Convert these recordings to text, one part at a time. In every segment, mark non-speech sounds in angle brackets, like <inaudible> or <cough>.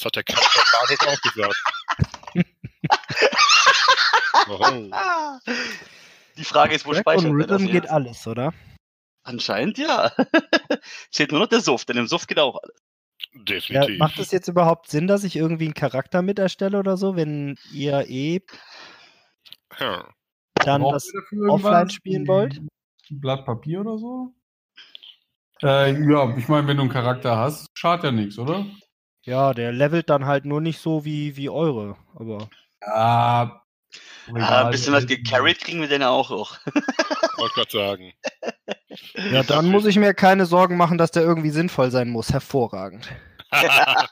Das hat der Kampf auch gesagt. Warum? Die Frage ist, wo Track speichert und er das Rhythm geht jetzt? alles, oder? Anscheinend ja. <laughs> Steht nur noch der Suft, denn im Suft geht auch alles. Ja, Definitiv. macht es jetzt überhaupt Sinn, dass ich irgendwie einen Charakter mit erstelle oder so, wenn ihr eh Hm. dann Braucht das offline spielen wollt? Ein Blatt Papier oder so? Äh, ja, ich meine, wenn du einen Charakter hast, schadet ja nichts, oder? Ja, der levelt dann halt nur nicht so wie, wie eure, aber Ja. Ah, ein bisschen was gecarried kriegen wir denn auch noch. Wollte gerade sagen. ja, dann muss ich mir keine Sorgen machen, dass der irgendwie sinnvoll sein muss. Hervorragend. <laughs> Ganze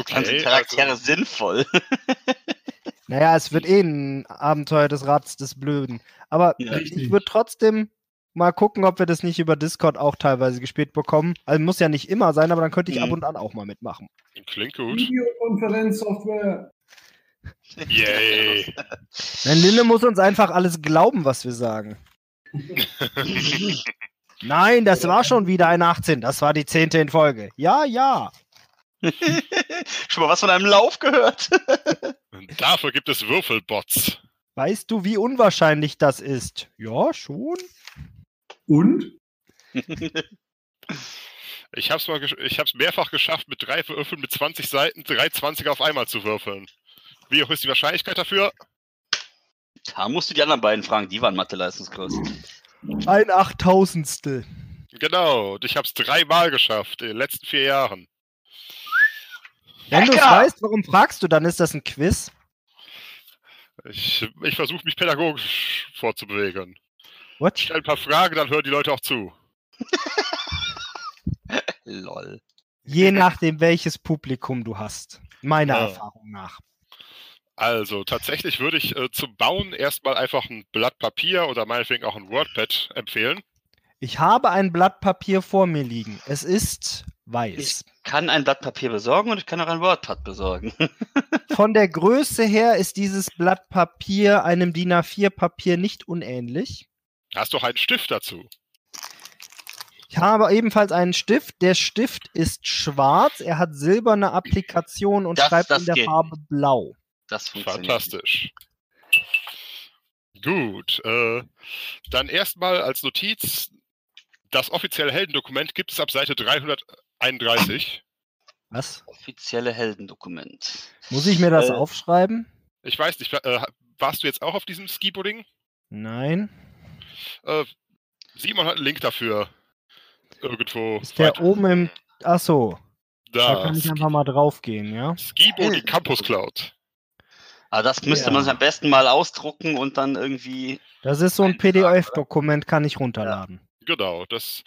okay. Charaktere Also, sinnvoll. Naja, es wird eh ein Abenteuer des Rats des Blöden. Aber Ja, ich würde trotzdem mal gucken, ob wir das nicht über Discord auch teilweise gespielt bekommen. Also muss ja nicht immer sein, aber dann könnte ich Mhm. ab und an auch mal mitmachen. klingt gut. Videokonferenzsoftware. <laughs> Yay. Nein, Linde muss uns einfach alles glauben, was wir sagen. <laughs> Nein, das war schon wieder ein 18. Das war die 10. in Folge. Ja, ja. <laughs> Schon mal was von einem Lauf gehört? Dafür gibt es Würfelbots. Weißt du, wie unwahrscheinlich das ist? Ja, schon. Und? <laughs> Ich hab's mal, gesch- ich hab's mehrfach geschafft, mit drei Würfeln mit 20 Seiten drei 20 auf einmal zu würfeln. Wie hoch ist die Wahrscheinlichkeit dafür? Da musst du die anderen beiden fragen, die waren Mathe-Leistungskurs. Ein Achttausendstel. Genau, und ich hab's dreimal geschafft in den letzten vier Jahren. Wenn du es weißt, warum fragst du, dann ist das ein Quiz. Ich, ich versuche mich pädagogisch vorzubewegen. What? Ich stelle ein paar Fragen, dann hören die Leute auch zu. <laughs> Lol. Je nachdem, welches Publikum du hast. Meiner Ja. Erfahrung nach. Also, tatsächlich würde ich äh, zum Bauen erstmal einfach ein Blatt Papier oder meinetwegen auch ein WordPad empfehlen. Ich habe ein Blatt Papier vor mir liegen. Es ist weiß. Kann ein Blatt Papier besorgen und ich kann auch ein WordPad besorgen. <laughs> Von der Größe her ist dieses Blatt Papier einem DIN A4 Papier nicht unähnlich. Hast doch einen Stift dazu. Ich habe ebenfalls einen Stift. Der Stift ist schwarz. Er hat silberne Applikation und Das- schreibt das in der geht. Farbe blau. Das funktioniert. Fantastisch. Gut, äh, dann erstmal als Notiz, das offizielle Heldendokument gibt es ab Seite 331. Was? Offizielle Heldendokument. Muss ich mir das Äh, aufschreiben? Ich weiß nicht, äh, warst du jetzt auch auf diesem Skiboarding? Nein. Äh, Simon hat einen Link dafür. Irgendwo. Ist der weiter- oben im. Achso. Da Da. kann ich einfach mal draufgehen, ja? Skiboarding Campus Cloud. Aber das müsste Ja. man sich am besten mal ausdrucken und dann irgendwie. Das ist so ein PDF-Dokument, kann ich runterladen. Genau, das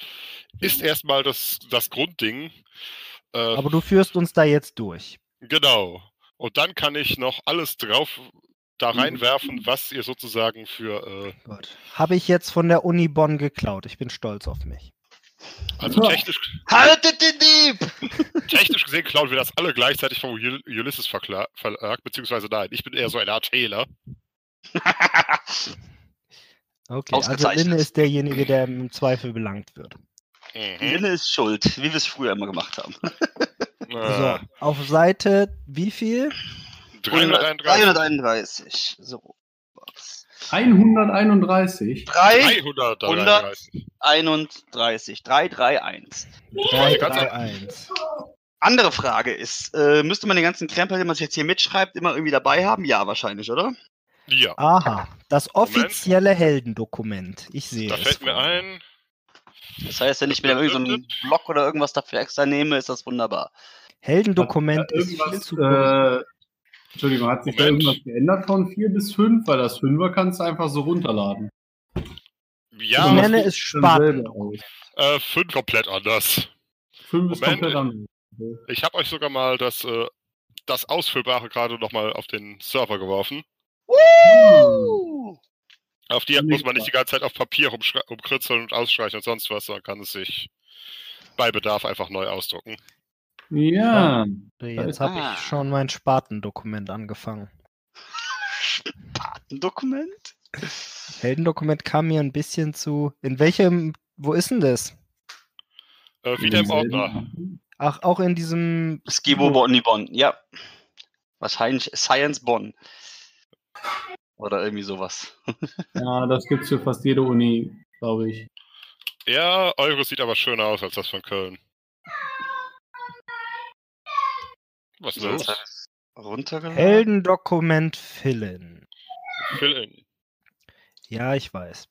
ist erstmal das, das Grundding. Äh, Aber du führst uns da jetzt durch. Genau. Und dann kann ich noch alles drauf da reinwerfen, was ihr sozusagen für, äh, Gut. Habe ich jetzt von der Uni Bonn geklaut. Ich bin stolz auf mich. also technisch, Haltet den Dieb! <laughs> technisch gesehen klauen wir das alle gleichzeitig vom Ul- Ulysses Verlag, beziehungsweise nein, ich bin eher so ein Art Hehler. <laughs> Okay, also. Linne ist derjenige, der im Zweifel belangt wird. Mhm. Linne ist schuld, wie wir es früher immer gemacht haben. <laughs> So, auf Seite wie viel? 331. 331. So. 131. 333. 331. 331. Warte, ganz 3, 1. Andere Frage ist, äh, müsste man den ganzen Krempel, den man sich jetzt hier mitschreibt, immer irgendwie dabei haben? Ja, wahrscheinlich, oder? Ja, Aha, das Moment. offizielle Heldendokument. Ich sehe da es. fällt mir ein, Das heißt, wenn ich mir irgendwie so einen Block oder irgendwas dafür extra nehme, ist das wunderbar. Heldendokument Hat ist viel zu äh, Entschuldigung, hat sich da Moment. irgendwas geändert von 4 bis 5? Weil das 5er kannst du einfach so runterladen. ja, Ich nenne es aus. äh, fünf komplett anders. 5 ist Moment. komplett anders. Ich habe euch sogar mal das, äh, das Ausfüllbare gerade nochmal auf den Server geworfen. Woo! Auf die muss man nicht die ganze Zeit auf Papier umschra- umkritzeln und ausstreichen und sonst was, sondern kann es sich bei Bedarf einfach neu ausdrucken. Ja. Jetzt Ah. habe ich schon mein Spatendokument angefangen. Patendokument? Heldendokument kam mir ein bisschen zu. In welchem. Wo ist denn das? Äh, wieder im Ordner. Ach, auch in diesem. Skibo Bonnie Bonn, ja. Wahrscheinlich Science Bonn. Oder irgendwie sowas. <laughs> Ja, das gibt's für fast jede Uni, glaube ich. Ja, eure sieht aber schöner aus als das von Köln. Was ist So, los? das runtergeladen. Heldendokument Fillen. Fill in. Ja, ich weiß.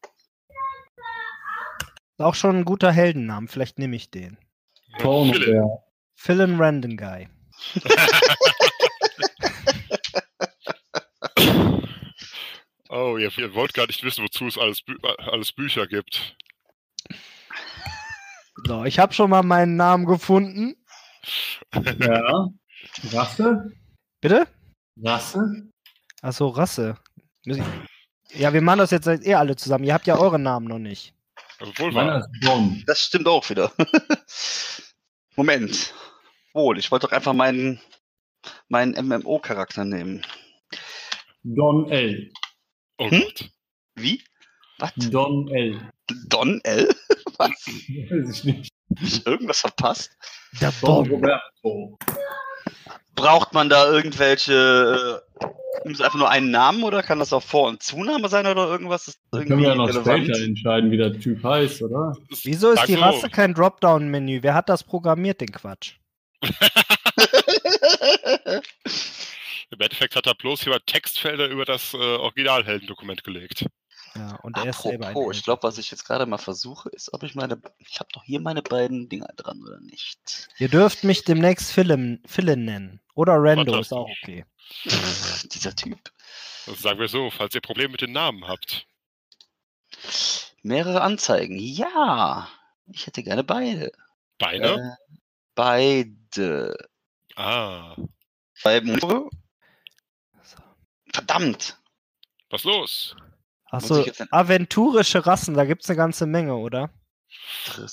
Ist auch schon ein guter Heldennamen. Vielleicht nehme ich den. Porno, Fill in. ja. Philin Random Guy. <laughs> Oh, ihr, ihr wollt gar nicht wissen, wozu es alles, Bü alles Bücher gibt. So, ich habe schon mal meinen Namen gefunden. ja. Rasse? Bitte? Rasse? Achso, Rasse. Ja, wir machen das jetzt eh alle zusammen. Ihr habt ja eure Namen noch nicht. Wohl Meiner ist Don. Das stimmt auch wieder. <laughs> Moment. Wohl, ich wollte doch einfach meinen, meinen MMO-Charakter nehmen. Don L. Oh Hm? Wie? Was? Don L. Don L? <laughs> Was? Weiß ich nicht. Hab ich irgendwas verpasst? Der Don. Roberto. Braucht man da irgendwelche. Äh, muss einfach nur einen Namen oder kann das auch Vor- und Zunahme sein oder irgendwas? Ist Das können wir ja noch relevant? später entscheiden, wie der Typ heißt, oder? Wieso ist die Also, Rasse kein Dropdown-Menü? Wer hat das programmiert, den Quatsch? <laughs> Im Endeffekt hat er bloß jemand Textfelder über das äh, Originalheldendokument gelegt. Ja, und er ist selber ein Apropos, ich glaube, was ich jetzt gerade mal versuche, ist, ob ich meine. Ich habe doch hier meine beiden Dinger dran oder nicht. Ihr dürft mich demnächst Philin, Philin nennen. Oder Rando, ist auch okay. <laughs> Dieser Typ. Also sagen wir so, falls ihr Probleme mit den Namen habt. Mehrere Anzeigen. Ja. Ich hätte gerne beide. Beine? Äh, beide. Ah. Verdammt. Was los? Achso, aventurische Rassen, da gibt's eine ganze Menge, oder?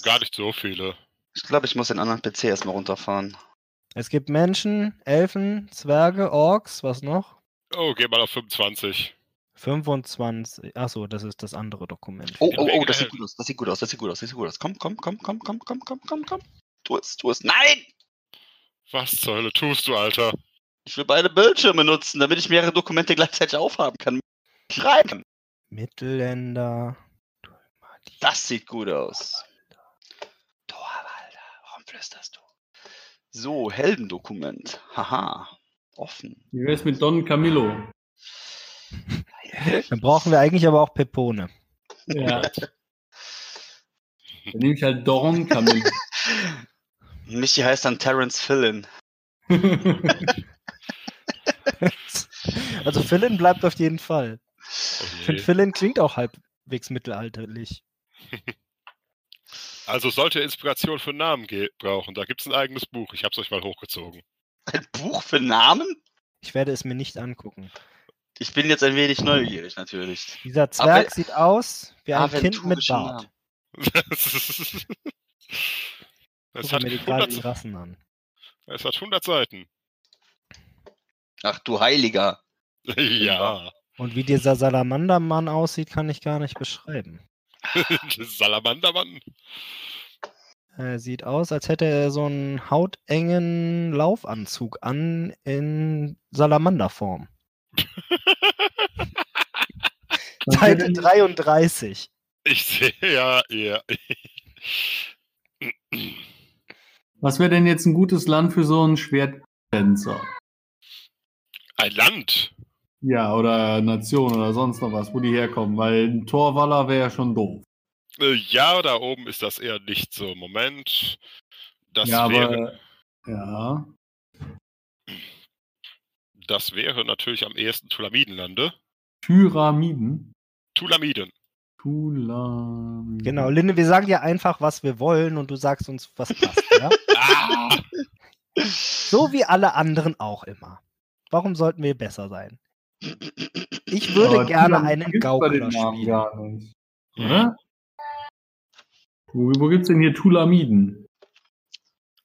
Gar nicht so viele. Ich glaube, ich muss den anderen PC erstmal runterfahren. Es gibt Menschen, Elfen, Zwerge, Orks, was noch? Oh, geh mal auf 25. 25. Achso, das ist das andere Dokument. Oh, oh, oh, das sieht gut aus, das sieht gut aus, das sieht gut aus, das sieht gut aus. Komm, komm, komm, komm, komm, komm, komm, komm, komm, Tu es, tu es. Nein! Was zur Hölle tust du, Alter? Ich will beide Bildschirme nutzen, damit ich mehrere Dokumente gleichzeitig aufhaben kann. Schreiben. Mittelländer. Das sieht gut aus. Torwalder, warum flüsterst du? So, Heldendokument. Haha. Offen. Wie wär's mit Don Camillo? Dann brauchen wir eigentlich aber auch Pepone. Ja. Dann nehme ich halt Don Camillo. <laughs> Michi heißt dann Terence Fillin. <laughs> <laughs> also Philin bleibt auf jeden Fall. Oh Ich finde, Philin klingt auch halbwegs mittelalterlich. <laughs> Also sollte Inspiration für Namen brauchen, da gibt's ein eigenes Buch. Ich hab's euch mal hochgezogen. Ein Buch für Namen? Ich werde es mir nicht angucken. Ich bin jetzt ein wenig neugierig, natürlich. Dieser Zwerg Aber- sieht aus wie ein Kind mit Bart. <laughs> Es, Guck hat mir die gerade die 100, Rassen an. es hat 100 Seiten. Ach du Heiliger. <laughs> ja. Und wie dieser Salamandermann aussieht, kann ich gar nicht beschreiben. <laughs> Salamandermann. Er sieht aus, als hätte er so einen hautengen Laufanzug an in Salamanderform. <laughs> Seite denn- 33. Ich sehe ja, ja. Was wäre denn jetzt ein gutes Land für so einen Schwerttänzer? Ein Land. Ja, oder Nation oder sonst noch was, wo die herkommen, weil ein Torwaller wäre ja schon doof. Äh, Ja, da oben ist das eher nicht so. Moment. Das, ja, wäre, aber ja. das wäre natürlich am ehesten Tulamidenlande. Pyramiden. Tulamiden. Tulamiden. Genau, Linde, wir sagen dir einfach, was wir wollen und du sagst uns, was passt. ja? <laughs> Ah! So wie alle anderen auch immer. Warum sollten wir besser sein? Ich würde gerne einen Gaukler spielen. Oder? Wo, wo gibt's denn hier Tulamiden?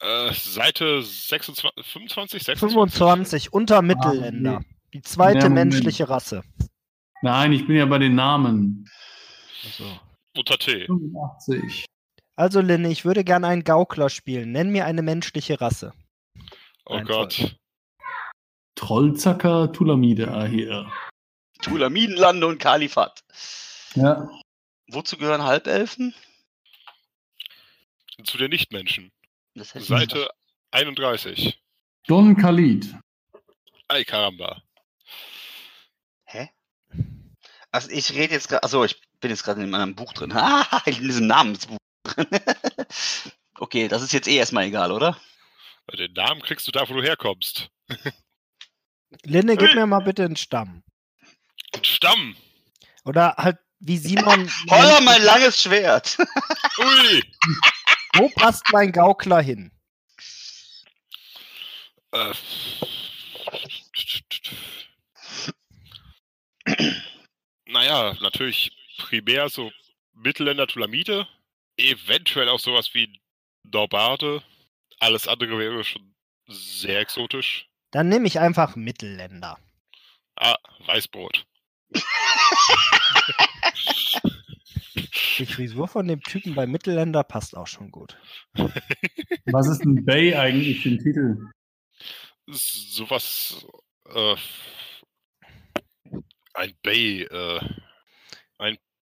Äh, Seite 26, 25, 26? 25 unter Mittelländer. Die zweite Ja, Moment. menschliche Rasse. Nein, ich bin ja bei den Namen. Also, Unter T. 85. Also, Linne, ich würde gerne einen Gaukler spielen. Nenn mir eine menschliche Rasse. Oh Ein Gott. Trollzacker Tulamide hier. Tulamidenlande und Kalifat. Ja. Wozu gehören Halbelfen? Zu den Nichtmenschen. Das ich Seite 31. Don Khalid. Ay caramba. Hä? Also ich rede jetzt gerade, achso, ich bin jetzt gerade in einem Buch drin. <laughs> Ah, in diesem Namensbuch drin. <laughs> okay, das ist jetzt eh erstmal egal, oder? Den Namen kriegst du da, wo du herkommst. <laughs> Linne, gib mir mal bitte einen Stamm. Ein Stamm. Oder halt wie Simon. <laughs> Holla, mein langes Schwert! <laughs> Ui. Wo passt mein Gaukler hin? Äh. Naja, natürlich primär so Mittelländer Tulamide, eventuell auch sowas wie Norbarde. Alles andere wäre schon sehr exotisch. Dann nehme ich einfach Mittelländer. Ah, Weißbrot. <laughs> Die Frisur von dem Typen bei Mittelländer passt auch schon gut. <laughs> Was ist ein Bay eigentlich für ein Titel? Sowas. Äh, ein Bay. Äh,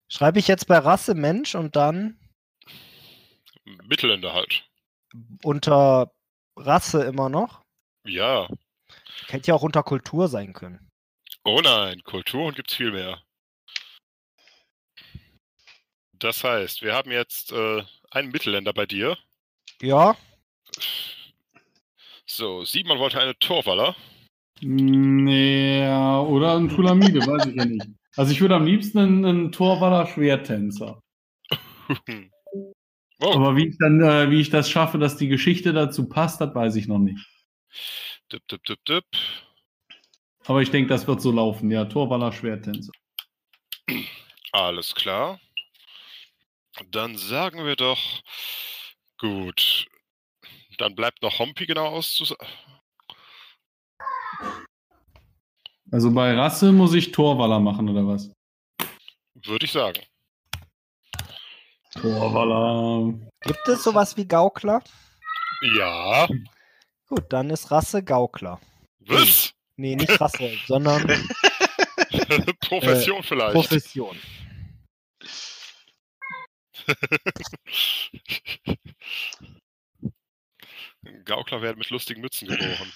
Schreibe ich jetzt bei Rasse Mensch und dann Mittelländer halt. unter Rasse immer noch? Ja. Hätte ja auch unter Kultur sein können. Oh nein, Kulturen gibt's viel mehr. Das heißt, wir haben jetzt äh, einen Mittelländer bei dir. Ja, So, Simon wollte eine Torwaller. Nee, oder ein Tulamide, weiß ich ja nicht. Also ich würde am liebsten einen, einen Torwaller Schwerttänzer. <laughs> oh, Aber wie ich dann, äh, wie ich das schaffe, dass die Geschichte dazu passt, das weiß ich noch nicht. Dip, dip, dip, dip. Aber ich denke, das wird so laufen. Ja, Torwaller Schwerttänzer. Alles klar. Dann sagen wir doch, gut. Dann bleibt noch Hompi genau auszusagen. Also bei Rasse muss ich Torwaller machen, oder was? Würde ich sagen. Torwaller. gibt es sowas wie Gaukler? Ja. Gut, dann ist Rasse Gaukler. Was? Nee, nicht Rasse, <laughs> sondern <laughs> Profession vielleicht. Profession. <laughs> Gaukler werden mit lustigen Mützen geboren.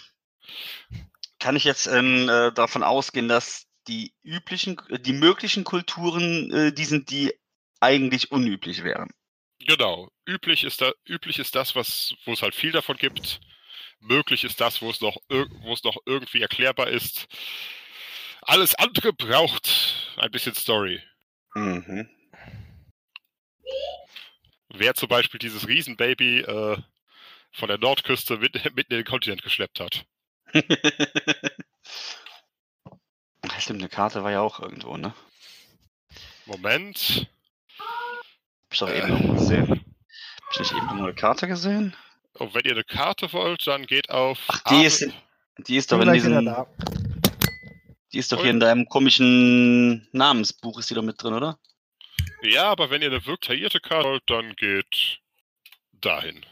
Kann ich jetzt ähm, äh, davon ausgehen, dass die üblichen, äh, die möglichen Kulturen äh, die sind, die eigentlich unüblich wären? Genau. Üblich ist, da, üblich ist das, was, wo es halt viel davon gibt. Möglich ist das, wo es noch, wo es noch irgendwie erklärbar ist. Alles andere braucht ein bisschen Story. Mhm. Wer zum Beispiel dieses Riesenbaby äh, von der Nordküste mit, <laughs> mitten in den Kontinent geschleppt hat. <laughs> Stimmt, eine Karte war ja auch irgendwo, ne? Moment. Hab ich doch eben noch mal gesehen. Hab ich nicht eben noch eine Karte gesehen? Und wenn ihr eine Karte wollt, dann geht auf. Ach, die Abe- ist, die ist doch in diesem, die ist doch hier in deinem komischen Namensbuch, ist die doch mit drin, oder? Ja, aber wenn ihr eine wirklich taillierte Karte wollt, dann geht dahin.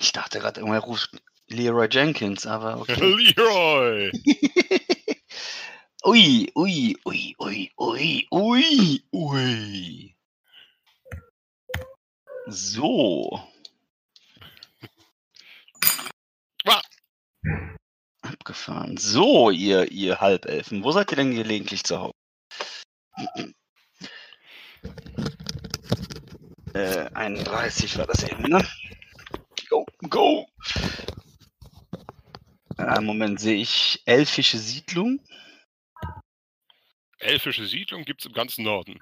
Ich dachte gerade, irgendwer ruft Leroy Jenkins, aber okay. <laughs> Leroy! <laughs> ui, ui, ui, ui, ui, ui, ui. So. Abgefahren. So, ihr, ihr Halbelfen. Wo seid ihr denn gelegentlich zu Hause? Äh, 31 war das eben, ne? Go, go! Äh, Moment, sehe ich elfische Siedlung? Elfische Siedlung gibt's im ganzen Norden.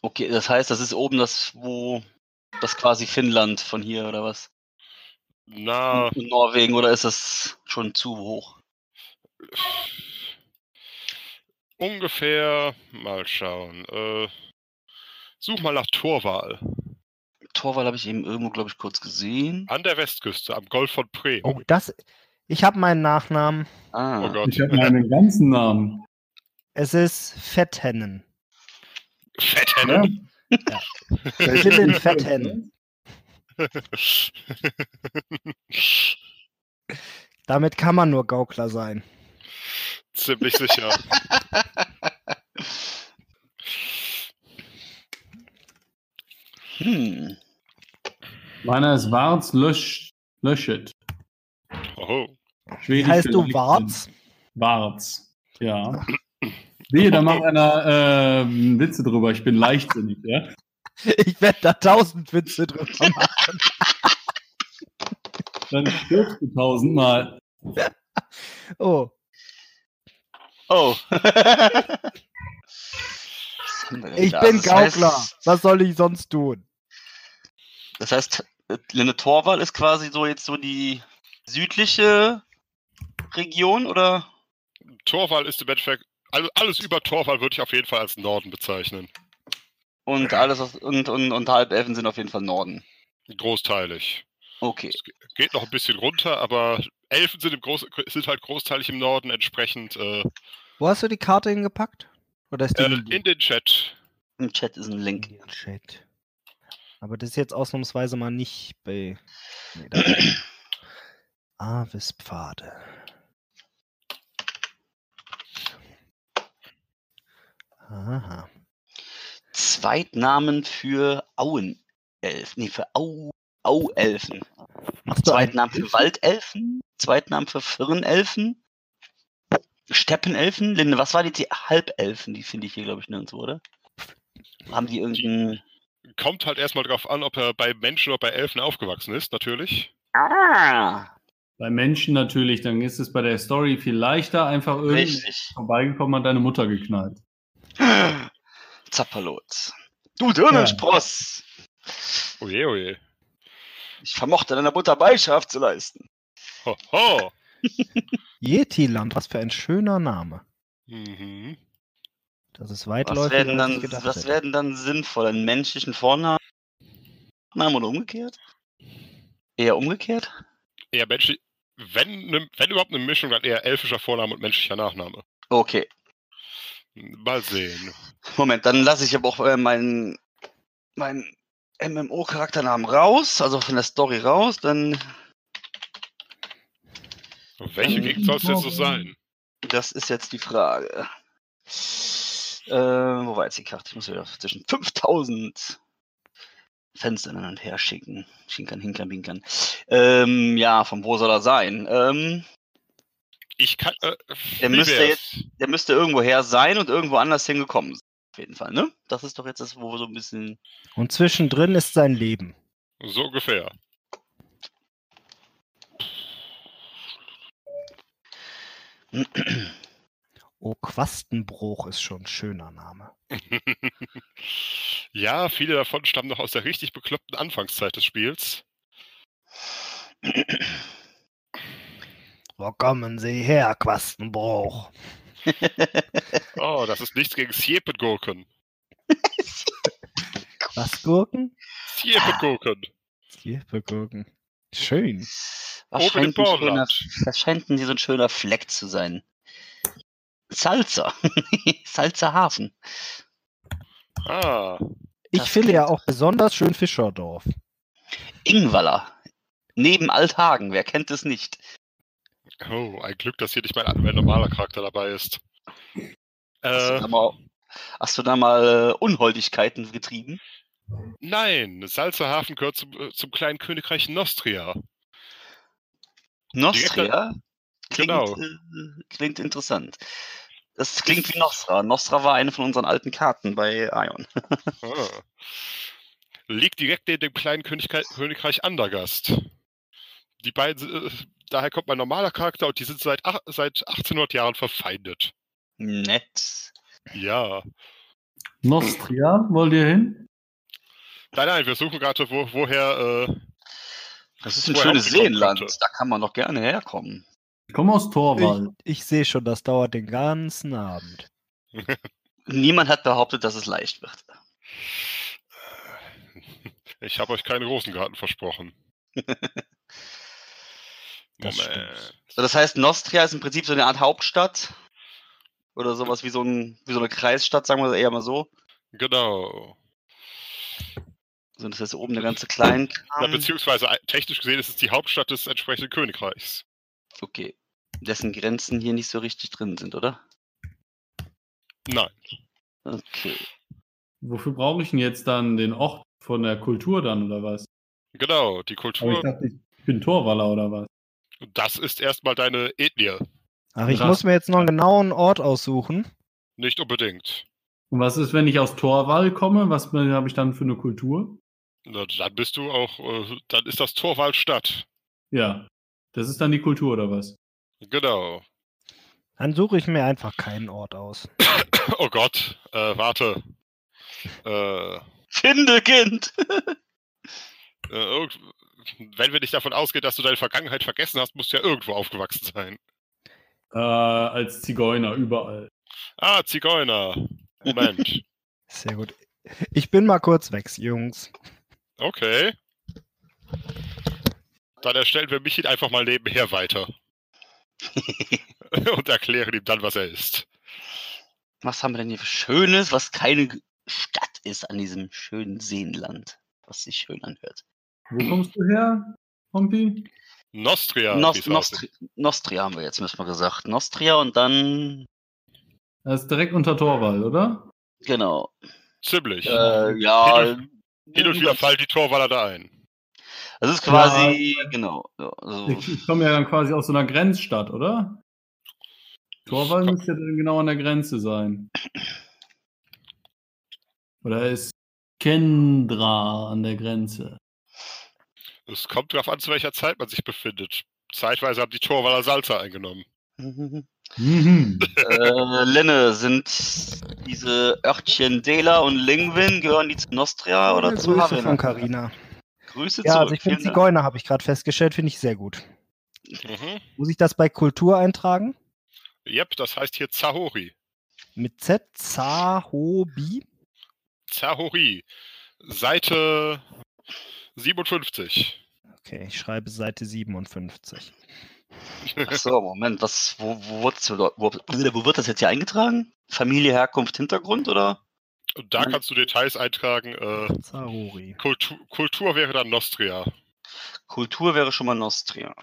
Okay, das heißt, das ist oben das, wo das quasi Finnland von hier oder was? Na, Und Norwegen oder ist das schon zu hoch? ungefähr. Mal schauen. Äh, such mal nach Torwal. Torwall habe ich eben irgendwo, glaube ich, kurz gesehen. An der Westküste, am Golf von Pre. Oh, das. Ich habe meinen Nachnamen. Ah. Oh Gott. Ich habe meinen ganzen Namen. Es ist Fetthennen. Fetthennen. Dylan <laughs> Fetthennen. Damit kann man nur Gaukler sein. Ziemlich sicher. Hm. Meiner ist Warz Lösch, Löschet. Oh. Wie Schwedisch heißt du. Warz? Warz. Ja. Wehe, da macht einer äh, Witze drüber. Ich bin leichtsinnig, ja. Ich werde da tausend Witze drüber <laughs> machen. Dann stirbst du tausendmal. Oh, Oh. <laughs> Ich bin Das Gaukler. heißt- Was soll ich sonst tun? Das heißt, Lenne Torwall ist quasi so jetzt so die südliche Region oder? Torwall ist im Endeffekt, also alles über Torwall würde ich auf jeden Fall als Norden bezeichnen. Und alles was, und, und, und Halbelfen sind auf jeden Fall Norden. Großteilig. Okay. Geht noch ein bisschen runter, aber Elfen sind, im Groß, sind halt großteilig im Norden, entsprechend äh, Wo hast du die Karte hingepackt? Oder ist die äh, in in den Chat. Im Chat ist ein Link. Buch? Chat. Aber das ist jetzt ausnahmsweise mal nicht bei. Nee, da. Avispfade. <clears throat> Aha. Zweitnamen für Auenelfen. Nee, für Au, Auelfen. Zweitnamen für Waldelfen. Zweitnamen für Firnelfen. Steppenelfen. Linde, was war die, die Halbelfen? Die finde ich hier, glaube ich, nirgendwo, oder? Haben die irgendeinen. Kommt halt erstmal drauf an, ob er bei Menschen oder bei Elfen aufgewachsen ist, natürlich. Ah! Bei Menschen natürlich, dann ist es bei der Story viel leichter, einfach irgendwie vorbeigekommen und deine Mutter geknallt. Zapperlot. Du Dirnenspross! Oje, oje. Ich vermochte deiner Mutter Beischaft zu leisten. Ho, ho. <laughs> Yetiland, was für ein schöner Name. Mhm. Das ist Was weitläufiger, werden, als ich dann, was werden dann sinnvoll? Einen menschlichen Vornamen Namen oder umgekehrt? Eher umgekehrt? Eher menschlich. Wenn, ne, wenn überhaupt eine Mischung, dann eher elfischer Vorname und menschlicher Nachname. Okay. Mal sehen. Moment, dann lasse ich aber auch äh, meinen, meinen MMO-Charakternamen raus, also von der Story raus, dann Welche Ähm, Gegend soll es denn so sein? das ist jetzt die Frage. Äh, wo war jetzt die Karte? Ich muss wieder zwischen 5000 Fenstern hin und her schicken. Schinkern, hinkern, binkern. Ähm, ja, von wo soll er sein? Ähm, Ich kann. Äh, Der müsste wär's? der müsste irgendwo her sein und irgendwo anders hingekommen sein. Auf jeden Fall, ne? Das ist doch jetzt das, wo wir so ein bisschen. Und zwischendrin ist sein Leben. So ungefähr. <clears throat> Oh, Quastenbruch ist schon ein schöner Name. <laughs> ja, viele davon stammen noch aus der richtig bekloppten Anfangszeit des Spiels. <clears throat> Wo kommen Sie her, Quastenbruch? <laughs> Oh, das ist nichts gegen Sjeppengurken. <laughs> Was Gurken? Sjeppengurken. Gurken. Schön. Was Oben im scheint, ein schöner, Bornland. das scheint ein so ein schöner Fleck zu sein. Salza. <laughs> Salzer Hafen. Ah, Ich Das finde ja auch besonders schön Fischerdorf. Ingwaller. Neben Althagen, wer kennt es nicht? Oh, ein Glück, dass hier nicht mein, normaler Charakter dabei ist. Hast du Äh, da mal, hast du da mal äh, Unholdigkeiten getrieben? nein, Salzerhafen gehört zum, äh, zum kleinen Königreich Nostria. Nostria? Klingt, Genau. äh, klingt interessant. Das klingt wie Nostra. Nostra war eine von unseren alten Karten bei Ion. Ah. Liegt direkt neben dem kleinen Königreich, Königreich Andergast. Die beiden, äh, daher kommt mein normaler Charakter und die sind seit, ach, seit 1800 Jahren verfeindet. Nett. Ja. Nostria, wollt ihr hin? Nein, nein, wir suchen gerade, wo, woher. Äh, Das ist ein schönes Seenland. könnte. Da kann man doch gerne herkommen. Ich komme aus Torwald. Ich, ich sehe schon, das dauert den ganzen Abend. <laughs> Niemand hat behauptet, dass es leicht wird. ich habe euch keinen Rosengarten versprochen. <laughs> Das Moment. stimmt. So, das heißt, Nostria ist im Prinzip so eine Art Hauptstadt. Oder sowas wie so, ein, wie so eine Kreisstadt, sagen wir eher mal so. Genau. So, das ist oben der ganze Kleinkram. Ja, beziehungsweise äh, technisch gesehen ist es die Hauptstadt des entsprechenden Königreichs. Okay. Dessen Grenzen hier nicht so richtig drin sind, oder? Nein. Okay. Wofür brauche ich denn jetzt dann den Ort von der Kultur dann oder was? Genau, die Aber ich Kultur, dachte, ich bin Torwaller oder was? Das ist erstmal deine Ethnie. Ach, ich Krass. muss mir jetzt noch einen genauen Ort aussuchen. Nicht unbedingt. Und was ist, wenn ich aus Torwall komme? Was habe ich dann für eine Kultur? Na, Dann bist du auch, äh, dann ist das Torwald Stadt. Ja. Das ist dann die Kultur oder was? Genau. Dann suche ich mir einfach keinen Ort aus. <coughs> Oh Gott, äh, warte. Äh, Findelkind! äh, irgend- wenn wir nicht davon ausgehen, dass du deine Vergangenheit vergessen hast, musst du ja irgendwo aufgewachsen sein. Äh, als Zigeuner überall. Ah, Zigeuner. Moment. <laughs> Sehr gut. Ich bin mal kurz weg, Jungs. Okay. Dann erstellen wir Michi einfach mal nebenher weiter. <laughs> Und erklären ihm dann, was er ist. was haben wir denn hier für Schönes, was keine Stadt ist an diesem schönen Seenland, was sich schön anhört? Wo kommst du her, Pompi? Nostria. Nos wie's aussieht. Nostri Nostria haben wir jetzt, müssen wir gesagt. Nostria und dann, Das ist direkt unter Torwall, oder? genau. Ziemlich. Äh, ja. Hin Hin und wieder fallen die Torwaller da ein. Das ist quasi, genau. Ja, also, Ich, ich komme ja dann quasi aus so einer Grenzstadt, oder? Torwall müsste ja dann genau an der Grenze sein. Oder ist Kendra an der Grenze? Es kommt darauf an, zu welcher Zeit man sich befindet. Zeitweise haben die Torwaller Salza eingenommen. mhm. <laughs> Äh, Lenne, sind diese Örtchen Dela und Lingwin, gehören die zu Nostria oder zu Grüße von Havena? Carina. Grüße Ja, zurück. also ich Dank. Zigeuner, habe ich gerade festgestellt, finde ich sehr gut. Mhm. Muss ich das bei Kultur eintragen? Yep, das heißt hier Zahori. Mit Z, Zahobi? Zahori. Seite 57. Okay, ich schreibe Seite 57. Achso, Moment, was, wo, wo, wo, wo wird das jetzt hier eingetragen? Familie, Herkunft, Hintergrund oder? Da kannst du Details eintragen. Äh. Kultur, Kultur wäre dann Nostria. Kultur wäre schon mal Nostria.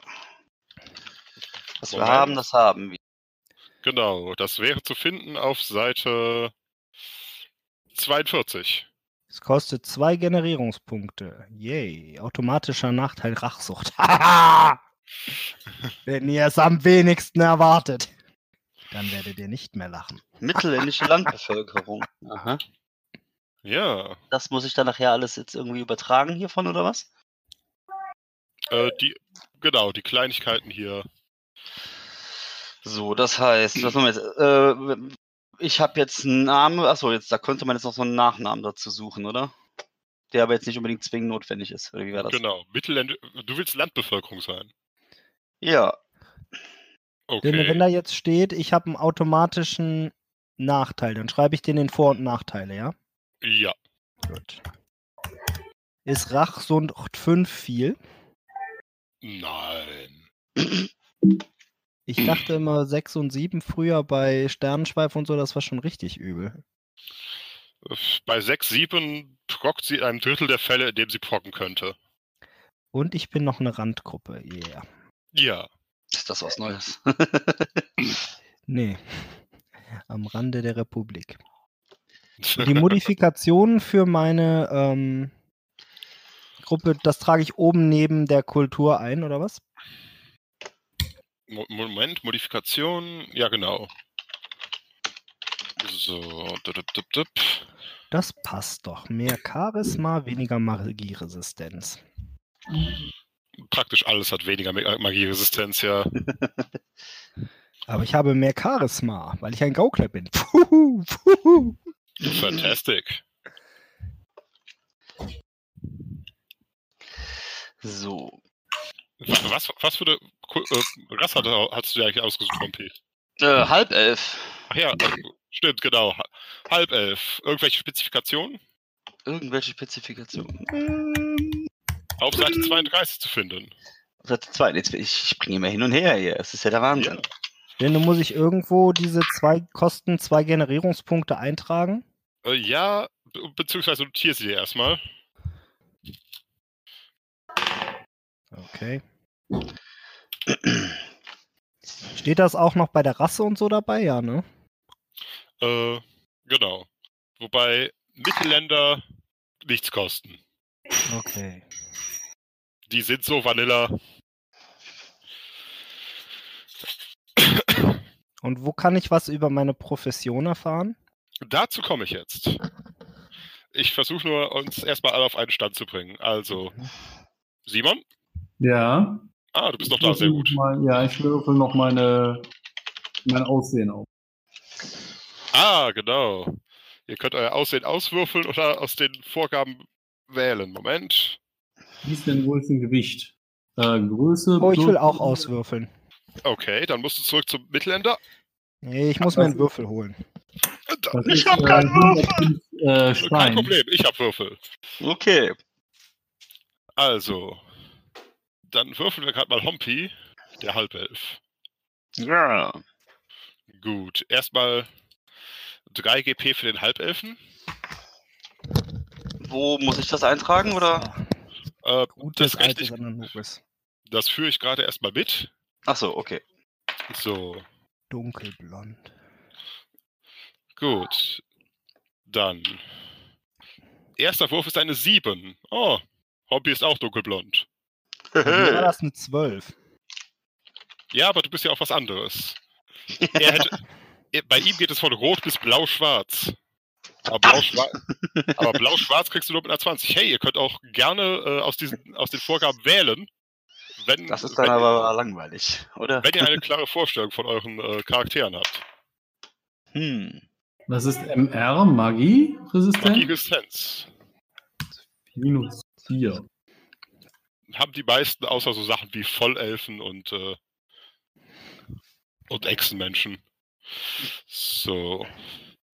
Was wir Moment. haben, das haben wir. Genau, das wäre zu finden auf Seite 42. Es kostet zwei Generierungspunkte. Yay. Automatischer Nachteil Rachsucht. Haha! <laughs> Wenn ihr es am wenigsten erwartet, dann werdet ihr nicht mehr lachen. Mittelländische <laughs> Landbevölkerung. Aha. Ja, Das muss ich dann nachher alles jetzt irgendwie übertragen hiervon oder was? äh, die, genau, die Kleinigkeiten hier. So, das heißt, was machen wir jetzt? Äh, ich habe jetzt einen Namen, achso, jetzt, da könnte man jetzt noch so einen Nachnamen dazu suchen, oder? Der aber jetzt nicht unbedingt zwingend notwendig ist, oder wie war das? Genau, Mittelländ du willst Landbevölkerung sein. Ja, Denn Okay. wenn da jetzt steht, ich habe einen automatischen Nachteil, dann schreibe ich den in Vor- und Nachteile, ja? Ja, Gut. Ist Rachsucht 5 viel? nein. <clears throat> Ich dachte immer 6 und 7 früher bei Sternenschweif und so, das war schon richtig übel. Bei 6, 7 prockt sie in einem Drittel der Fälle, in dem sie procken könnte. Und ich bin noch eine Randgruppe, yeah. Ja. ist das was Neues? <laughs> Nee. Am Rande der Republik. <laughs> Die Modifikationen für meine ähm, Gruppe, das trage ich oben neben der Kultur ein, oder was? Mo- Moment, Modifikation. Ja, genau. So. dup, dup, dup. Das passt doch. Mehr Charisma, weniger Magieresistenz. Praktisch alles hat weniger Ma- Magieresistenz, ja. <laughs> Aber ich habe mehr Charisma, weil ich ein Gaukler bin. <laughs> Puhu, puhu. Fantastic. So. Wa- Was, was für eine äh, Rasse hat- hast du dir eigentlich ausgesucht, Pompi? Äh, halb elf. Ach ja, äh, stimmt, genau. Ha- Halb elf. Irgendwelche Spezifikationen? Irgendwelche Spezifikationen. Ähm, Auf Seite 32 zu finden. Seite 2. Jetzt, ich springe immer hin und her hier. Es ist ja der Wahnsinn. Denn du muss ich irgendwo diese zwei Kosten, zwei Generierungspunkte eintragen. Äh, ja, be beziehungsweise notiere sie dir erstmal. Okay. <clears throat> Steht das auch noch bei der Rasse und so dabei? Ja, ne? Äh, genau. Wobei Mittelländer nichts kosten. Okay. Die sind so Vanilla. <clears throat> Und wo kann ich was über meine Profession erfahren? Dazu komme ich jetzt. Ich versuche nur, uns erstmal alle auf einen Stand zu bringen. Also, Simon? Ja. Ah, du bist noch Ich da, sehr gut. Mal, ja, ich würfel noch meine, mein Aussehen auf. Ah, genau. Ihr könnt euer Aussehen auswürfeln oder aus den Vorgaben wählen. Moment. Wie ist denn wohl ein Gewicht? Äh, Größe. Oh, ich will auch auswürfeln. Okay, dann musst du zurück zum Mittelländer. Nee, ich muss mir einen Würfel holen. Da- Das Ich ist, hab äh, keinen Würfel. 105, Äh, Kein. Problem, ich hab Würfel. Okay. Also, dann würfeln wir gerade mal Hompi, der Halbelf. Ja. Gut, erstmal 3 GP für den Halbelfen. Wo muss ich das eintragen, oder? Äh, Gutes das, rechne altes ich, das führe ich gerade erstmal mit. Ach so, okay. So, Dunkelblond. gut. Dann. Erster Wurf ist eine 7. Oh, Hompi ist auch dunkelblond. War <laughs> das eine 12? Ja, aber du bist ja auch was anderes. Er hätte, er, bei ihm geht es von rot bis blau-schwarz. Aber blau-schwarz blau-schwarz kriegst du nur mit einer 20. Hey, ihr könnt auch gerne äh, aus, diesen, aus den Vorgaben wählen. Wenn, Das ist dann wenn, aber langweilig, oder? wenn ihr eine <laughs> klare Vorstellung von euren äh, Charakteren habt. Hm. Was ist MR? Magie? Resistent? Magie-Resistenz. Minus 4. Haben die meisten außer so Sachen wie Vollelfen und, äh, und Echsenmenschen. So.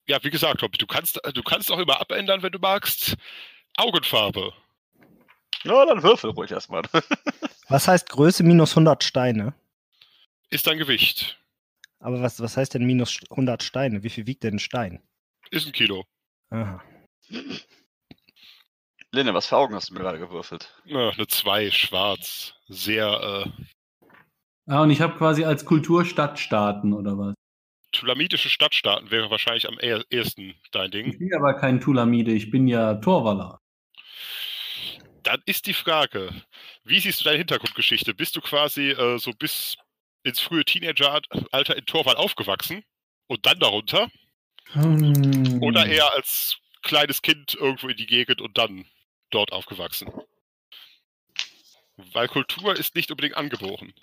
Ja, wie gesagt, Hobby, du kannst, du kannst auch immer abändern, wenn du magst. Augenfarbe. Na, dann würfel ruhig erstmal. <laughs> Was heißt Größe minus 100 Steine? Ist dein Gewicht. Aber was, was heißt denn minus 100 Steine? Wie viel wiegt denn ein Stein? Ist ein Kilo. Aha. Lene, was für Augen hast du mir gerade gewürfelt? Ja, eine 2, schwarz. Sehr äh, Ah, und ich habe quasi als Kultur Stadtstaaten oder was? tulamitische Stadtstaaten wäre wahrscheinlich am ehesten dein Ich Ding. bin aber kein Tulamide, ich bin ja Torwaller. Dann ist die Frage, wie siehst du deine Hintergrundgeschichte? Bist du quasi äh, so bis ins frühe Teenageralter in Torwall aufgewachsen und dann darunter? Hm. Oder eher als kleines Kind irgendwo in die Gegend und dann dort aufgewachsen? Weil Kultur ist nicht unbedingt angeboren.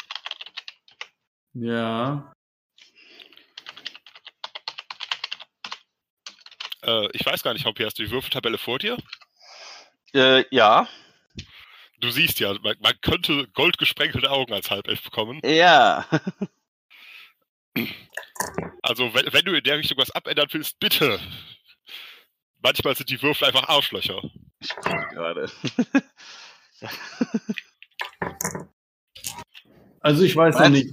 Ja. Äh, ich weiß gar nicht, Haupi, hast du die Würfeltabelle vor dir? Äh, ja. Du siehst ja, man, man könnte goldgesprenkelte Augen als Halbelf bekommen. Ja. Also, wenn, wenn du in der Richtung was abändern willst, bitte. Manchmal sind die Würfel einfach Arschlöcher. Ich gucke gerade. <laughs> Also ich weiß noch nicht.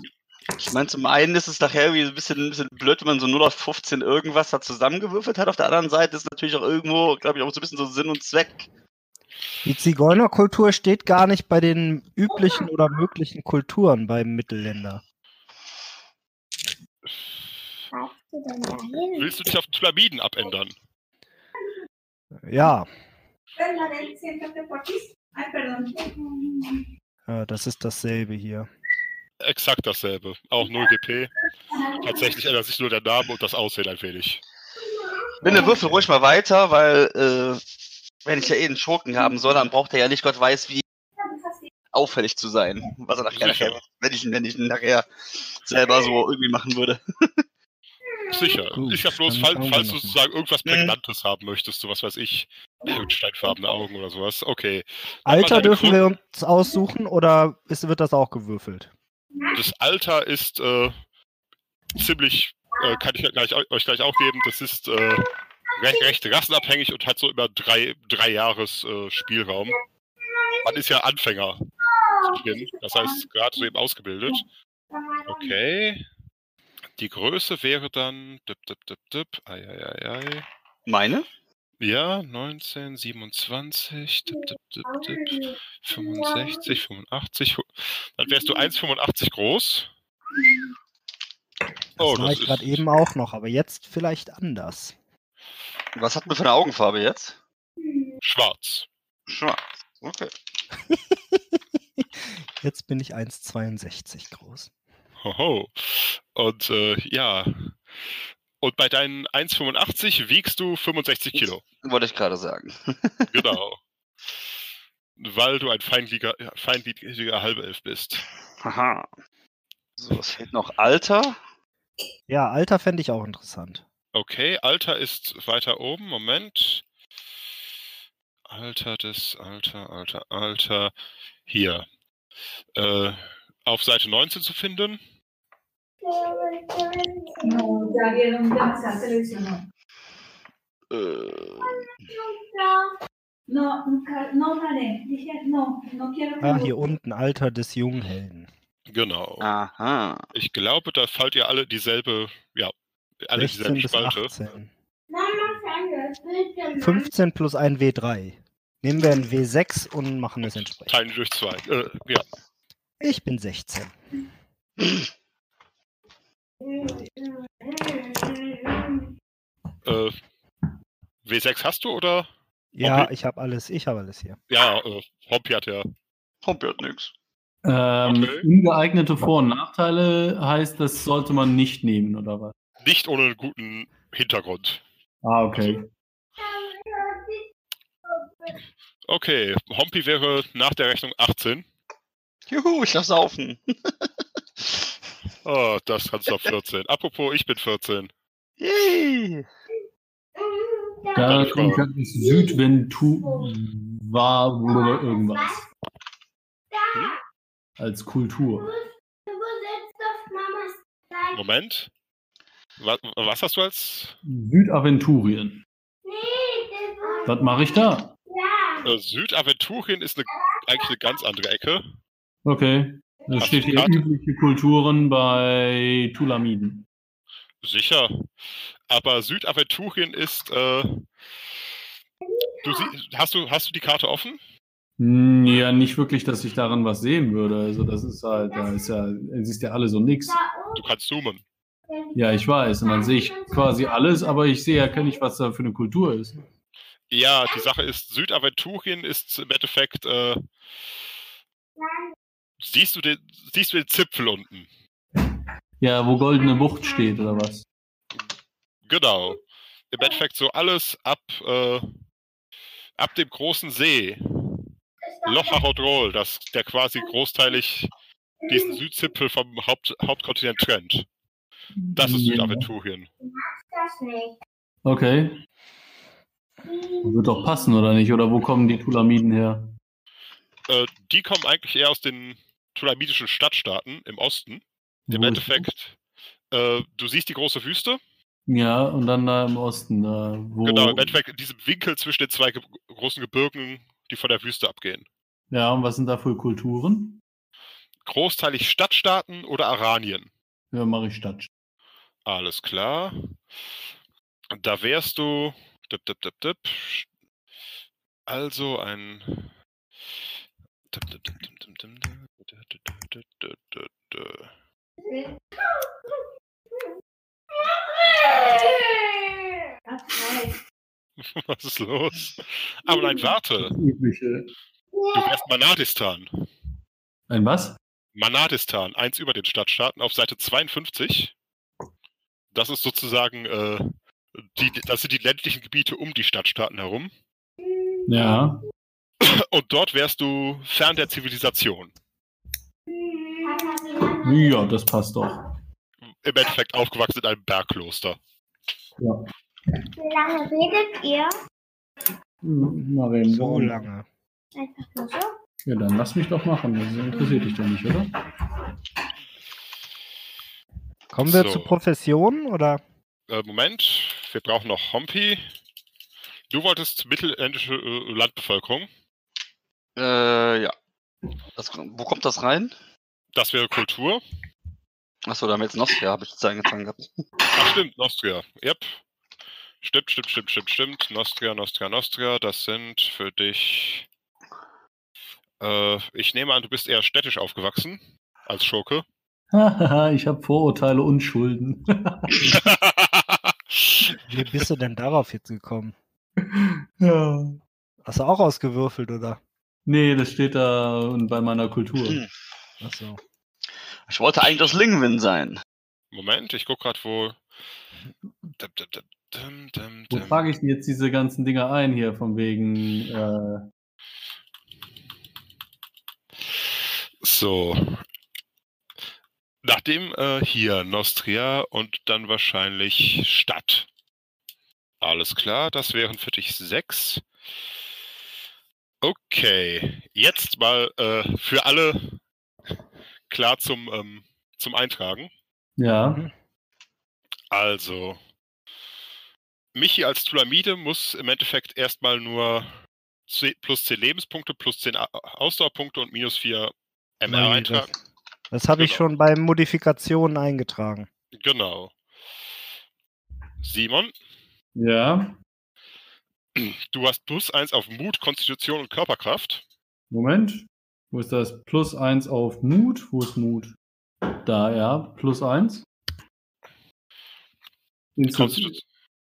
Ich meine, zum einen ist es nachher irgendwie ein bisschen, ein bisschen blöd, wenn man so 0 auf 15 irgendwas da zusammengewürfelt hat. Auf der anderen Seite ist natürlich auch irgendwo, glaube ich, auch so ein bisschen so Sinn und Zweck. Die Zigeunerkultur steht gar nicht bei den üblichen oder möglichen Kulturen beim Mittelländer. Willst du dich auf Tulamiden abändern? Ja, äh, das ist dasselbe hier. Exakt dasselbe. Auch 0 GP. Tatsächlich ändert sich nur der Name und das Aussehen ein wenig. Lene, würfel ruhig mal weiter, weil, äh, wenn ich ja eh einen Schurken haben soll, dann braucht er ja nicht Gott weiß wie auffällig zu sein. Was er nachher, <laughs> nachher wenn ich ihn, wenn ich ihn nachher selber so irgendwie machen würde. Sicher. Gut, ich hab bloß, fall, falls du sozusagen irgendwas Mhm. Prägnantes haben möchtest, so was weiß ich, steinfarbene Augen oder sowas. Okay. Alter dürfen Grund- wir uns aussuchen oder ist, wird das auch gewürfelt? Das Alter ist äh, ziemlich, äh, kann ich gleich, euch gleich auch geben, das ist äh, recht, recht rassenabhängig und hat so immer drei, drei Jahres äh, Spielraum. Man ist ja Anfänger. zu Beginn. Das heißt, gerade so eben ausgebildet. Okay. Die Größe wäre dann. Dip, dip, dip, dip. Ei, ei, ei. Meine? Ja, 19, 27, dip, dip, dip, dip, 65, 85. hu- Dann wärst du 1,85 groß. Das Oh, war das ich gerade eben auch noch, aber jetzt vielleicht anders. Was hat man für eine Augenfarbe jetzt? Schwarz. Schwarz. Okay. <laughs> Jetzt bin ich 1,62 groß. Hoho. Und äh, ja. Und bei deinen 1,85 wiegst du 65 Kilo. Wollte ich gerade sagen. <laughs> Genau. Weil du ein feingliedriger, feingliedriger Halbelf bist. Haha. So, was fehlt noch? Alter? Ja, Alter fände ich auch interessant. Okay, Alter ist weiter oben. Moment. Alter des, Alter, Alter, Alter. Hier. Äh, auf Seite 19 zu finden. No, ya vieron demasiada televisión. no. No, nunca, no hablaré. Dije, no, no quiero que Ah, hier unten, Alter des Junghelden. Genau. aha. Ich glaube, da fallt ihr alle dieselbe, ja, alle 16 dieselbe Spalte. 18. Mama, Sandra, bitte, 15 plus ein W3. Nehmen wir ein W6 und machen es entsprechend. Teilen durch zwei. Äh, ja. Ich bin 16. Äh, W6 hast du oder? Ja, Okay. ich habe alles, ich habe alles hier. Ja, äh, Hobby hat ja. Hobby hat nix. Ähm, Okay. Ungeeignete Vor- und Nachteile heißt, das sollte man nicht nehmen, oder was? Nicht ohne einen guten Hintergrund. Ah, okay. Okay, Hompi wäre nach der Rechnung 18. Juhu, ich darf saufen. <laughs> Oh, das kannst du auf 14. Apropos, ich bin 14. Yay. Da kommt halt das Südventu war oder irgendwas. Hm? Als Kultur. Moment. Was, was hast du als Südaventurien. Was mache ich da? äh, Südaventurien ist eine, eigentlich eine ganz andere Ecke. Okay. Da Hast steht hier Karte? übliche Kulturen bei Tulamiden. Sicher. Aber Südaventurien ist. Äh, du sie, hast, du, hast du die Karte offen? Hm, Ja, nicht wirklich, dass ich daran was sehen würde. Also das ist halt, da ist ja, es ist ja alles so nix. Du kannst zoomen. Ja, ich weiß. Und dann sehe ich quasi alles, aber ich sehe ja nicht, was da für eine Kultur ist. Ja, die Sache ist, Südaventurien ist im Endeffekt. Äh, siehst, du den, siehst du den Zipfel unten? Ja, wo Goldene Bucht steht, oder was? Genau. Im Endeffekt so alles ab, äh, ab dem großen See. Loch Harodrol, das der quasi großteilig diesen Südzipfel vom Haupt, Hauptkontinent trennt. Das ist Ja. Südaventurien. Okay. Wird doch passen, oder nicht? Oder wo kommen die Tulamiden her? Äh, die kommen eigentlich eher aus den tulamidischen Stadtstaaten im Osten. Im Endeffekt, äh, du siehst die große Wüste. Ja, und dann da im Osten, da. Genau, im Endeffekt in diesem Winkel zwischen den zwei ge großen Gebirgen, die von der Wüste abgehen. Ja, und was sind da für Kulturen? Großteilig Stadtstaaten oder Aranien. Ja, mache ich Stadt. Alles klar. Da wärst du. Dip, dip, dip, dip. Also ein. Dip, dip, dip, dip, dip, dip, Was ist los? Aber nein, warte. Du wärst Manadistan. Ein was? Manadistan, eins über den Stadtstaaten, auf Seite 52. Das ist sozusagen, äh, die, das sind die ländlichen Gebiete um die Stadtstaaten herum. Ja. Und dort wärst du fern der Zivilisation. Ja, das passt doch. Im Endeffekt aufgewachsen in einem Bergkloster. Ja. Wie lange redet ihr? Mal reden. So lange. Einfach nur so? Ja, dann lass mich doch machen. Das interessiert dich doch nicht, oder? Kommen wir So. zur Profession oder? Äh, Moment, wir brauchen noch Hompi. Du wolltest mittelländische äh, Landbevölkerung. Äh, ja. Das, wo kommt das rein? Das wäre Kultur. Achso, da haben wir jetzt Nostria, habe ich jetzt eingetragen gehabt. Ach, stimmt, Nostria. Yep. Stimmt, stimmt, stimmt, stimmt, stimmt. Nostria, Nostria, Nostria. Das sind für dich. Äh, ich nehme an, du bist eher städtisch aufgewachsen als Schurke. Hahaha, ich habe Vorurteile und Schulden. <laughs> Wie bist du denn darauf jetzt gekommen? ja. Hast du auch ausgewürfelt, oder? Nee, das steht da bei meiner Kultur. Achso. Ich wollte eigentlich das Lingwin sein. Moment, ich guck gerade, wo. Dum, dum, dum, dum, dum, Wo dum. trage ich denn jetzt diese ganzen Dinger ein hier, von wegen, äh, So. Nachdem äh, hier Nostria und dann wahrscheinlich Stadt. Alles klar, das wären für dich sechs. Okay, jetzt mal äh, für alle klar zum, ähm, zum Eintragen. ja. Also, Michi als Tulamide muss im Endeffekt erstmal nur 10, plus 10 Lebenspunkte, plus 10 A- Ausdauerpunkte und minus 4 MR Nein, eintragen. Das habe ich Genau. schon bei Modifikationen eingetragen. Genau. Simon, ja, du hast plus 1 auf Mut, Konstitution und Körperkraft. Moment. Wo ist das? Plus eins auf Mut. Wo ist Mut? Da, ja, plus eins. Instu- Konstitu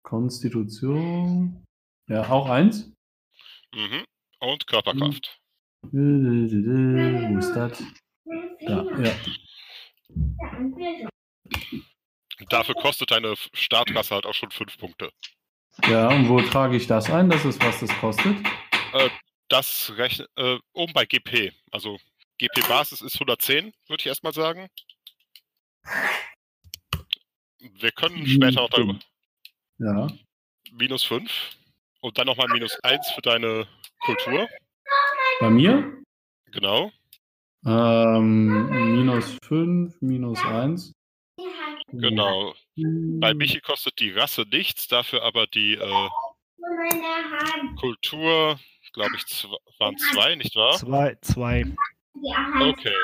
Konstitution. Ja, auch eins. mhm. Und Körperkraft. Wo ist das? Da, ja. Dafür kostet deine Startklasse halt auch schon 5 Punkte. Ja, und wo trage ich das ein? Das ist, was das kostet. Das rechnet äh, oben bei GP. Also GP-Basis ist 110, würde ich erstmal sagen. Wir können später noch darüber. Ja. Minus 5 und dann nochmal minus 1 für deine Kultur. Bei mir? Genau. Ähm, minus 5, minus 1. Genau. Bei Michi kostet die Rasse nichts, dafür aber die äh, Kultur, glaube ich, zw waren zwei, nicht wahr? Zwei, zwei. Okay.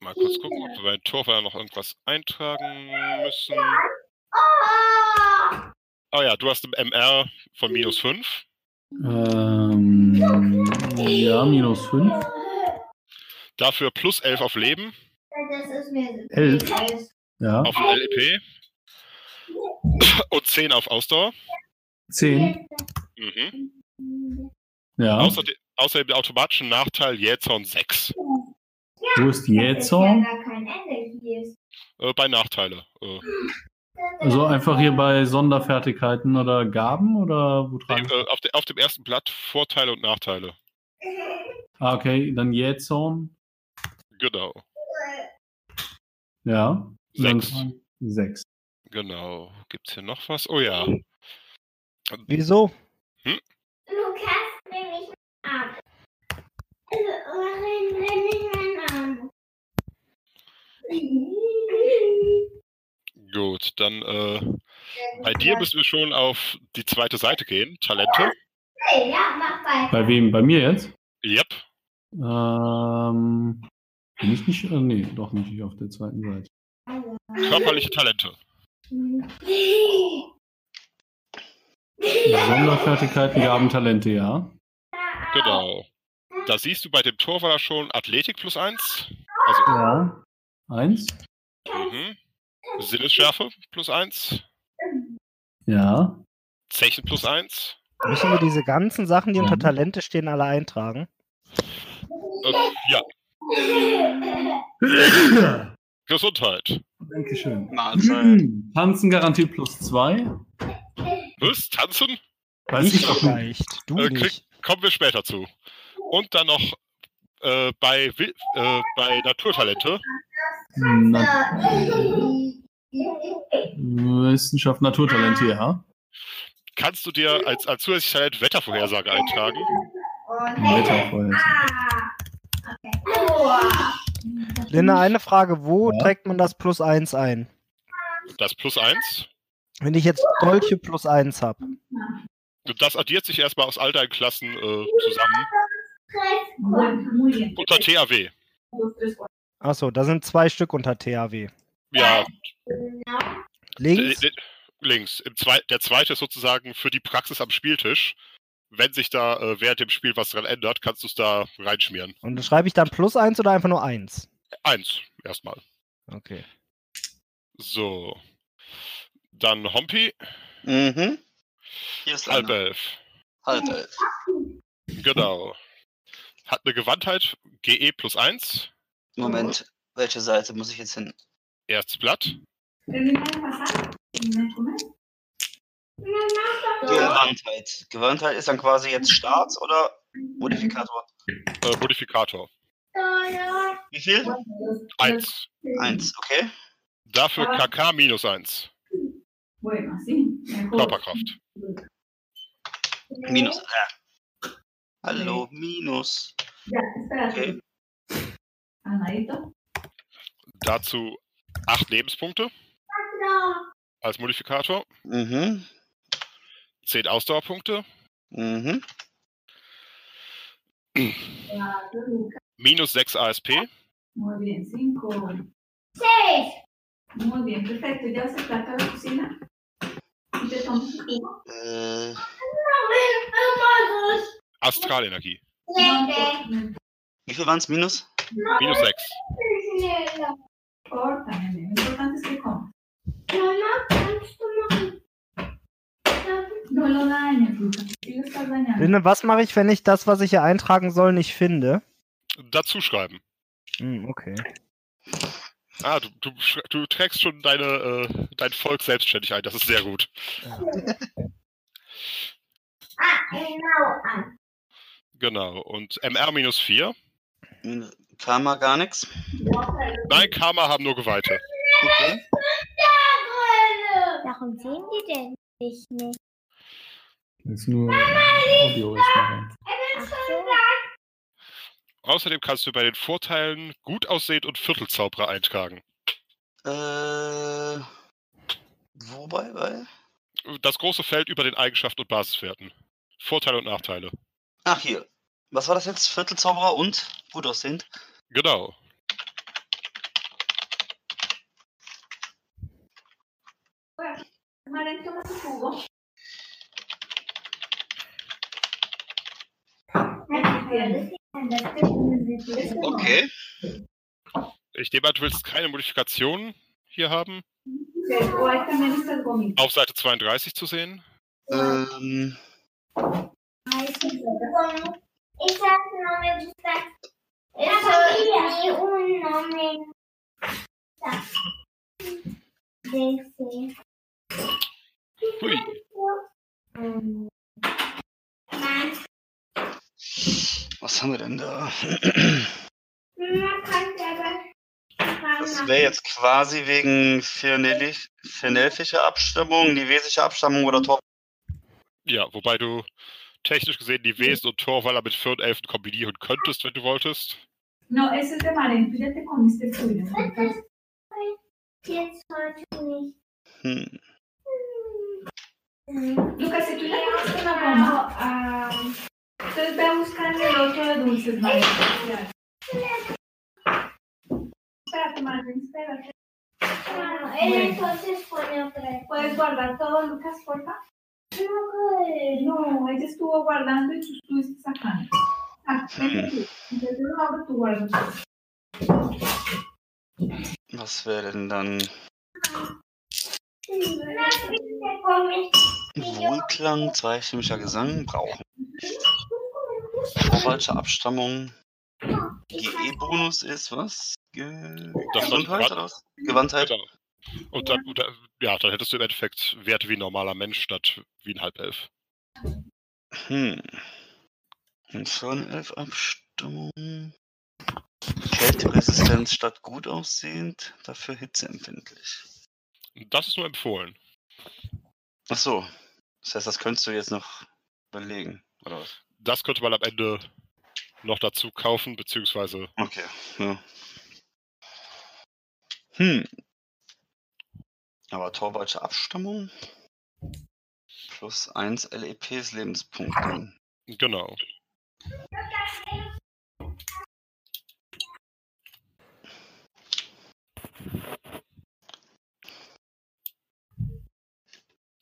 Mal kurz gucken, ob wir bei Torfall noch irgendwas eintragen müssen. Oh ja, du hast ein MR von minus 5. Ähm, ja, minus 5. Dafür plus 11 auf Leben, Elf. Ja, auf LEP. Und 10 auf Ausdauer. 10. Mhm. Ja. Außerdem, außerdem der automatische Nachteil Jähzorn 6. Wo ist Jähzorn? Äh, bei Nachteile. Äh, Also einfach hier bei Sonderfertigkeiten oder Gaben oder wo nee, tragen? äh, auf, de, auf dem ersten Blatt Vorteile und Nachteile. <laughs> Ah, okay, dann Jähzorn. Genau. Ja. Sechs. 6. Genau. Gibt es hier noch was? Oh ja. Wieso? Lukas, nimm mich ab. Warum nimm ich meinen Arm? Gut, dann äh, bei dir müssen wir schon auf die zweite Seite gehen. Talente. Ja, mach weiter. Bei wem? Bei mir jetzt? Yep. Ähm, bin ich nicht? Äh, nee, doch nicht auf der zweiten Seite. Körperliche Talente. Sonderfertigkeiten, Gaben, Talente, ja. Genau. Da siehst du bei dem Torwaller schon Athletik plus 1. Also, Ja. Eins. mhm. Sinnesschärfe plus 1. Ja. Zechen plus 1. Müssen wir diese ganzen Sachen, die unter. Talente stehen, alle eintragen? Äh, ja, <laughs> Gesundheit. Dankeschön. Mahlzeit. <clears throat> Tanzen garantiert plus zwei. Was? Tanzen? Weiß ich ich doch nicht. vielleicht, du Äh, krieg- nicht. Kommen wir später zu. Und dann noch äh, bei, äh, bei Naturtalente. Na, Wissenschaft, Naturtalente, ja. Kannst du dir als, als zusätzliches Talent Wettervorhersage eintragen? Wettervorhersage. Linda, eine Frage. Wo Ja. trägt man das plus 1 ein? Das plus 1. Wenn ich jetzt Dolche plus 1 habe. Das addiert sich erstmal aus all deinen Klassen äh, zusammen. Unter THW. Achso, da sind zwei Stück unter THW. Ja, Links? links. Im Zwei der zweite ist sozusagen für die Praxis am Spieltisch. Wenn sich da äh, während dem Spiel was dran ändert, kannst du es da reinschmieren. Und schreibe ich dann plus eins oder einfach nur eins? Eins, erstmal. Okay. So. Dann Hompi, Mhm. Hier ist halb einer. elf. Halb elf. Genau. Hat eine Gewandtheit, GE plus 1, Moment, welche Seite muss ich jetzt hin? erstes Blatt. Gewandtheit. Gewandtheit ist dann quasi jetzt Start oder Modifikator? Äh, Modifikator. Wie viel? 1. Eins, okay. Dafür KK minus 1. Bueno, así. Mejor. Körperkraft. Minus. Äh. Hallo, Minus. Ya, espérate. Okay. Dazu 8 Lebenspunkte als Modifikator. Mhm. 10 Ausdauerpunkte. Mhm. Minus 6 ASP. Muy bien, cinco. Muy bien, perfecto. ¿Ya vas a plato a la cocina? ¿Y te tomas un jugo? Äh, Astralenergie. Wie viel waren es? Minus? Minus 6. importa, nene. Lo importante es que comas. No lo dañes, Lucas. Sí lo estás dañando. Linde, was mache ich, wenn ich das, was ich hier eintragen soll, nicht finde? Dazu schreiben. Hm, okay. Ah, du, du, du trägst schon deine, äh, dein Volk selbstständig ein. Das ist sehr gut. Genau. Und MR minus 4. Minus- Karma gar nichts. Nein, Karma haben nur Geweihte. Okay. Warum sehen die denn mich nicht? Ist nur Audio. Ach so. Außerdem kannst du bei den Vorteilen gut aussehend und Viertelzauberer eintragen. Äh, wobei, bei? Das große Feld über den Eigenschaften und Basiswerten. Vorteile und Nachteile. Ach, hier. Was war das jetzt? Viertelzauberer und gut aussehend? Genau. Okay. Ich nehme an, du willst keine Modifikationen hier haben. O hay también estas gomitas. Auf Seite 32 zu sehen. Ähm, Ich sag no me gusta. Eso ni un no me gusta. Dice. Hui. mm, Nein, was haben wir denn da? Das wäre jetzt quasi wegen fernelfischer Abstammung, nivesischer Abstammung oder Tor. Ja, wobei du technisch gesehen die Wesen und Torwaller mit Firnelfen kombinieren könntest, wenn du wolltest. No, ese es de Maren. Tú ya te comiste el tuyo. Lucas. jetzt heute nicht. Hm. Lucas, si tú ya comiste una goma, Ähm, entonces ve a buscar el otro de dulces. Ya. Espérate, Maren, espérate. bueno, él entonces pone otra vez. ¿Puedes guardar todo, Lucas, porfa? No, No, ella estuvo guardando y tú estuviste sacando. Entonces abro, tú guardas. Was wäre denn dann Wohlklang, zweistimmiger Gesang? Brauchen. Falsche Abstammung. GE-Bonus ist was? Ge Gesundheit oder was? Gewandtheit? Und dann, dann, ja, dann hättest du im Endeffekt Werte wie ein normaler Mensch statt wie ein Halbelf. Hm. Und schon elf Abstammung. Kälteresistenz statt gut aussehend, dafür hitzeempfindlich. Das ist nur empfohlen. Ach so. Das heißt, das könntest du jetzt noch überlegen, oder was? Das könnte man am Ende noch dazu kaufen, beziehungsweise Okay, ja. Hm. Aber Torwaldsche Abstammung plus 1 LEPs Lebenspunkte. genau.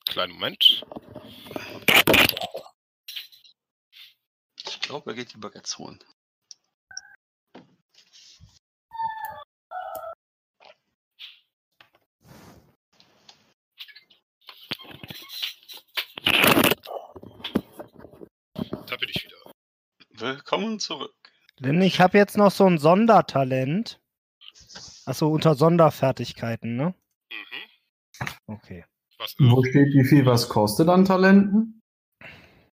Kleinen Moment. Ich glaube, er geht die Baguettes holen. Da bin ich wieder. Willkommen zurück. Denn ich habe jetzt noch so ein Sondertalent. Achso, unter Sonderfertigkeiten, ne? Mhm. Okay. Was, Wo steht, wie viel was kostet an Talenten?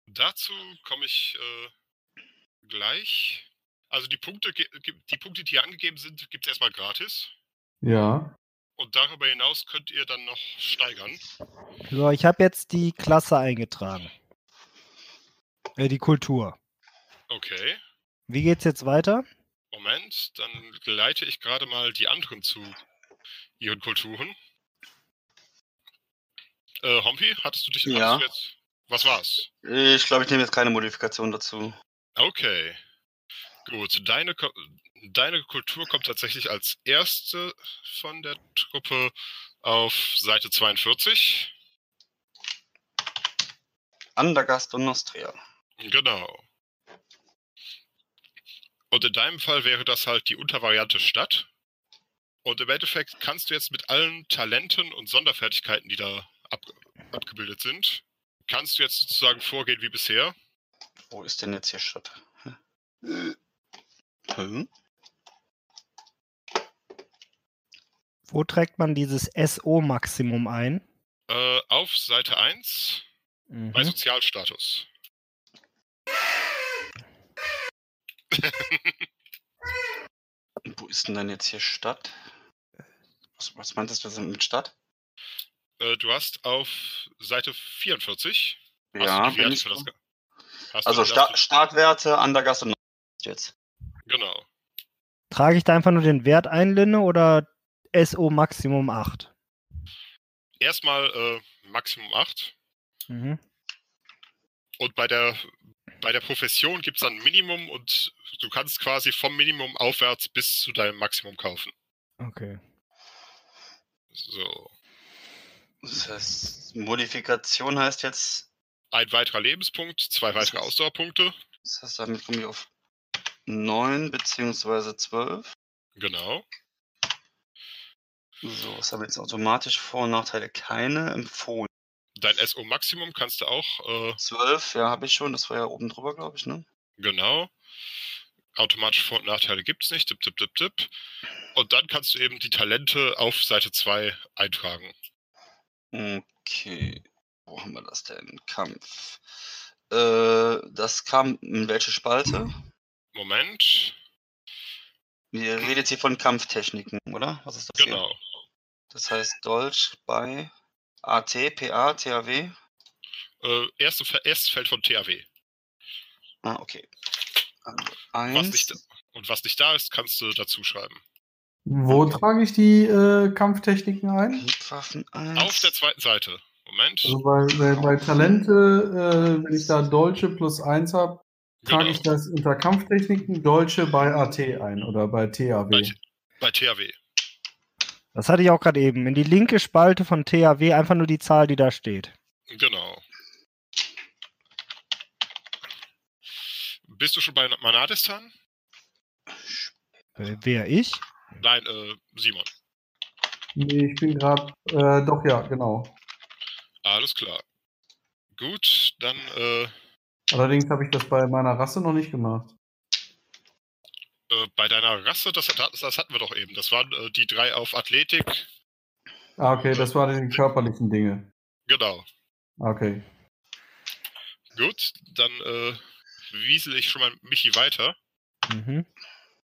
Dazu komme ich äh, gleich. Also die Punkte, die Punkte, die hier angegeben sind, gibt es erstmal gratis. Ja. Und darüber hinaus könnt ihr dann noch steigern. So, ich habe jetzt die Klasse eingetragen. Äh, die Kultur. Okay. Wie geht's jetzt weiter? Moment, dann leite ich gerade mal die anderen zu ihren Kulturen. Äh, Hompi, hattest du dich Ja. du jetzt, Was war's? Ich glaube, ich nehme jetzt keine Modifikation dazu. Okay. Gut, deine, deine Kultur kommt tatsächlich als erste von der Truppe auf Seite 42. Andergast und Nostria. Genau. Und in deinem Fall wäre das halt die Untervariante Stadt. Und im Endeffekt kannst du jetzt mit allen Talenten und Sonderfertigkeiten, die da ab, abgebildet sind, kannst du jetzt sozusagen vorgehen wie bisher. Wo ist denn jetzt hier Stadt? Hm? Wo trägt man dieses SO-Maximum ein? Äh, auf Seite 1 bei Mhm. Sozialstatus. <laughs> Wo ist denn dann jetzt hier Stadt? Was, was meintest du mit Stadt? Äh, du hast auf Seite 44. hast Ja, du die bin Werte ich für das so. Also Sta Startwerte, Andergast und Nostria jetzt. Genau. Trage ich da einfach nur den Wert ein, Linne, oder SO Maximum 8? Erstmal äh, Maximum 8. Mhm. Und bei der, bei der Profession gibt es dann ein Minimum und du kannst quasi vom Minimum aufwärts bis zu deinem Maximum kaufen. Okay. So. Das heißt, Modifikation heißt jetzt, Ein weiterer Lebenspunkt, zwei weitere Ausdauerpunkte. das heißt, damit komme ich auf 9 beziehungsweise 12. Genau. So, was habe ich jetzt automatisch Vor- und Nachteile? Keine empfohlen. Dein SO-Maximum kannst du auch, äh, 12, ja, habe ich schon. Das war ja oben drüber, glaube ich, ne? genau. Automatische Vor- und Nachteile gibt es nicht. Tipp, tipp, tipp, tipp. Und dann kannst du eben die Talente auf Seite 2 eintragen. Okay. Wo haben wir das denn? Kampf. Äh, das kam in welche Spalte? Moment. Ihr redet jetzt hier von Kampftechniken, oder? Was ist das hier? Genau. Das heißt Dolch bei AT, PA, THW? Äh, erste, Fe- erstes Feld von THW. Ah, okay. Also Was nicht, eins. und was nicht da ist, kannst du dazu schreiben. Wo trage ich die äh, Kampftechniken ein? Kampfwaffen 1. Auf der zweiten Seite. Moment. Also bei, bei, bei Talente, äh, wenn ich da Dolce plus 1 habe, trage Genau. ich das unter Kampftechniken Dolce bei AT ein oder bei THW. Bei, bei THW. Das hatte ich auch gerade eben. In die linke Spalte von THW einfach nur die Zahl, die da steht. Genau. Bist du schon bei Manadistan? Äh, wer ich? Nein, äh, Simon. Nee, ich bin gerade, äh, doch ja, genau. Alles klar. Gut, dann, äh, Allerdings habe ich das bei meiner Rasse noch nicht gemacht. Äh, bei deiner Rasse, das, das, das hatten wir doch eben. Das waren äh, die drei auf Athletik. Ah, okay, das waren die körperlichen Dinge. Genau. Okay. Gut, dann äh, wiesel ich schon mal Michi weiter. Mhm.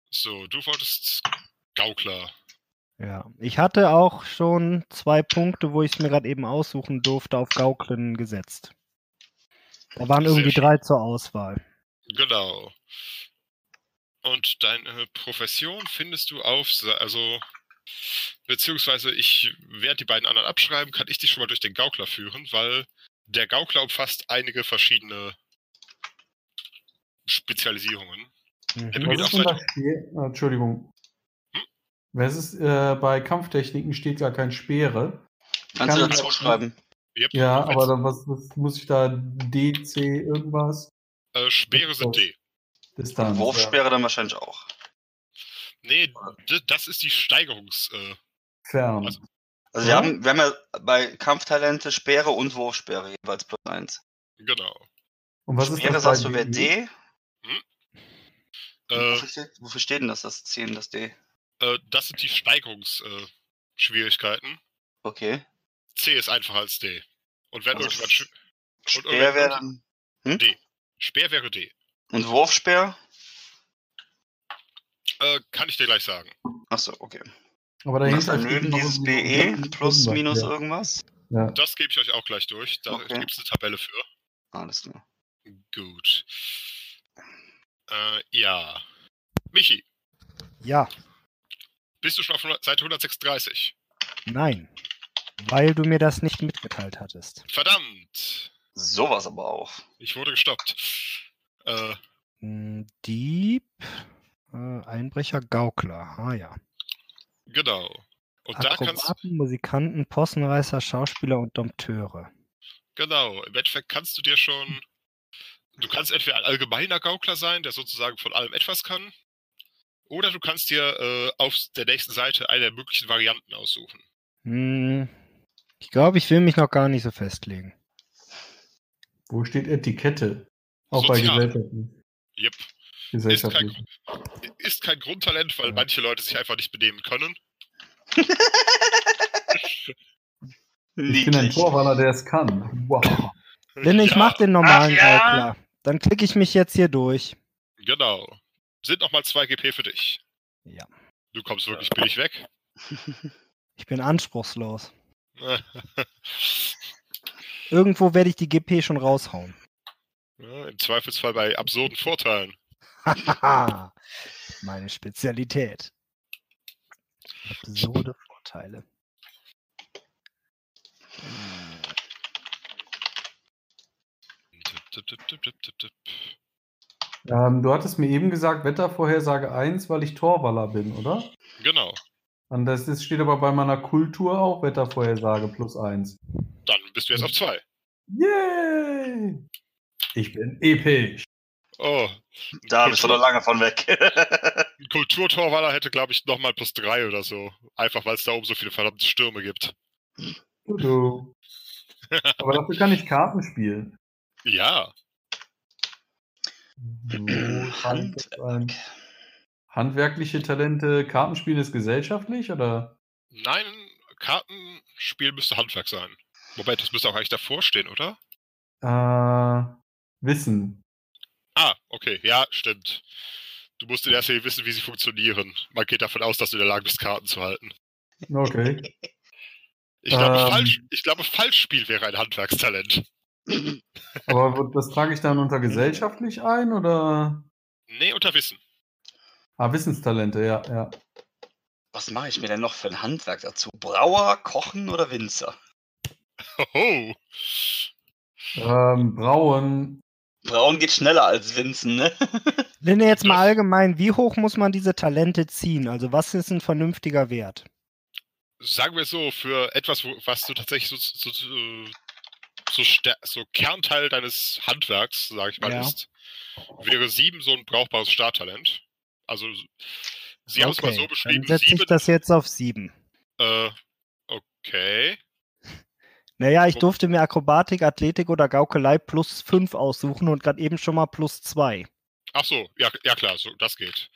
So, du wolltest Gaukler. Ja. Ich hatte auch schon zwei Punkte, wo ich es mir gerade eben aussuchen durfte, auf Gauklen gesetzt. Da waren Sehr irgendwie schön. drei zur Auswahl. Genau. Und deine Profession findest du auf, also, beziehungsweise ich werde die beiden anderen abschreiben, kann ich dich schon mal durch den Gaukler führen, weil der Gaukler umfasst einige verschiedene Spezialisierungen. Mhm. Du Was ist das Speer? Ah, Entschuldigung. Hm? Was ist, äh, bei Kampftechniken steht gar kein Speere. Kannst du Kann- dazu schreiben? Yep. Ja, aber dann was, was muss ich da DC irgendwas? Äh, Speere sind D. Distanz. Wurfsperre dann wahrscheinlich auch. Nee, d- das ist die Steigerungs... Äh. Fern. Also- Also wir haben, wir haben ja bei Kampftalente Speere und Wurfsperre jeweils plus eins. genau. Und was ist Speere das sagst bei du wäre? D. Äh, wofür, steht, wofür steht denn das, das 10, das D? äh, das sind die Steigerungsschwierigkeiten. Äh. Okay. C ist einfacher als D. Und wenn Also Und Speer wäre dann. Speer wäre D. Und Wurfspeer? Äh, kann ich dir gleich sagen. Achso, okay. Aber das dahinter steht daneben noch dieses so- BE plus minus ja. irgendwas? Ja. Das gebe ich euch auch gleich durch. Da Okay. gibt es eine Tabelle für. Alles klar. Gut. Äh, ja. Michi, Ja, bist du schon auf 100 Seite 136? nein. Weil du mir das nicht mitgeteilt hattest. Verdammt! Sowas aber auch. Ich wurde gestoppt. Äh, Hm, Dieb, äh, Einbrecher, Gaukler. Ah ja. genau. Und da kannst Akrobaten, Musikanten, Possenreißer, Schauspieler und Dompteure. genau, im Endeffekt kannst du dir schon. Du kannst entweder ein allgemeiner Gaukler sein, der sozusagen von allem etwas kann. Oder du kannst dir äh, auf der nächsten Seite eine der möglichen Varianten aussuchen. Hm, ich glaube, ich will mich noch gar nicht so festlegen. Wo steht Etikette? Auch bei. Gesellschaften. Yep. Ist Gesellschaftlich. kein, ist kein Grundtalent, weil Ja. manche Leute sich einfach nicht benehmen können. <laughs> Ich bin ein. Torwaller, der es kann. Wow. Linne, ich Ja, mach den normalen Ach ja. Gaukler. Dann klicke ich mich jetzt hier durch. Genau. Sind nochmal 2 GP für dich. Ja. Du kommst wirklich billig weg. <laughs> Ich bin anspruchslos. <laughs> Irgendwo werde ich die GP schon raushauen. Ja, Im Zweifelsfall bei absurden Vorteilen. <laughs> Meine Spezialität. Absurde Vorteile. Ähm, du hattest mir eben gesagt, Wettervorhersage 1, weil ich Torwaller bin, oder? Genau. Und das ist, steht aber bei meiner Kultur auch Wettervorhersage plus 1. Dann bist du jetzt auf 2. Yay! Ich bin episch. Oh. Da bist du noch lange von weg. <laughs> Ein Kulturtorwaller hätte, glaube ich, nochmal plus 3 oder so. Einfach weil es da oben so viele verdammte Stürme gibt. Tudu. <laughs> aber dafür kann ich Karten spielen. Ja. So, Hand. ein- Handwerkliche Talente, Kartenspiel ist gesellschaftlich oder? Nein, Kartenspiel müsste Handwerk sein. Wobei, das müsste auch eigentlich davor stehen, oder? Äh, Wissen. Ah, okay, ja, stimmt. Du musst in erster Linie wissen, wie sie funktionieren. Man geht davon aus, dass du in der Lage bist, Karten zu halten. Okay. <laughs> Ich glaube, Ähm. falsch, ich glaube Falschspiel wäre ein Handwerkstalent. <laughs> Aber das trage ich dann unter gesellschaftlich ein oder? Nee, unter Wissen. Ah, Wissenstalente, ja, ja. Was mache ich mir denn noch für ein Handwerk dazu? Brauer, Kochen oder Winzer? <laughs> Hoho. Ähm, Brauen. Brauen geht schneller als Winzen, ne? <laughs> Linne, jetzt mal allgemein, wie hoch muss man diese Talente ziehen? Also was ist ein vernünftiger Wert? Sagen wir so, für etwas, was du tatsächlich so, so, so, so, Kernteil deines Handwerks, sage ich mal, Ja. ist, wäre sieben so ein brauchbares Starttalent. Also, sie haben es mal so dann beschrieben, setze ich sieben. das jetzt auf sieben. Äh, okay. Naja, ich durfte mir Akrobatik, Athletik oder Gaukelei plus fünf aussuchen und gerade eben schon mal plus zwei. Ach so, ja, ja klar, so, das geht.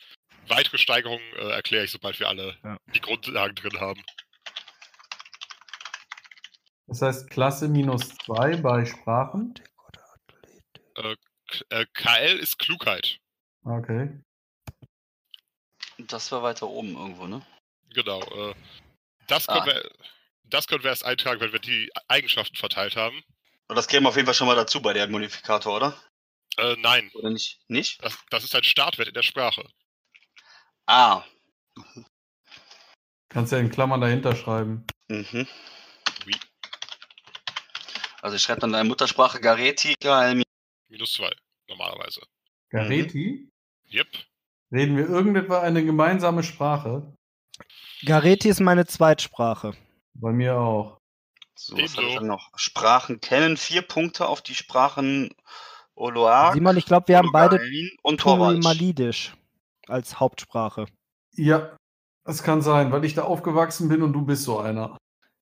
Weitere Steigerungen äh, erkläre ich, sobald wir alle Ja. die Grundlagen drin haben. Das heißt Klasse minus 2 bei Sprachen. K äh, KL ist Klugheit. Okay. Das war weiter oben irgendwo, ne? Genau. Äh, das, Ah. können wir, das können wir erst eintragen, wenn wir die Eigenschaften verteilt haben. Und das käme auf jeden Fall schon mal dazu bei der Modifikator, oder? Äh, nein, Oder nicht? Nicht? das, das ist ein Startwert in der Sprache. Ah. Kannst ja in Klammern dahinter schreiben. Mhm. Wie? Also ich schreibe dann deine Muttersprache Gareti, KL. Minus zwei, normalerweise. Gareti? Yep. Reden wir irgendetwa eine gemeinsame Sprache? Gareti ist meine Zweitsprache. Bei mir auch. So, was Ebenso. habe ich dann noch? Sprachen kennen, vier Punkte auf die Sprachen Oloak, Simon, ich glaube, wir haben beide und. Malidisch als Hauptsprache. Ja, das kann sein, weil ich da aufgewachsen bin und du bist so einer.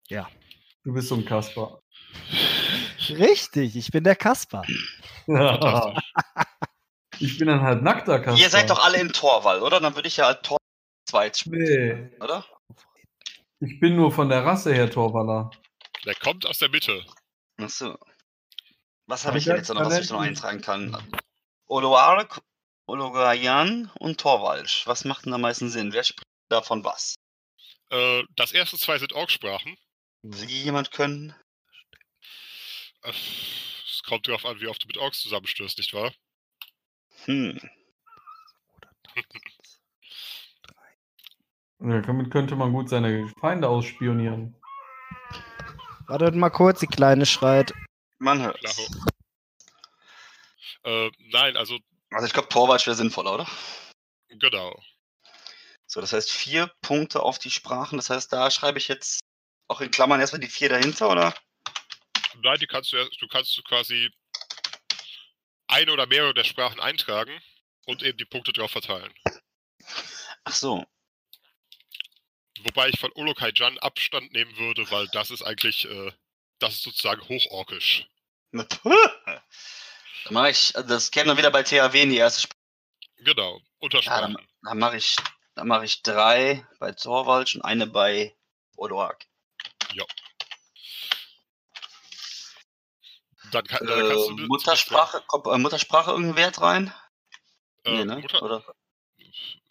Ja. Du bist so ein Kasper. Richtig, ich bin der Kasper. Fantastisch. ich bin ein halb nackter Kasper. Ihr seid doch alle im Torwall, oder? Dann würde ich ja als Tor zweit spielen, Nee, oder? Ich bin nur von der Rasse her Torwaller. Der kommt aus der Mitte. Achso. Was habe ich jetzt noch, was ich noch eintragen kann? Oloark, Ologayan und Torwalsch. Was macht denn am meisten Sinn? Wer spricht davon was? Äh, das erste zwei sind Orksprachen. Will jemand können? Es kommt darauf an, wie oft du mit Orks zusammenstößt, nicht wahr? Hm. <laughs> Ja, damit könnte man gut seine Feinde ausspionieren. Wartet mal kurz, die Kleine schreit. Man hört. Äh, nein, also Also ich glaube, Torwalsch wäre sinnvoller, oder? genau. So, das heißt vier Punkte auf die Sprachen. Das heißt, da schreibe ich jetzt auch in Klammern erstmal die vier dahinter, oder? Nein, die kannst du, du kannst quasi eine oder mehrere der Sprachen eintragen und eben die Punkte drauf verteilen. Ach so. Wobei ich von Olokai Jan Abstand nehmen würde, weil das ist eigentlich, äh, das ist sozusagen hochorkisch. Dann mache ich, also das käme dann wieder bei THW in die erste Sprache. Genau, Ja, Untersprachen. dann, dann mache ich, dann mache ich drei bei Torwalsch und eine bei Odoak. dann, kann, dann kannst Äh, du zum Muttersprache, kommt äh, Muttersprache irgendeinen Wert rein? Äh, nee, ne? Mutter, Oder?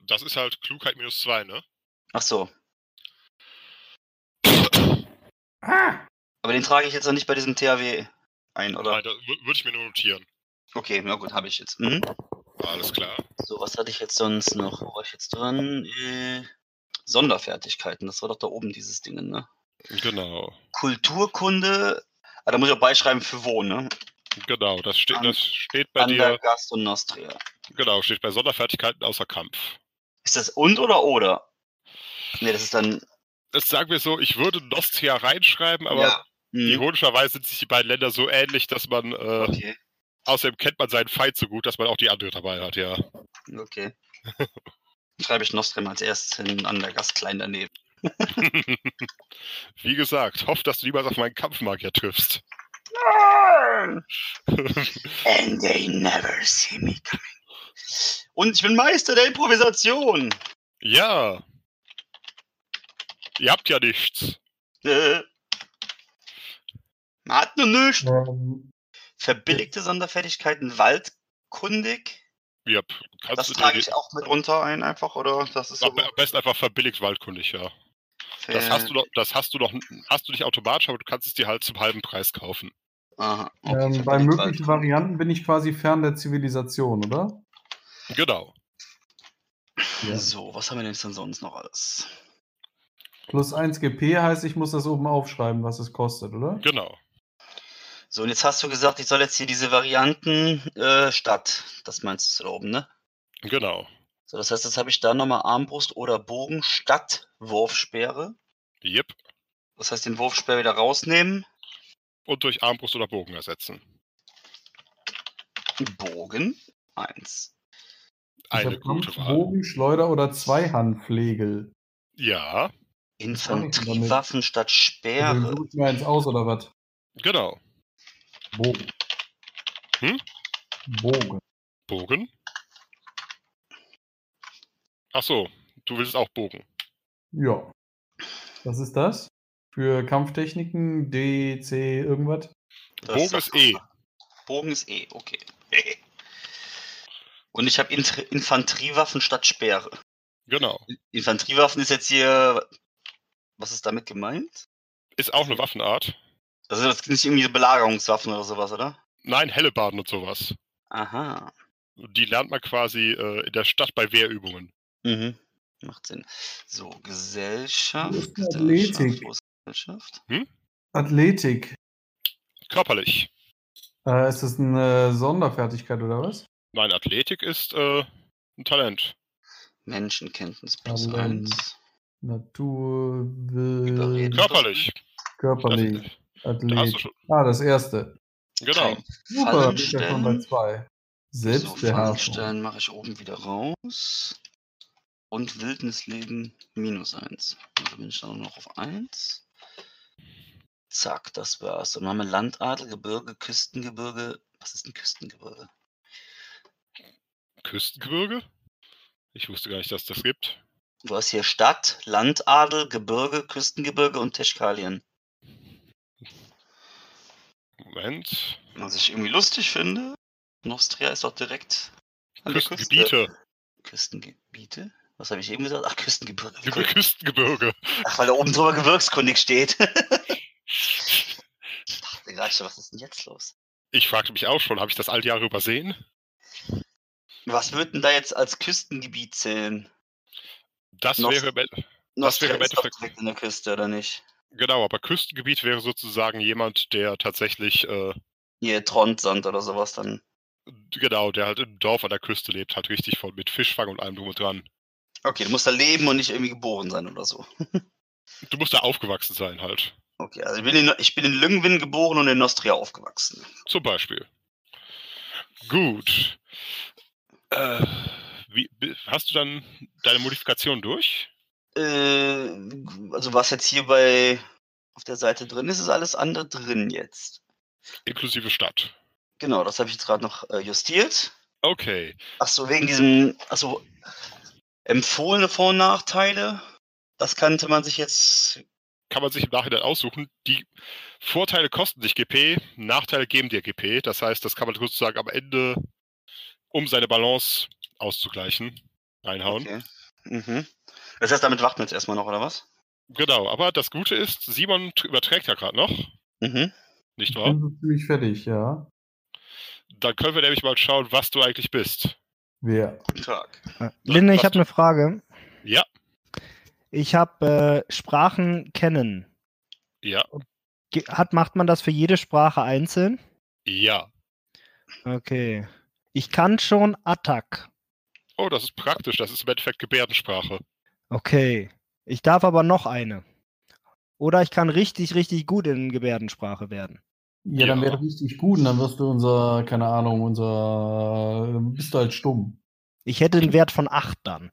das ist halt Klugheit minus zwei, ne? Ach so. Ah! Aber den trage ich jetzt noch nicht bei diesem THW ein, oder? Nein, das würde ich mir nur notieren. Okay, na gut, habe ich jetzt. Mhm. Alles klar. So, was hatte ich jetzt sonst noch? Wo war ich jetzt dran? Äh, Sonderfertigkeiten, das war doch da oben dieses Ding, ne? Genau. Kulturkunde, ah, da muss ich auch beischreiben für wo, ne? Genau, das steht, An- das steht bei dir, Andergast und Nostria. genau, steht bei Sonderfertigkeiten außer Kampf. Ist das und oder oder? Ne, das ist dann. Das sagen wir so, ich würde Nostria reinschreiben, aber ja. Mhm. ironischerweise sind sich die beiden Länder so ähnlich, dass man, äh, Okay, außerdem kennt man seinen Feind so gut, dass man auch die andere dabei hat, ja. okay. <laughs> Schreibe ich Nostrim als erstes hin, Andergast klein daneben. <laughs> Wie gesagt, hoffe, dass du niemals auf meinen Kampfmagier triffst. <laughs> And they never see me coming. Und ich bin Meister der Improvisation. ja. Ihr habt ja nichts. Äh. <laughs> Man hat nur nichts. Ähm, Verbilligte Sonderfertigkeiten, waldkundig. Ja, kannst Das du trage ich auch mit runter ein, einfach, oder? Das ist am besten einfach verbilligt waldkundig, ja. Das hast du doch, das hast du doch, hast du nicht automatisch, aber du kannst es dir halt zum halben Preis kaufen. Aha, okay, ähm, bei möglichen. Varianten bin ich quasi fern der Zivilisation, oder? Genau. Ja. So, was haben wir denn jetzt denn sonst noch alles? Plus 1 GP heißt, ich muss das oben aufschreiben, was es kostet, oder? Genau. So, und jetzt hast du gesagt, ich soll jetzt hier diese Varianten äh, statt. Das meinst du da oben, ne? Genau. So, das heißt, jetzt habe ich da nochmal Armbrust oder Bogen statt Wurfsperre. Yep. Das heißt, den Wurfsperr wieder rausnehmen. Und durch Armbrust oder Bogen ersetzen. Bogen. Eins. Ich Eine hab gute Wahl. Bogen, Schleuder oder Zweihandflegel. Ja, Infanteriewaffen statt Speere. suche ich mir eins aus oder was? genau. Bogen. Hm? Bogen. Bogen. Ach so, du willst auch Bogen. Ja. Was ist das? Für Kampftechniken, D, C, irgendwas? Das Bogen ist E. <laughs> Bogen ist E, okay. <laughs> Und ich habe Infanteriewaffen statt Speere. Genau. Infanteriewaffen ist jetzt hier. Was ist damit gemeint? Ist auch eine Waffenart. Also das sind nicht irgendwie Belagerungswaffen oder sowas, oder? Nein, Hellebarden und sowas. Aha. Die lernt man quasi äh, in der Stadt bei Wehrübungen. Mhm. Macht Sinn. So, Gesellschaft. Ist Athletik? Ist Gesellschaft? Athletik. Körperlich. Äh, ist das eine Sonderfertigkeit oder was? Meine Athletik ist äh, ein Talent. Menschenkenntnis plus Talent. 1. Natur, Will. Körperlich. körperlich, Athlet. schon. Ah, das erste. Genau. Super, ich ja schon bei stellen. zwei. So, Fallen Selbstbeherrschung. stellen mache ich oben wieder raus. Und Wildnisleben minus 1. Also bin ich dann noch auf 1. Zack, das war's. Und dann haben wir Landadel, Gebirge, Küstengebirge. Was ist ein Küstengebirge? Küstengebirge? Ich wusste gar nicht, dass das gibt. Du hast hier Stadt, Landadel, Gebirge, Küstengebirge und Teschkalien. Moment. Was ich irgendwie lustig finde, Nostria ist doch direkt an der Küste. Küstengebiete. Küstengebiete? Was habe ich eben gesagt? Ach, Küstengebirge. Über Küstengebirge. Ach, weil da oben drüber gebirgskundig steht. <laughs> ich dachte gerade schon, was ist denn jetzt los? Ich fragte mich auch schon, habe ich das all die Jahre übersehen? Was wird denn da jetzt als Küstengebiet zählen? Das Nost- wäre, Ende- Das wäre im Endeffekt- direkt an der Küste, oder nicht? genau, aber Küstengebiet wäre sozusagen jemand, der tatsächlich, äh, Hier Trondsand oder sowas dann. genau, der halt im Dorf an der Küste lebt, halt richtig voll mit Fischfang und allem drum und dran. Okay, du musst da leben und nicht irgendwie geboren sein oder so. <laughs> Du musst da aufgewachsen sein halt. Okay, also ich bin in, ich bin in Lüngwin geboren und in Nostria aufgewachsen. Zum Beispiel. Gut. Äh, wie, hast du dann deine Modifikation durch? Äh, also was jetzt hier bei auf der Seite drin ist, ist alles andere drin jetzt. Inklusive Stadt. Genau, das habe ich jetzt gerade noch äh, justiert. Okay. Ach so, wegen diesem, also empfohlene Vor- und Nachteile. Das kannte man sich jetzt. Kann man sich im Nachhinein aussuchen. Die Vorteile kosten dich GP, Nachteile geben dir GP. Das heißt, das kann man sozusagen am Ende, um seine Balance auszugleichen, reinhauen. Okay. Mhm. Das heißt, damit warten wir jetzt erstmal noch, oder was? Genau, aber das Gute ist, Simon überträgt ja gerade noch, Mhm. nicht Ich wahr? bin so ziemlich fertig, ja. Dann können wir nämlich mal schauen, was du eigentlich bist. Wer? Guten Tag. Äh, Linde, ich habe eine Frage. Ja, Ich habe äh, Sprachen kennen. ja, Hat, macht man das für jede Sprache einzeln? ja. Okay. Ich kann schon Attack. Oh, das ist praktisch. Das ist im Endeffekt Gebärdensprache. Okay. Ich darf aber noch eine. Oder ich kann richtig, richtig gut in Gebärdensprache werden. Ja, dann Ja. wäre richtig gut und dann wirst du unser, keine Ahnung, unser, dann bist du halt stumm. Ich hätte einen Wert von 8 dann.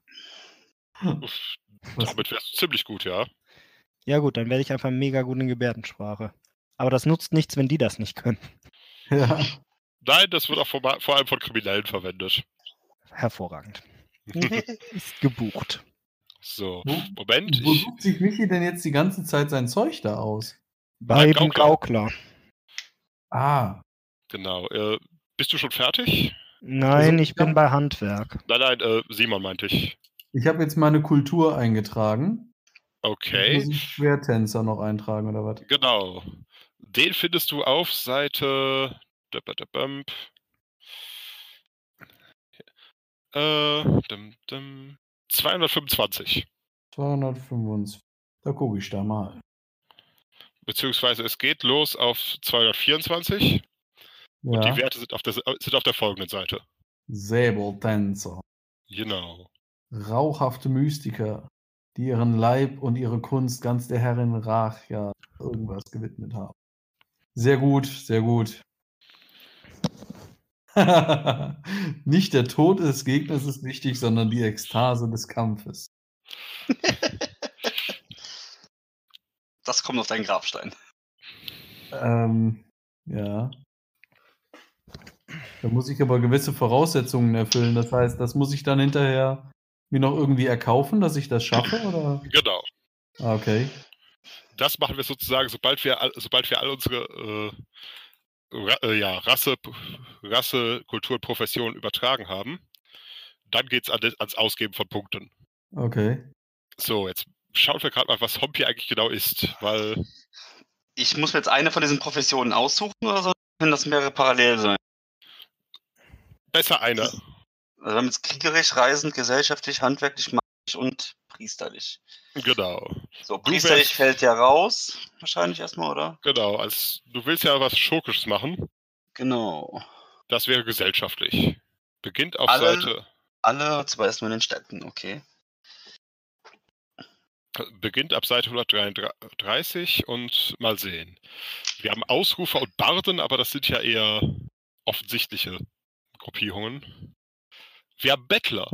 Uff? Damit wärst du ziemlich gut, ja. Ja gut, dann werde ich einfach mega gut in Gebärdensprache. Aber das nutzt nichts, wenn die das nicht können. Ja. Nein, das wird auch vor, vor allem von Kriminellen verwendet. Hervorragend. <laughs> Ist gebucht. So, Wo- Moment. Wo sucht sich Michi denn jetzt die ganze Zeit sein Zeug da aus? Bei dem Gaukler. Gaukler. Ah, genau. Äh, bist du schon fertig? Nein, Also, ich bin ja. bei Handwerk. Nein, nein, äh, Simon meinte ich. ich habe jetzt meine Kultur eingetragen. Okay, Muss ich Schwertänzer noch eintragen oder was? genau. Den findest du auf Seite. Äh, dum, dum, 225. 225. Da gucke ich da mal. Beziehungsweise es geht los auf 224 und die Ja. Werte sind auf der, sind auf der folgenden Seite. Säbeltänzer. Genau. Rauchhafte Mystiker, die ihren Leib und ihre Kunst ganz der Herrin Rachja irgendwas gewidmet haben. Sehr gut, sehr gut. <laughs> Nicht der Tod des Gegners ist wichtig, sondern die Ekstase des Kampfes. <laughs> Das kommt auf deinen Grabstein. Ähm, ja. Da muss ich aber gewisse Voraussetzungen erfüllen. Das heißt, das muss ich dann hinterher mir noch irgendwie erkaufen, dass ich das schaffe, oder? Genau. Ah, okay. Das machen wir sozusagen, sobald wir, sobald wir all unsere äh, ja, Rasse, Rasse, Kultur und Profession übertragen haben. Dann geht es an, ans Ausgeben von Punkten. Okay. So, jetzt schauen wir gerade mal, was Hompi eigentlich genau ist, weil Ich muss mir jetzt eine von diesen Professionen aussuchen oder so? Können das mehrere parallel sein? besser eine. Also wir haben jetzt kriegerisch, reisend, gesellschaftlich, handwerklich, magisch und priesterlich. Genau. So, priesterlich wärst- fällt ja raus, wahrscheinlich erstmal, oder? Genau. Als, du willst ja was Schurkisches machen. Genau. Das wäre gesellschaftlich. Beginnt auf Alle- Seite Alle, zwar erstmal in den Städten, okay. beginnt ab Seite 133 und mal sehen. Wir haben Ausrufer und Barden, aber das sind ja eher offensichtliche Gruppierungen. Wir haben Bettler.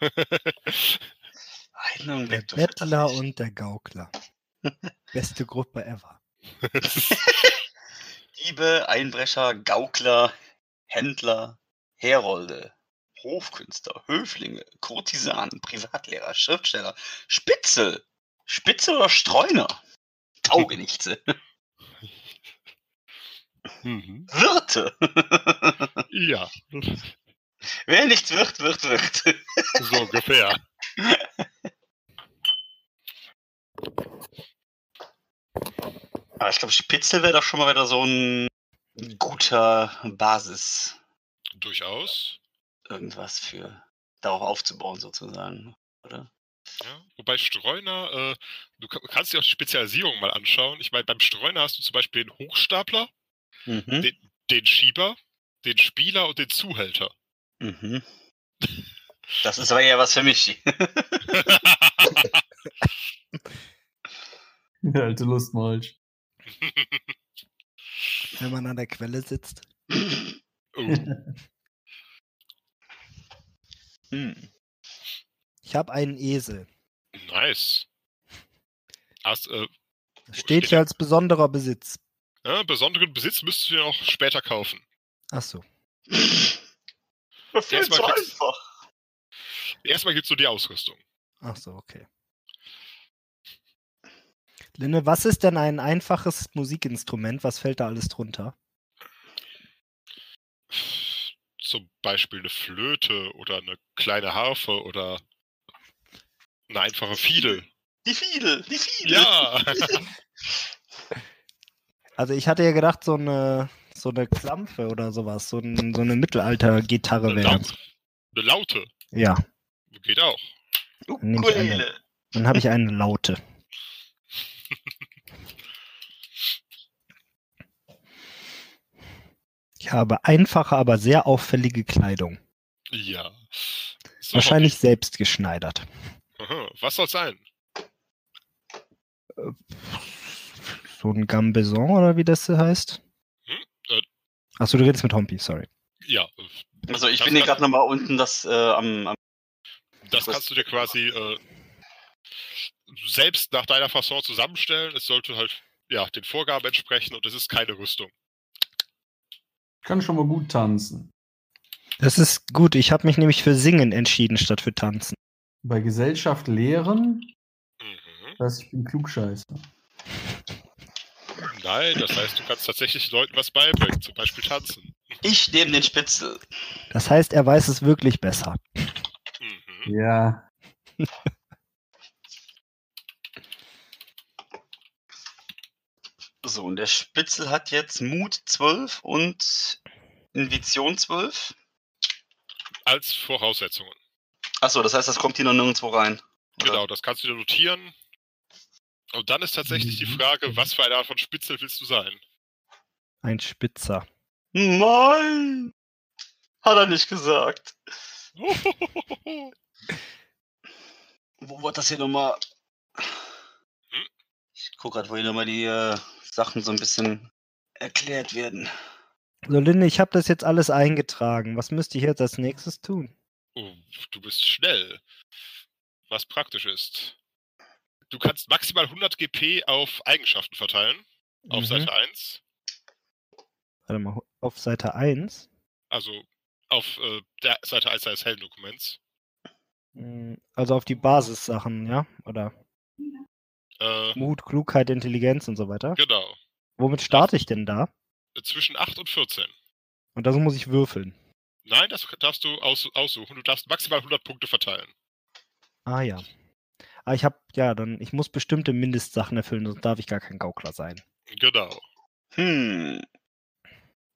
<laughs> <laughs> Einen Der Bettler und der Gaukler. Beste Gruppe ever. <laughs> Diebe, Einbrecher, Gaukler, Händler, Herolde, Hofkünstler, Höflinge, Kurtisanen, Privatlehrer, Schriftsteller, Spitzel, Spitzel oder Streuner, Taugenichtse, <laughs> mhm. Wirte. Ja, Wer nichts wird, wird, wird. so ungefähr. <laughs> Aber ich glaube, Spitzel wäre doch schon mal wieder so ein guter Basis, Durchaus. irgendwas für darauf aufzubauen sozusagen, oder? Ja. Wobei Streuner, äh, du ka- kannst dir auch die Spezialisierung mal anschauen. Ich meine, beim Streuner hast du zum Beispiel den Hochstapler, Mhm. den, den Schieber, den Spieler und den Zuhälter. Mhm. <laughs> Das ist aber eher was für mich. <laughs> <laughs> Der <laughs> alte Lustmolch. Wenn man an der Quelle sitzt. oh, <laughs> Hm. Ich habe einen Esel. nice. Hast, äh, Steht hier als besonderer Besitz. ja, besonderen Besitz müsstest du dir auch später kaufen. Ach so. <laughs> Das Erstmal ist so einfach. Erstmal gibt's so die Ausrüstung. Ach so, okay. Linne, was ist denn ein einfaches Musikinstrument? Was fällt da alles drunter? Zum Beispiel eine Flöte oder eine kleine Harfe oder eine einfache Fiedel. Die Fiedel, die Fiedel. Ja, <laughs> Also ich hatte ja gedacht, so eine, so eine Klampfe oder sowas, so, ein, so eine Mittelalter-Gitarre eine, wäre. Ganz- eine Laute. Ja, Geht auch. Nehme ich eine. Dann habe ich eine Laute. Ich habe einfache, aber sehr auffällige Kleidung. Ja. So, Wahrscheinlich selbst geschneidert. Aha. Was soll sein? So ein Gambeson oder wie das heißt? Hm, äh. Achso, du redest mit Hompi, sorry. Ja, Also ich Das bin hier gerade nochmal unten das äh, am, am das kannst du dir quasi äh, selbst nach deiner Fasson zusammenstellen. Es sollte halt ja den Vorgaben entsprechen und es ist keine Rüstung. Ich kann schon mal gut tanzen. Das ist gut. Ich habe mich nämlich für Singen entschieden statt für Tanzen. Bei Gesellschaft lehren, Mhm. das heißt, ich bin Klugscheißer. Nein, das heißt, du kannst tatsächlich Leuten was beibringen, zum Beispiel tanzen. Ich nehme den Spitzel. Das heißt, er weiß es wirklich besser. Mhm. Ja. <laughs> So, und der Spitzel hat jetzt Mut 12 und Invision 12. Als Voraussetzungen. Achso, das heißt, das kommt hier noch nirgendwo rein. Oder? Genau, das kannst du dir notieren. Und dann ist tatsächlich die Mhm. Frage, was für eine Art von Spitzel willst du sein? Ein Spitzer. Nein! Hat er nicht gesagt. <laughs> Wo wird das hier nochmal? Hm? Ich gucke gerade, wo hier nochmal die äh, Sachen so ein bisschen erklärt werden. So, Linde, ich habe das jetzt alles eingetragen. Was müsste ich jetzt als nächstes tun? Oh, du bist schnell. Was praktisch ist. Du kannst maximal 100 GP auf Eigenschaften verteilen. Auf Mhm. Seite 1. Warte mal, auf Seite 1. Also auf äh, der Seite 1 deines Heldendokuments. Mm, Also auf die Basissachen, ja? Oder Äh, Mut, Klugheit, Intelligenz und so weiter. genau. Womit starte ich denn da? Zwischen 8 und 14. Und das muss ich würfeln. Nein, das darfst du aus, aussuchen. Du darfst maximal 100 Punkte verteilen. Ah ja. Ah, ich habe, ja, dann, ich muss bestimmte Mindestsachen erfüllen, sonst darf ich gar kein Gaukler sein. Genau. Hm.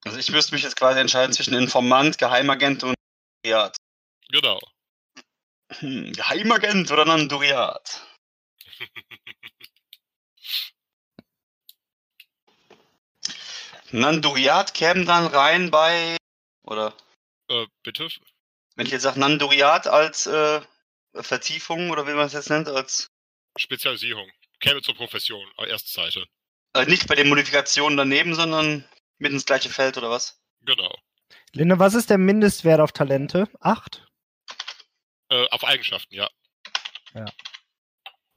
Also ich müsste mich jetzt quasi entscheiden zwischen Informant, Geheimagent und Duriat. Genau. Hm, Geheimagent oder Nanduriat? <laughs> Nanduriat käme dann rein bei Oder Äh, bitte? wenn ich jetzt sage Nandoriat als äh, Vertiefung oder wie man es jetzt nennt, als Spezialisierung. Käme zur Profession, äh, erste Seite. äh, nicht bei den Modifikationen daneben, sondern mit ins gleiche Feld oder was? Genau. Linde, was ist der Mindestwert auf Talente? Acht? Äh, auf Eigenschaften, ja.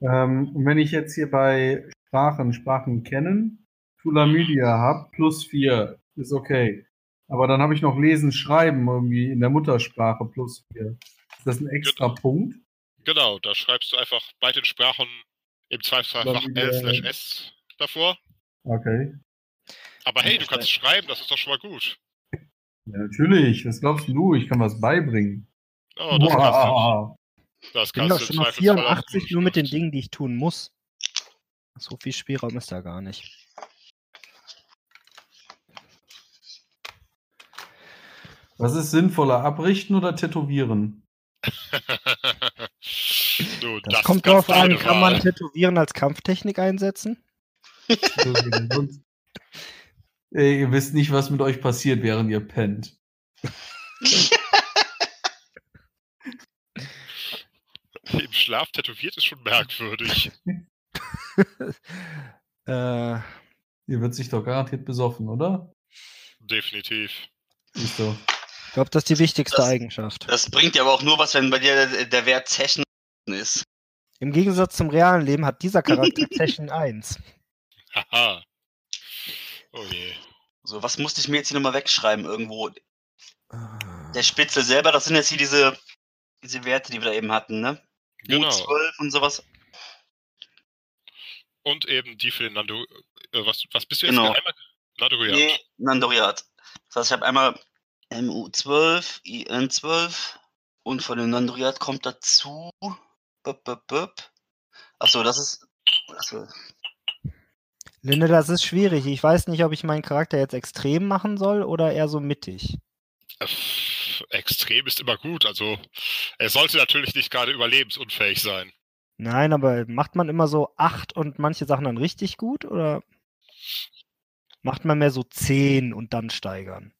Ähm, und wenn ich jetzt hier bei Sprachen, Sprachen kennen, Tulamydia habe, plus vier, ist okay. Aber dann habe ich noch Lesen, Schreiben irgendwie in der Muttersprache plus vier. Ist das ein extra Punkt? Genau, da schreibst du einfach bei den Sprachen im Zweifelsfall einfach wieder- L slash S davor. Okay. Aber hey, du kannst schreiben, das ist doch schon mal gut. Ja, natürlich. Was glaubst du? Ich kann was beibringen. Oh, das Wow. Das Ich bin doch schon auf Zweifelsfall auch 84 gut nur mit den. Dingen, die ich tun muss. So viel Spielraum ist da gar nicht. Was ist sinnvoller, abrichten oder tätowieren? <laughs> du, Das, kommt drauf an, kann man. Tätowieren als Kampftechnik einsetzen? So? <laughs> Ey, ihr wisst nicht, was mit euch passiert, während ihr pennt. <laughs> Im Schlaf tätowiert ist schon merkwürdig. <laughs> Äh, Ihr wird sich doch garantiert besoffen, oder? Definitiv. Siehst du. ich glaube, das ist die wichtigste Das- Eigenschaft. Das bringt dir aber auch nur was, wenn bei dir der, der Wert Zechen ist. Im Gegensatz zum realen Leben hat dieser Charakter <laughs> Zechen 1. Haha. Oh je. So, was musste ich mir jetzt hier nochmal wegschreiben irgendwo? Ah. Der Spitzel selber, das sind jetzt hier diese, diese Werte, die wir da eben hatten, ne? Genau. U12 und sowas. Und eben die für den Nando. Äh, was, was bist du jetzt? Genau. Nandoriat. Nee, Nandoriat. Das heißt, ich habe einmal MU12, IN12 und von dem Nandoriat kommt dazu. Bup, bup, bup. Achso, das ist. Achso. Linde, das ist schwierig. Ich weiß nicht, ob ich meinen Charakter jetzt extrem machen soll oder eher so mittig. Äh, pff, Extrem ist immer gut. Also, er sollte natürlich nicht gerade überlebensunfähig sein. Nein, aber macht man immer so 8 und manche Sachen dann richtig gut oder macht man mehr so 10 und dann steigern?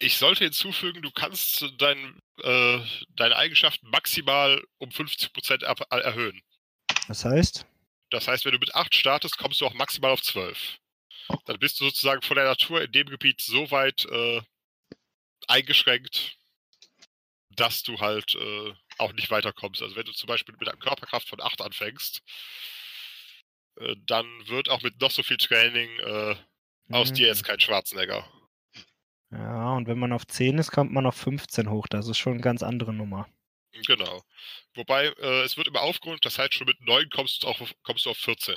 Ich sollte hinzufügen, du kannst dein, äh, deine Eigenschaften maximal um 50% ab, äh, erhöhen. Das heißt, Das heißt, wenn du mit 8 startest, kommst du auch maximal auf 12. Dann bist du sozusagen von der Natur in dem Gebiet so weit äh, eingeschränkt, dass du halt äh, auch nicht weiterkommst. Also wenn du zum Beispiel mit einer Körperkraft von 8 anfängst, äh, dann wird auch mit noch so viel Training äh, aus Mhm. dir jetzt kein Schwarzenegger. Ja, und wenn man auf 10 ist, kommt man auf 15 hoch. Das ist schon eine ganz andere Nummer. Genau. Wobei, äh, es wird immer aufgerundet, das heißt schon mit 9 kommst du, auf, kommst du auf 14.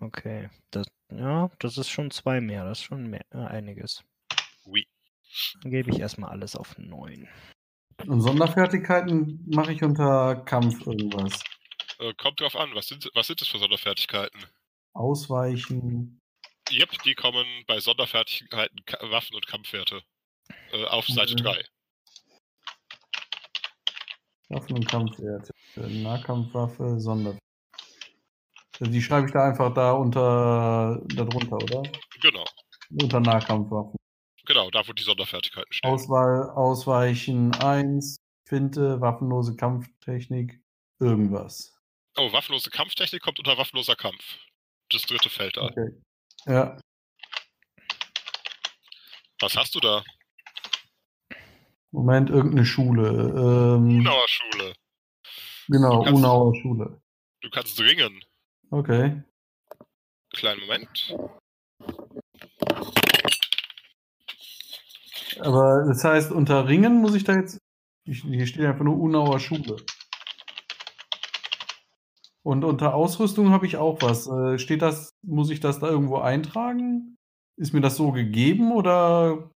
Okay. Das, ja, das ist schon zwei mehr. Das ist schon mehr, äh, einiges. Oui. Dann gebe ich erstmal alles auf 9. Und Sonderfertigkeiten mache ich unter Kampf irgendwas. Äh, kommt drauf an, was sind, was sind das für Sonderfertigkeiten? Ausweichen. Yep, die kommen bei Sonderfertigkeiten, Waffen und Kampfwerte. Äh, auf Seite Mhm. 3. Waffen und Kampfwerte. Nahkampfwaffe, Sonder. Also Die schreibe ich da einfach da unter darunter, oder? Genau. Unter Nahkampfwaffen. Genau, da wo die Sonderfertigkeiten stehen. Auswahl, Ausweichen 1, Finte, waffenlose Kampftechnik, irgendwas. Oh, waffenlose Kampftechnik kommt unter waffenloser Kampf. Das dritte Feld da. Okay. Ja, Was hast du da? Moment, irgendeine Schule. Ähm, Unauer Schule. Genau, kannst- Unauer Schule. Du kannst ringen. Okay. Kleinen Moment. Aber das heißt, unter Ringen muss ich da jetzt. Ich, hier steht einfach nur Unauer Schule. Und unter Ausrüstung habe ich auch was. Äh, steht das, muss ich das da irgendwo eintragen? Ist mir das so gegeben oder?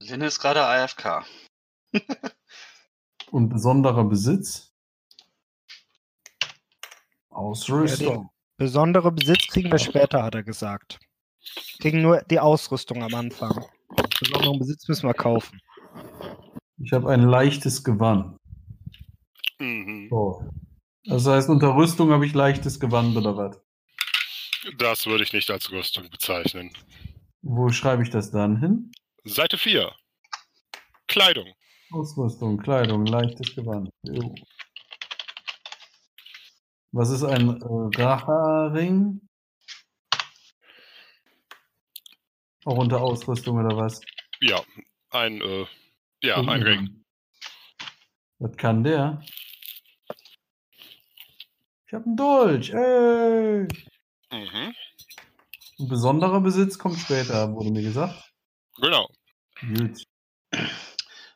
Lin ist gerade AFK. <laughs> Und besonderer Besitz? Ausrüstung. Besondere Besitz kriegen wir später, hat er gesagt. Kriegen nur die Ausrüstung am Anfang. Besonderen Besitz müssen wir kaufen. Ich habe ein leichtes Gewand. Mhm. So. Das heißt, unter Rüstung habe ich leichtes Gewand oder was? Das würde ich nicht als Rüstung bezeichnen. Wo schreibe ich das dann hin? Seite 4. Kleidung. Ausrüstung, Kleidung, leichtes Gewand. Jo. Was ist ein äh, Racharing? Auch unter Ausrüstung oder was? Ja, ein, äh, ja, ein Ring. Was kann der? Ich habe einen Dolch. Ey. Mhm. Ein besonderer Besitz kommt später, wurde mir gesagt. Genau. Gut.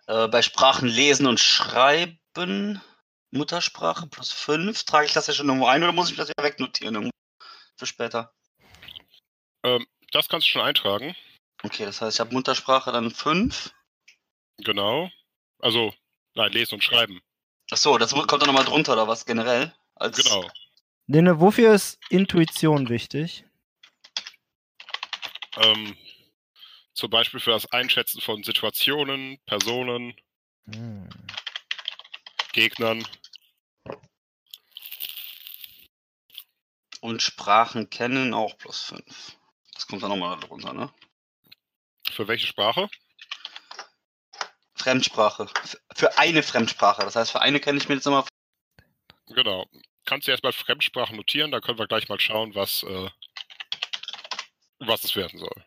Äh, bei Sprachen lesen und schreiben, Muttersprache plus 5, trage ich das ja schon irgendwo ein oder muss ich das ja wegnotieren irgendwo für später? Ähm, das kannst du schon eintragen. Okay, das heißt, ich habe Muttersprache dann 5. Genau. Also, nein, lesen und schreiben. Achso, das kommt dann nochmal drunter oder was generell? Als Genau. Lene, wofür ist Intuition wichtig? Ähm, zum Beispiel für das Einschätzen von Situationen, Personen, Hm. Gegnern. Und Sprachen kennen auch plus 5. Das kommt dann nochmal drunter, ne? Für welche Sprache? Fremdsprache. Für eine Fremdsprache. Das heißt, für eine kenne ich mir jetzt nochmal. Genau. Kannst du erstmal Fremdsprachen notieren, dann können wir gleich mal schauen, was, äh, was es werden soll.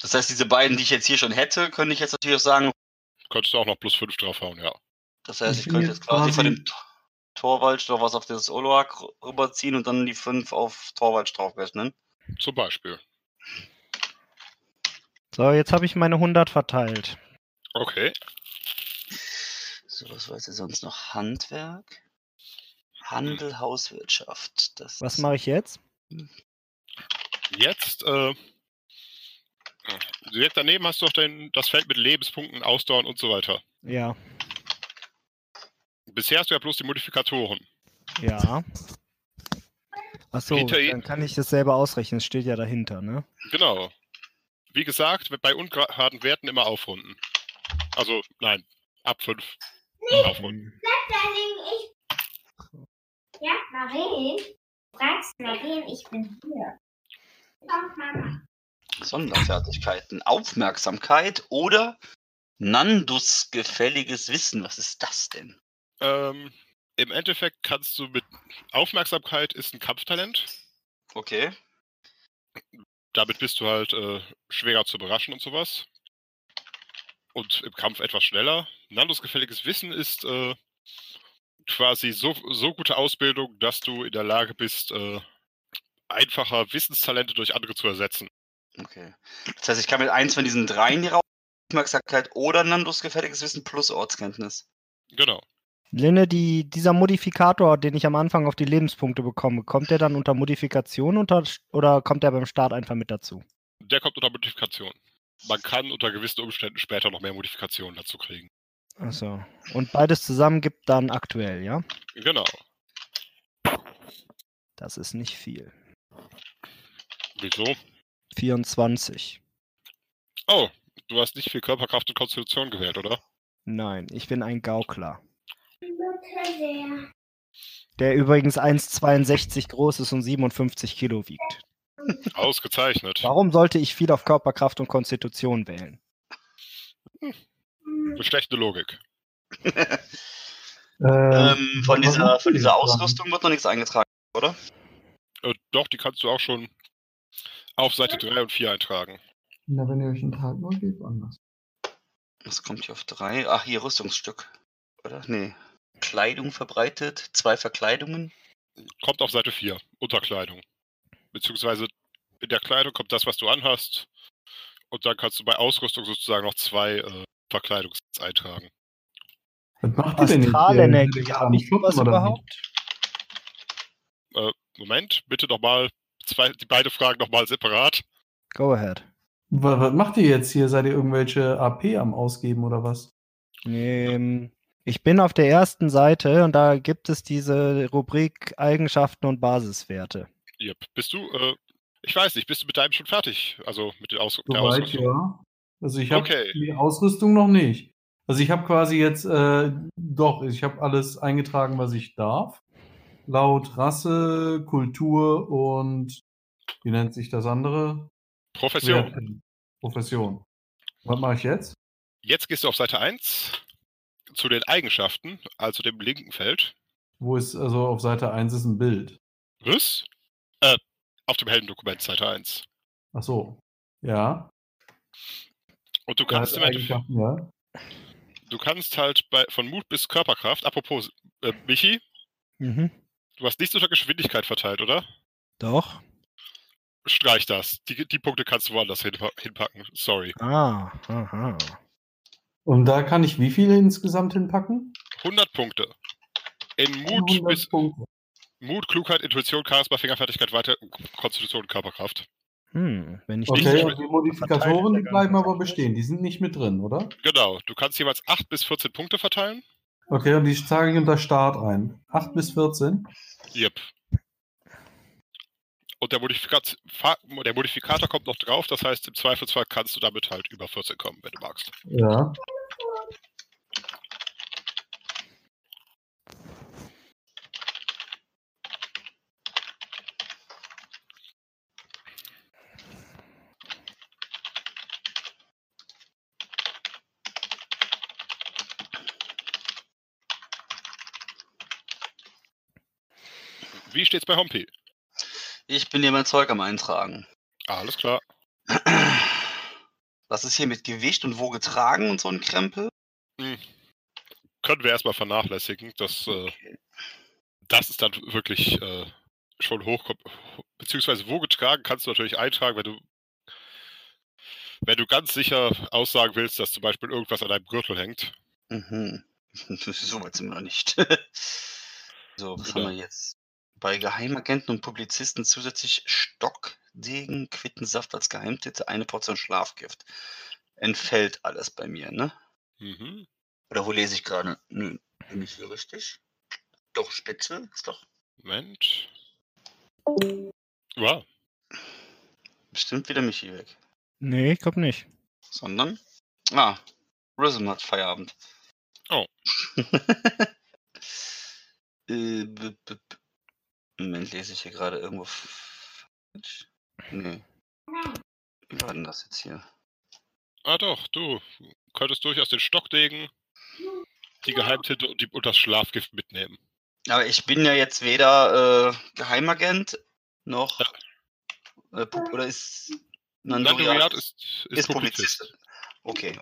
Das heißt, diese beiden, die ich jetzt hier schon hätte, könnte ich jetzt natürlich auch sagen. Könntest du auch noch plus 5 draufhauen, ja. Das heißt, Ich ich könnte jetzt quasi von dem Tor- Torwald noch was auf das Oloak rüberziehen und dann die 5 auf Torwald draufrechnen. Zum Beispiel. So, jetzt habe ich meine 100 verteilt. Okay. So, was war jetzt hier sonst noch? Handwerk? Handel, Hauswirtschaft. Das Was mache ich jetzt? Jetzt, äh, direkt daneben hast du auch den, das Feld mit Lebenspunkten, Ausdauern und so weiter. Ja, Bisher hast du ja bloß die Modifikatoren. ja. Achso, dann kann ich das selber ausrechnen. Es steht ja dahinter, ne? Genau. Wie gesagt, bei ungeraden Werten immer aufrunden. Also, nein, ab 5. Aufrunden. Darling, ich. Ja, Marin? Du fragst Marin, ich bin hier. Doch, Mama. Sonderfertigkeiten. Aufmerksamkeit oder Nandus gefälliges Wissen. Was ist das denn? Ähm, Im Endeffekt kannst du mit Aufmerksamkeit ist ein Kampftalent. Okay. Damit bist du halt äh, schwerer zu überraschen und sowas. Und im Kampf etwas schneller. Nandos gefälliges Wissen ist äh, quasi so, so gute Ausbildung, dass du in der Lage bist, äh, einfacher Wissenstalente durch andere zu ersetzen. Okay. Das heißt, ich kann mit eins von diesen dreien hier raus. Aufmerksamkeit oder Nandus gefälliges Wissen plus Ortskenntnis. Genau. Linne, die, dieser Modifikator, den ich am Anfang auf die Lebenspunkte bekomme, kommt der dann unter Modifikation unter, oder kommt der beim Start einfach mit dazu? Der kommt unter Modifikation. Man kann unter gewissen Umständen später noch mehr Modifikationen dazu kriegen. Achso. Und beides zusammen gibt dann aktuell, ja? Genau. Das ist nicht viel. Wieso? 24. Oh, du hast nicht viel Körperkraft und Konstitution gewählt, oder? Nein, ich bin ein Gaukler. Der übrigens 1,62 groß ist und 57 Kilo wiegt. Ausgezeichnet. Warum sollte ich viel auf Körperkraft und Konstitution wählen? Eine schlechte Logik. <laughs> Äh, Ähm, von was dieser, von dieser Ausrüstung wird noch nichts eingetragen, oder? Äh, doch, die kannst du auch schon auf Seite 3 und 4 eintragen. Na, wenn ihr euch einen Tag mal gebt, anders. Das kommt hier auf drei. Ach, hier Rüstungsstück. Oder? Nee. Kleidung verbreitet. Zwei Verkleidungen. Kommt auf Seite 4, Unterkleidung. Beziehungsweise in der Kleidung kommt das, was du anhast. Und dann kannst du bei Ausrüstung sozusagen noch zwei äh, Verkleidungssets eintragen. Was macht ihr denn? Astralenergie, habe ich wie? überhaupt? Moment, bitte nochmal, zwei, die beiden Fragen nochmal separat. Go ahead. Was, was macht ihr jetzt hier? Seid ihr irgendwelche AP am Ausgeben oder was? Ähm, ich bin auf der ersten Seite und da gibt es diese Rubrik Eigenschaften und Basiswerte. Yep. Bist du, äh, ich weiß nicht, bist du mit deinem schon fertig? Also mit den Aus der Soweit, Ausrüstung? ja. Also ich habe Okay. die Ausrüstung noch nicht. Also ich habe quasi jetzt, äh, doch, ich habe alles eingetragen, was ich darf. Laut Rasse, Kultur und Wie nennt sich das andere? Profession. Schwertchen. Profession. Was mache ich jetzt? Jetzt gehst du auf Seite 1 zu den Eigenschaften, also dem linken Feld. Wo ist, also auf Seite 1 ist ein Bild. Was? Äh, auf dem Heldendokument, Seite 1. Ach so. Ja. Und du kannst im Endeffekt, ja. du kannst halt bei, von Mut bis Körperkraft, apropos, äh, Michi, Mhm. du hast nichts unter Geschwindigkeit verteilt, oder? Doch. Streich das. Die, die Punkte kannst du woanders hinpa hinpacken. Sorry. Ah, aha. Und da kann ich wie viele insgesamt hinpacken? 100 Punkte. In Mut 100 bis Punkte. Mut, Klugheit, Intuition, Charisma, Fingerfertigkeit, weiter Konstitution und Körperkraft. Hm, wenn ich Okay, nicht und die Modifikatoren, die bleiben aber bestehen. Die sind nicht mit drin, oder? Genau. Du kannst jeweils 8 bis 14 Punkte verteilen. Okay, und die trage ich unter Start ein. 8 bis 14. Yep. Und der, Modifikat der Modifikator kommt noch drauf, das heißt, im Zweifelsfall kannst du damit halt über 14 kommen, wenn du magst. Ja. Wie steht's bei Hompi? Ich bin hier mein Zeug am Eintragen. Alles klar. Was ist hier mit Gewicht und wo getragen und so ein Krempel? Können wir erstmal vernachlässigen. Das, äh, das ist dann wirklich äh, schon hoch. Beziehungsweise wo getragen kannst du natürlich eintragen, wenn du wenn du ganz sicher aussagen willst, dass zum Beispiel irgendwas an deinem Gürtel hängt. Mhm. <laughs> so weit sind wir noch nicht. <laughs> so, was Oder- haben wir jetzt? Bei Geheimagenten und Publizisten zusätzlich Stockdegen, Quittensaft als Geheimtitel, eine Portion Schlafgift. Entfällt alles bei mir, ne? Mhm. Oder wo lese ich gerade? Nö, bin ich hier richtig? Doch, Spitze ist doch Moment. Wow. bestimmt wieder Michi weg. Nee, ich glaube nicht. Sondern? Ah, Rhythm hat Feierabend. Oh. <laughs> äh, b, b, b. Moment, lese ich hier gerade irgendwo. Nee. Wie war denn das jetzt hier? Ah doch, du könntest durchaus den Stockdegen, die Geheimtinte und, die, und das Schlafgift mitnehmen. Aber ich bin ja jetzt weder äh, Geheimagent noch. Äh, Pu- oder ist. Nandoriat Nandoriat ist, ist, ist Publizist. Publizist. Okay.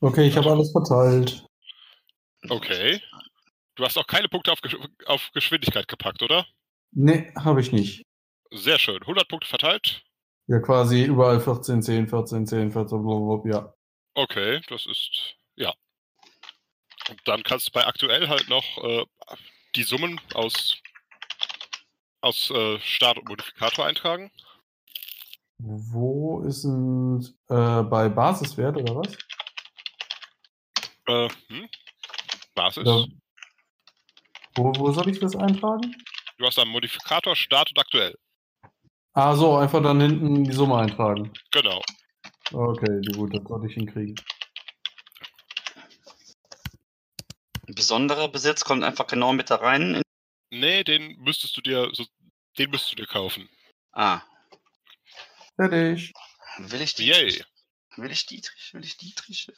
Okay, ich habe alles verteilt. Okay. Du hast auch keine Punkte auf, Gesch auf Geschwindigkeit gepackt, oder? Nee, habe ich nicht. Sehr schön. 100 Punkte verteilt. Ja, quasi überall 14, 10, 14, 10, 14, blablabla, ja. Okay, das ist. Ja. Und dann kannst du bei aktuell halt noch äh, die Summen aus, aus äh, Start und Modifikator eintragen. Wo ist denn äh, bei Basiswert oder was? Äh, hm? Basis. Oder wo, wo soll ich das eintragen? Du hast einen Modifikator Start und aktuell. Ah, so, einfach dann hinten die Summe eintragen. Genau. Okay, gut, das sollte ich hinkriegen. Besonderer Besitz kommt einfach genau mit da rein. Nee, den müsstest du dir so, den müsstest du dir kaufen. Ah, Fertig. will ich Yay. Dietrich? Will ich Dietrich? Will ich Dietrich?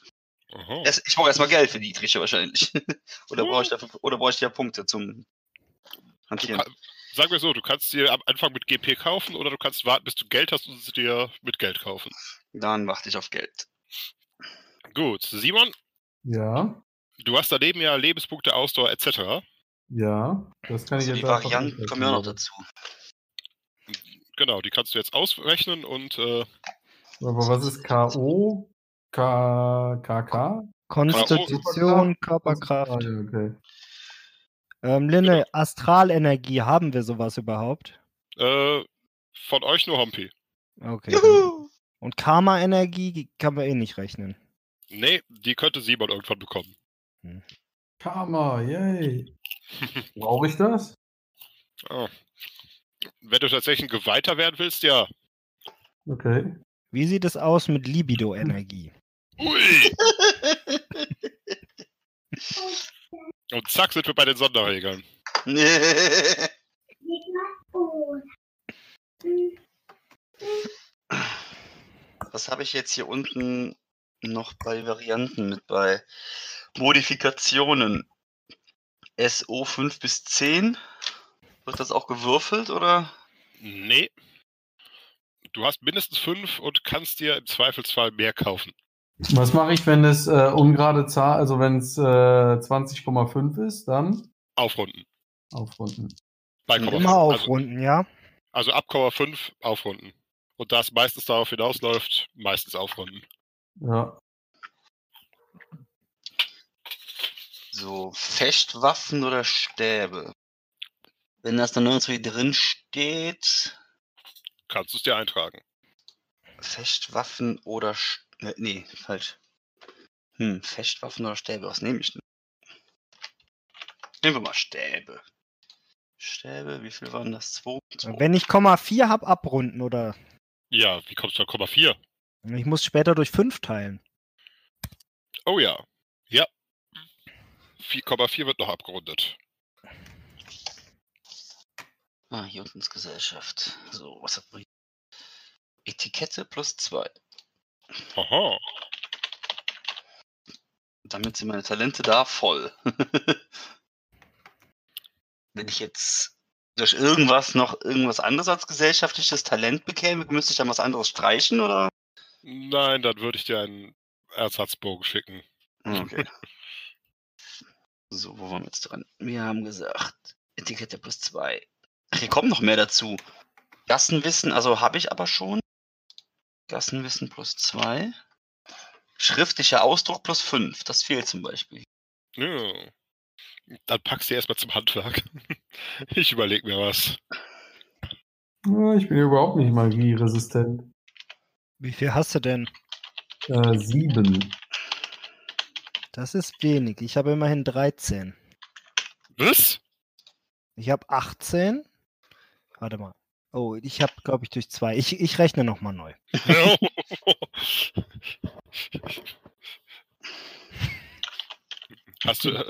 Aha. Ich brauche erstmal Geld für Dietrich wahrscheinlich. <laughs> oder brauche ich dafür, oder brauche ich ja Punkte zum Hantieren? sagen wir so, du kannst dir am Anfang mit GP kaufen oder du kannst warten, bis du Geld hast und sie dir mit Geld kaufen. Dann warte ich auf Geld. Gut, Simon, Ja, du hast daneben ja Lebenspunkte, Ausdauer etc. ja, das kann ich Also jetzt die Varianten kommen ja auch noch ich. dazu. Genau, die kannst du jetzt ausrechnen und äh, Aber was ist K.O.? K. KK? Konstitution, Körperkraft. Ah, okay. Ähm, Linne, Astralenergie, haben wir sowas überhaupt? äh, von euch nur Hompi. Okay. dann- Und Karma-Energie kann man eh nicht rechnen. Nee, die könnte Simon irgendwann bekommen. Karma, yay. <laughs> Brauche ich das? Oh. Wenn du tatsächlich ein Geweihter werden willst, ja. Okay. Wie sieht es aus mit Libido-Energie? Ui! <laughs> Und zack sind wir bei den Sonderregeln. <laughs> Was habe ich jetzt hier unten noch bei Varianten mit bei Modifikationen? SO 5 bis 10. Wird das auch gewürfelt oder? Nee. Du hast mindestens fünf und kannst dir im Zweifelsfall mehr kaufen. Was mache ich, wenn es äh, ungerade Zahl, also wenn es äh, 20,5 ist, dann Aufrunden. aufrunden. Bei. Komma Immer fünf. aufrunden, ja? Also, also ab Komma 5 aufrunden. Und da es meistens darauf hinausläuft, meistens aufrunden. Ja. So, Fechtwaffen oder Stäbe? Wenn das dann irgendwie drin steht, Kannst du es dir eintragen. Fechtwaffen oder Sch äh, nee, falsch. Hm, Fechtwaffen oder Stäbe, was nehme ich denn? Nehmen wir mal Stäbe. Stäbe, wie viel waren das? Zwei? Zwei. Wenn ich Komma 4 habe, abrunden oder Ja, wie kommst du auf Komma 4? ich muss später durch 5 teilen. Oh ja. Ja. 4,4 wird noch abgerundet. Ah, hier unten ist Gesellschaft. So, was hat man hier? Etikette plus zwei. Aha. Damit sind meine Talente da voll. <laughs> Wenn ich jetzt durch irgendwas noch irgendwas anderes als gesellschaftliches Talent bekäme, müsste ich dann was anderes streichen oder? Nein, dann würde ich dir einen Ersatzbogen schicken. Okay. <laughs> so, wo waren wir jetzt dran? Wir haben gesagt, Etikette plus zwei. Hier kommen noch mehr dazu. Gassenwissen, also habe ich aber schon. Gassenwissen plus zwei. Schriftlicher Ausdruck plus fünf. Das fehlt zum Beispiel. Ja. Dann packst du erstmal zum Handwerk. <laughs> Ich überlege mir was. Ja, Ich bin ja überhaupt nicht magieresistent. Wie viel hast du denn? Äh, sieben. Das ist wenig. Ich habe immerhin 13. Was? Ich habe 18. Warte mal. Oh, ich habe, glaube ich, durch zwei. Ich, ich rechne nochmal neu. Hast du äh,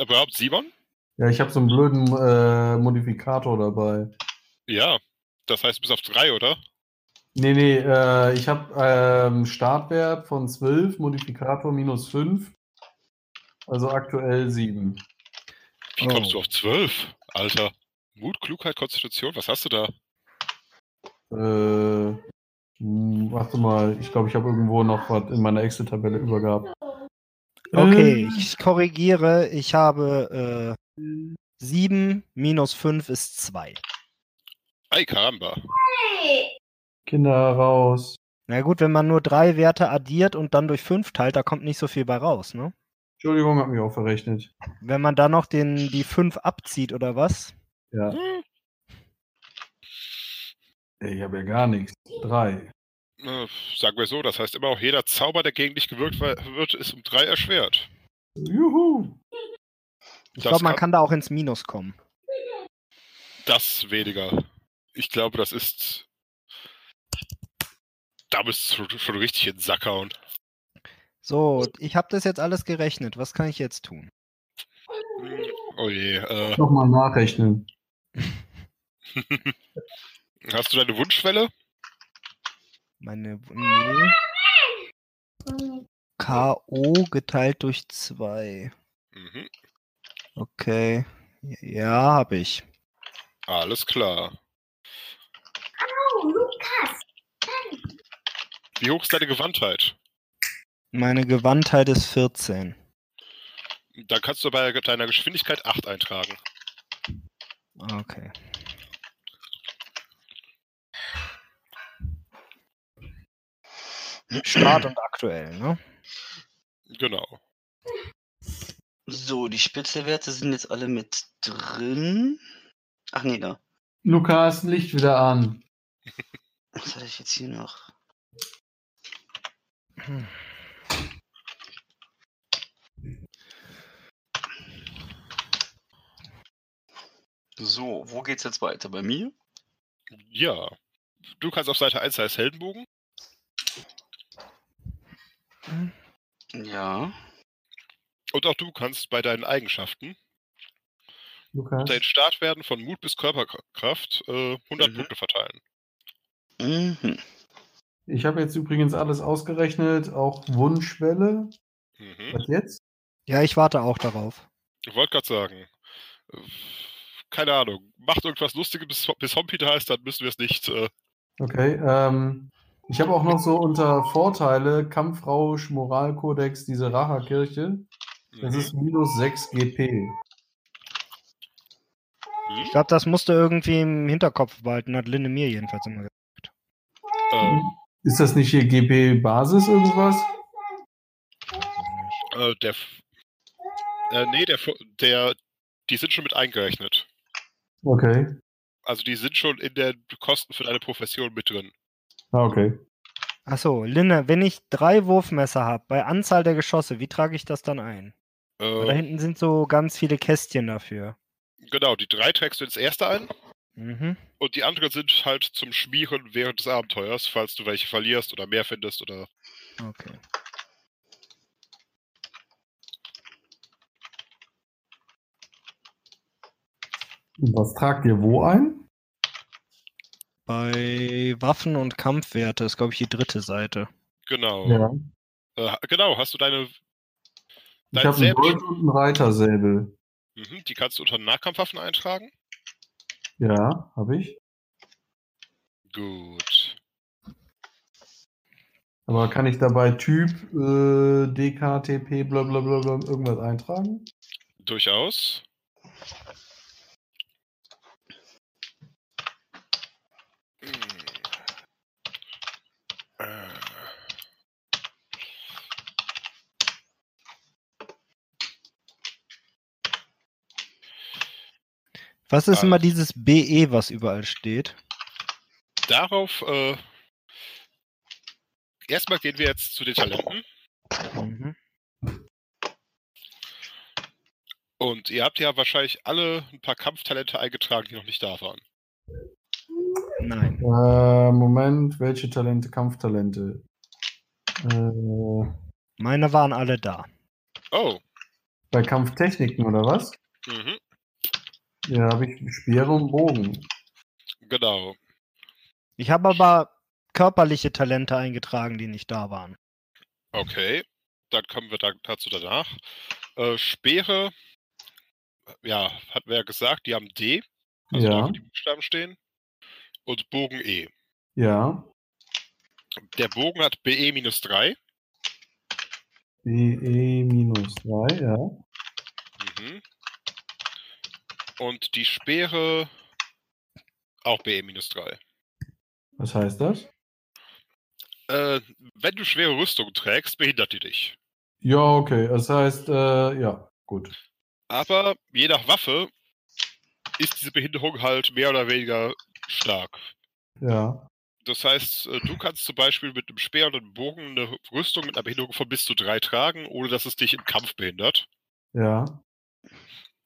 überhaupt Simon? Ja, ich habe so einen blöden äh, Modifikator dabei. Ja. Das heißt bis auf drei, oder? Nee, nee, äh, ich habe ähm, Startwert von 12, Modifikator minus 5. Also aktuell 7. Wie kommst Oh. du auf zwölf? Alter. Mut, Klugheit, Konstitution, was hast du da? Äh, warte mal, ich glaube, ich habe irgendwo noch was in meiner Excel-Tabelle übergehabt. Okay, Äh, ich korrigiere. Ich habe äh, 7 minus 5 ist 2. Ei, Karamba. Kinder raus. Na gut, wenn man nur drei Werte addiert und dann durch 5 teilt, da kommt nicht so viel bei raus, ne? Entschuldigung, hat mich auch verrechnet. Wenn man da noch den, die 5 abzieht oder was? Ja. Hm, Ey, Ich habe ja gar nichts. Drei. sagen wir so, das heißt immer auch, jeder Zauber, der gegen dich gewirkt wird, ist um drei erschwert. Juhu. Ich glaube, man kann- da auch ins Minus kommen. Das weniger. Ich glaube, das ist. Da bist du schon- richtig in den Sack hauen. So, ich habe das jetzt alles gerechnet. Was kann ich jetzt tun? Oh je. Äh, Nochmal nachrechnen. <laughs> hast du deine Wunschschwelle? Meine. Nee. K.O. geteilt durch 2. Mhm. Okay. Ja, habe ich. Alles klar. Oh, Lukas. Wie hoch ist deine Gewandtheit? Meine Gewandtheit ist 14. Dann kannst du bei deiner Geschwindigkeit 8 eintragen. Okay. Start und aktuell, ne? Genau. So, die Spitzelwerte sind jetzt alle mit drin. Ach nee, da. Lukas, Licht wieder an. Was hatte ich jetzt hier noch? Hm. So, wo geht's jetzt weiter? Bei mir? Ja. Du kannst auf Seite 1 als Heldenbogen. Ja. Und auch du kannst bei deinen Eigenschaften Lukas. unter den Startwerten von Mut bis Körperkraft äh, 100 Mhm. Punkte verteilen. Mhm. Ich habe jetzt übrigens alles ausgerechnet, auch Wunschwelle. Mhm. Was jetzt? Ja, ich warte auch darauf. Ich wollte gerade sagen, äh, keine Ahnung, macht irgendwas Lustiges, bis, bis Hompete heißt, dann müssen wir es nicht. Äh, Okay. Ähm, ich habe auch noch so unter Vorteile Kampfrausch, Moralkodex, diese Racherkirche. Das mhm. ist minus 6 GP. Mhm. Ich glaube, das musste irgendwie im Hinterkopf behalten, hat Linde mir jedenfalls immer gesagt. äh, Ist das nicht hier GP Basis irgendwas? äh, der, äh, nee, der, der, die sind schon mit eingerechnet. Okay. Also die sind schon in den Kosten für deine Profession mit drin. Ah, okay. Achso, Linne, wenn ich drei Wurfmesser habe, bei Anzahl der Geschosse, wie trage ich das dann ein? Weil Da Äh, hinten sind so ganz viele Kästchen dafür. genau, die drei trägst du ins erste ein Mhm. und die anderen sind halt zum Schmieren während des Abenteuers, falls du welche verlierst oder mehr findest oder. Okay. Was tragt ihr wo ein? Bei Waffen und Kampfwerte ist, glaube ich, die dritte Seite. Genau. Ja. Äh, genau, hast du deine. Ich Dein habe einen Gold und einen Reitersäbel. Mhm, die kannst du unter Nahkampfwaffen eintragen. Ja, habe ich. Gut. Aber kann ich dabei Typ, äh, DKTP, bla bla bla bla irgendwas eintragen? Durchaus. Was ist immer Also- dieses BE, was überall steht? Darauf, äh, erstmal gehen wir jetzt zu den Talenten. Mhm. Und ihr habt ja wahrscheinlich alle ein paar Kampftalente eingetragen, die noch nicht da waren. Nein. Äh, Moment, welche Talente? Kampftalente. Äh, Meine waren alle da. Oh. bei Kampftechniken oder was? Mhm. Ja, habe ich Speere und Bogen. Genau. Ich habe aber körperliche Talente eingetragen, die nicht da waren. Okay. Dann kommen wir da, dazu danach. Äh, Speere, ja, hatten wir ja gesagt, die haben D, also da, Ja, wo die Buchstaben stehen. Und Bogen E. ja. Der Bogen hat BE minus 3. BE minus 3, ja. Mhm. Und die Speere auch BE minus 3. Was heißt das? Äh, wenn du schwere Rüstung trägst, behindert die dich. Ja, okay. Das heißt, äh, ja, gut. Aber je nach Waffe ist diese Behinderung halt mehr oder weniger stark. Ja. Das heißt, äh, du kannst zum Beispiel mit einem Speer und einem Bogen eine Rüstung mit einer Behinderung von bis zu drei tragen, ohne dass es dich im Kampf behindert. Ja.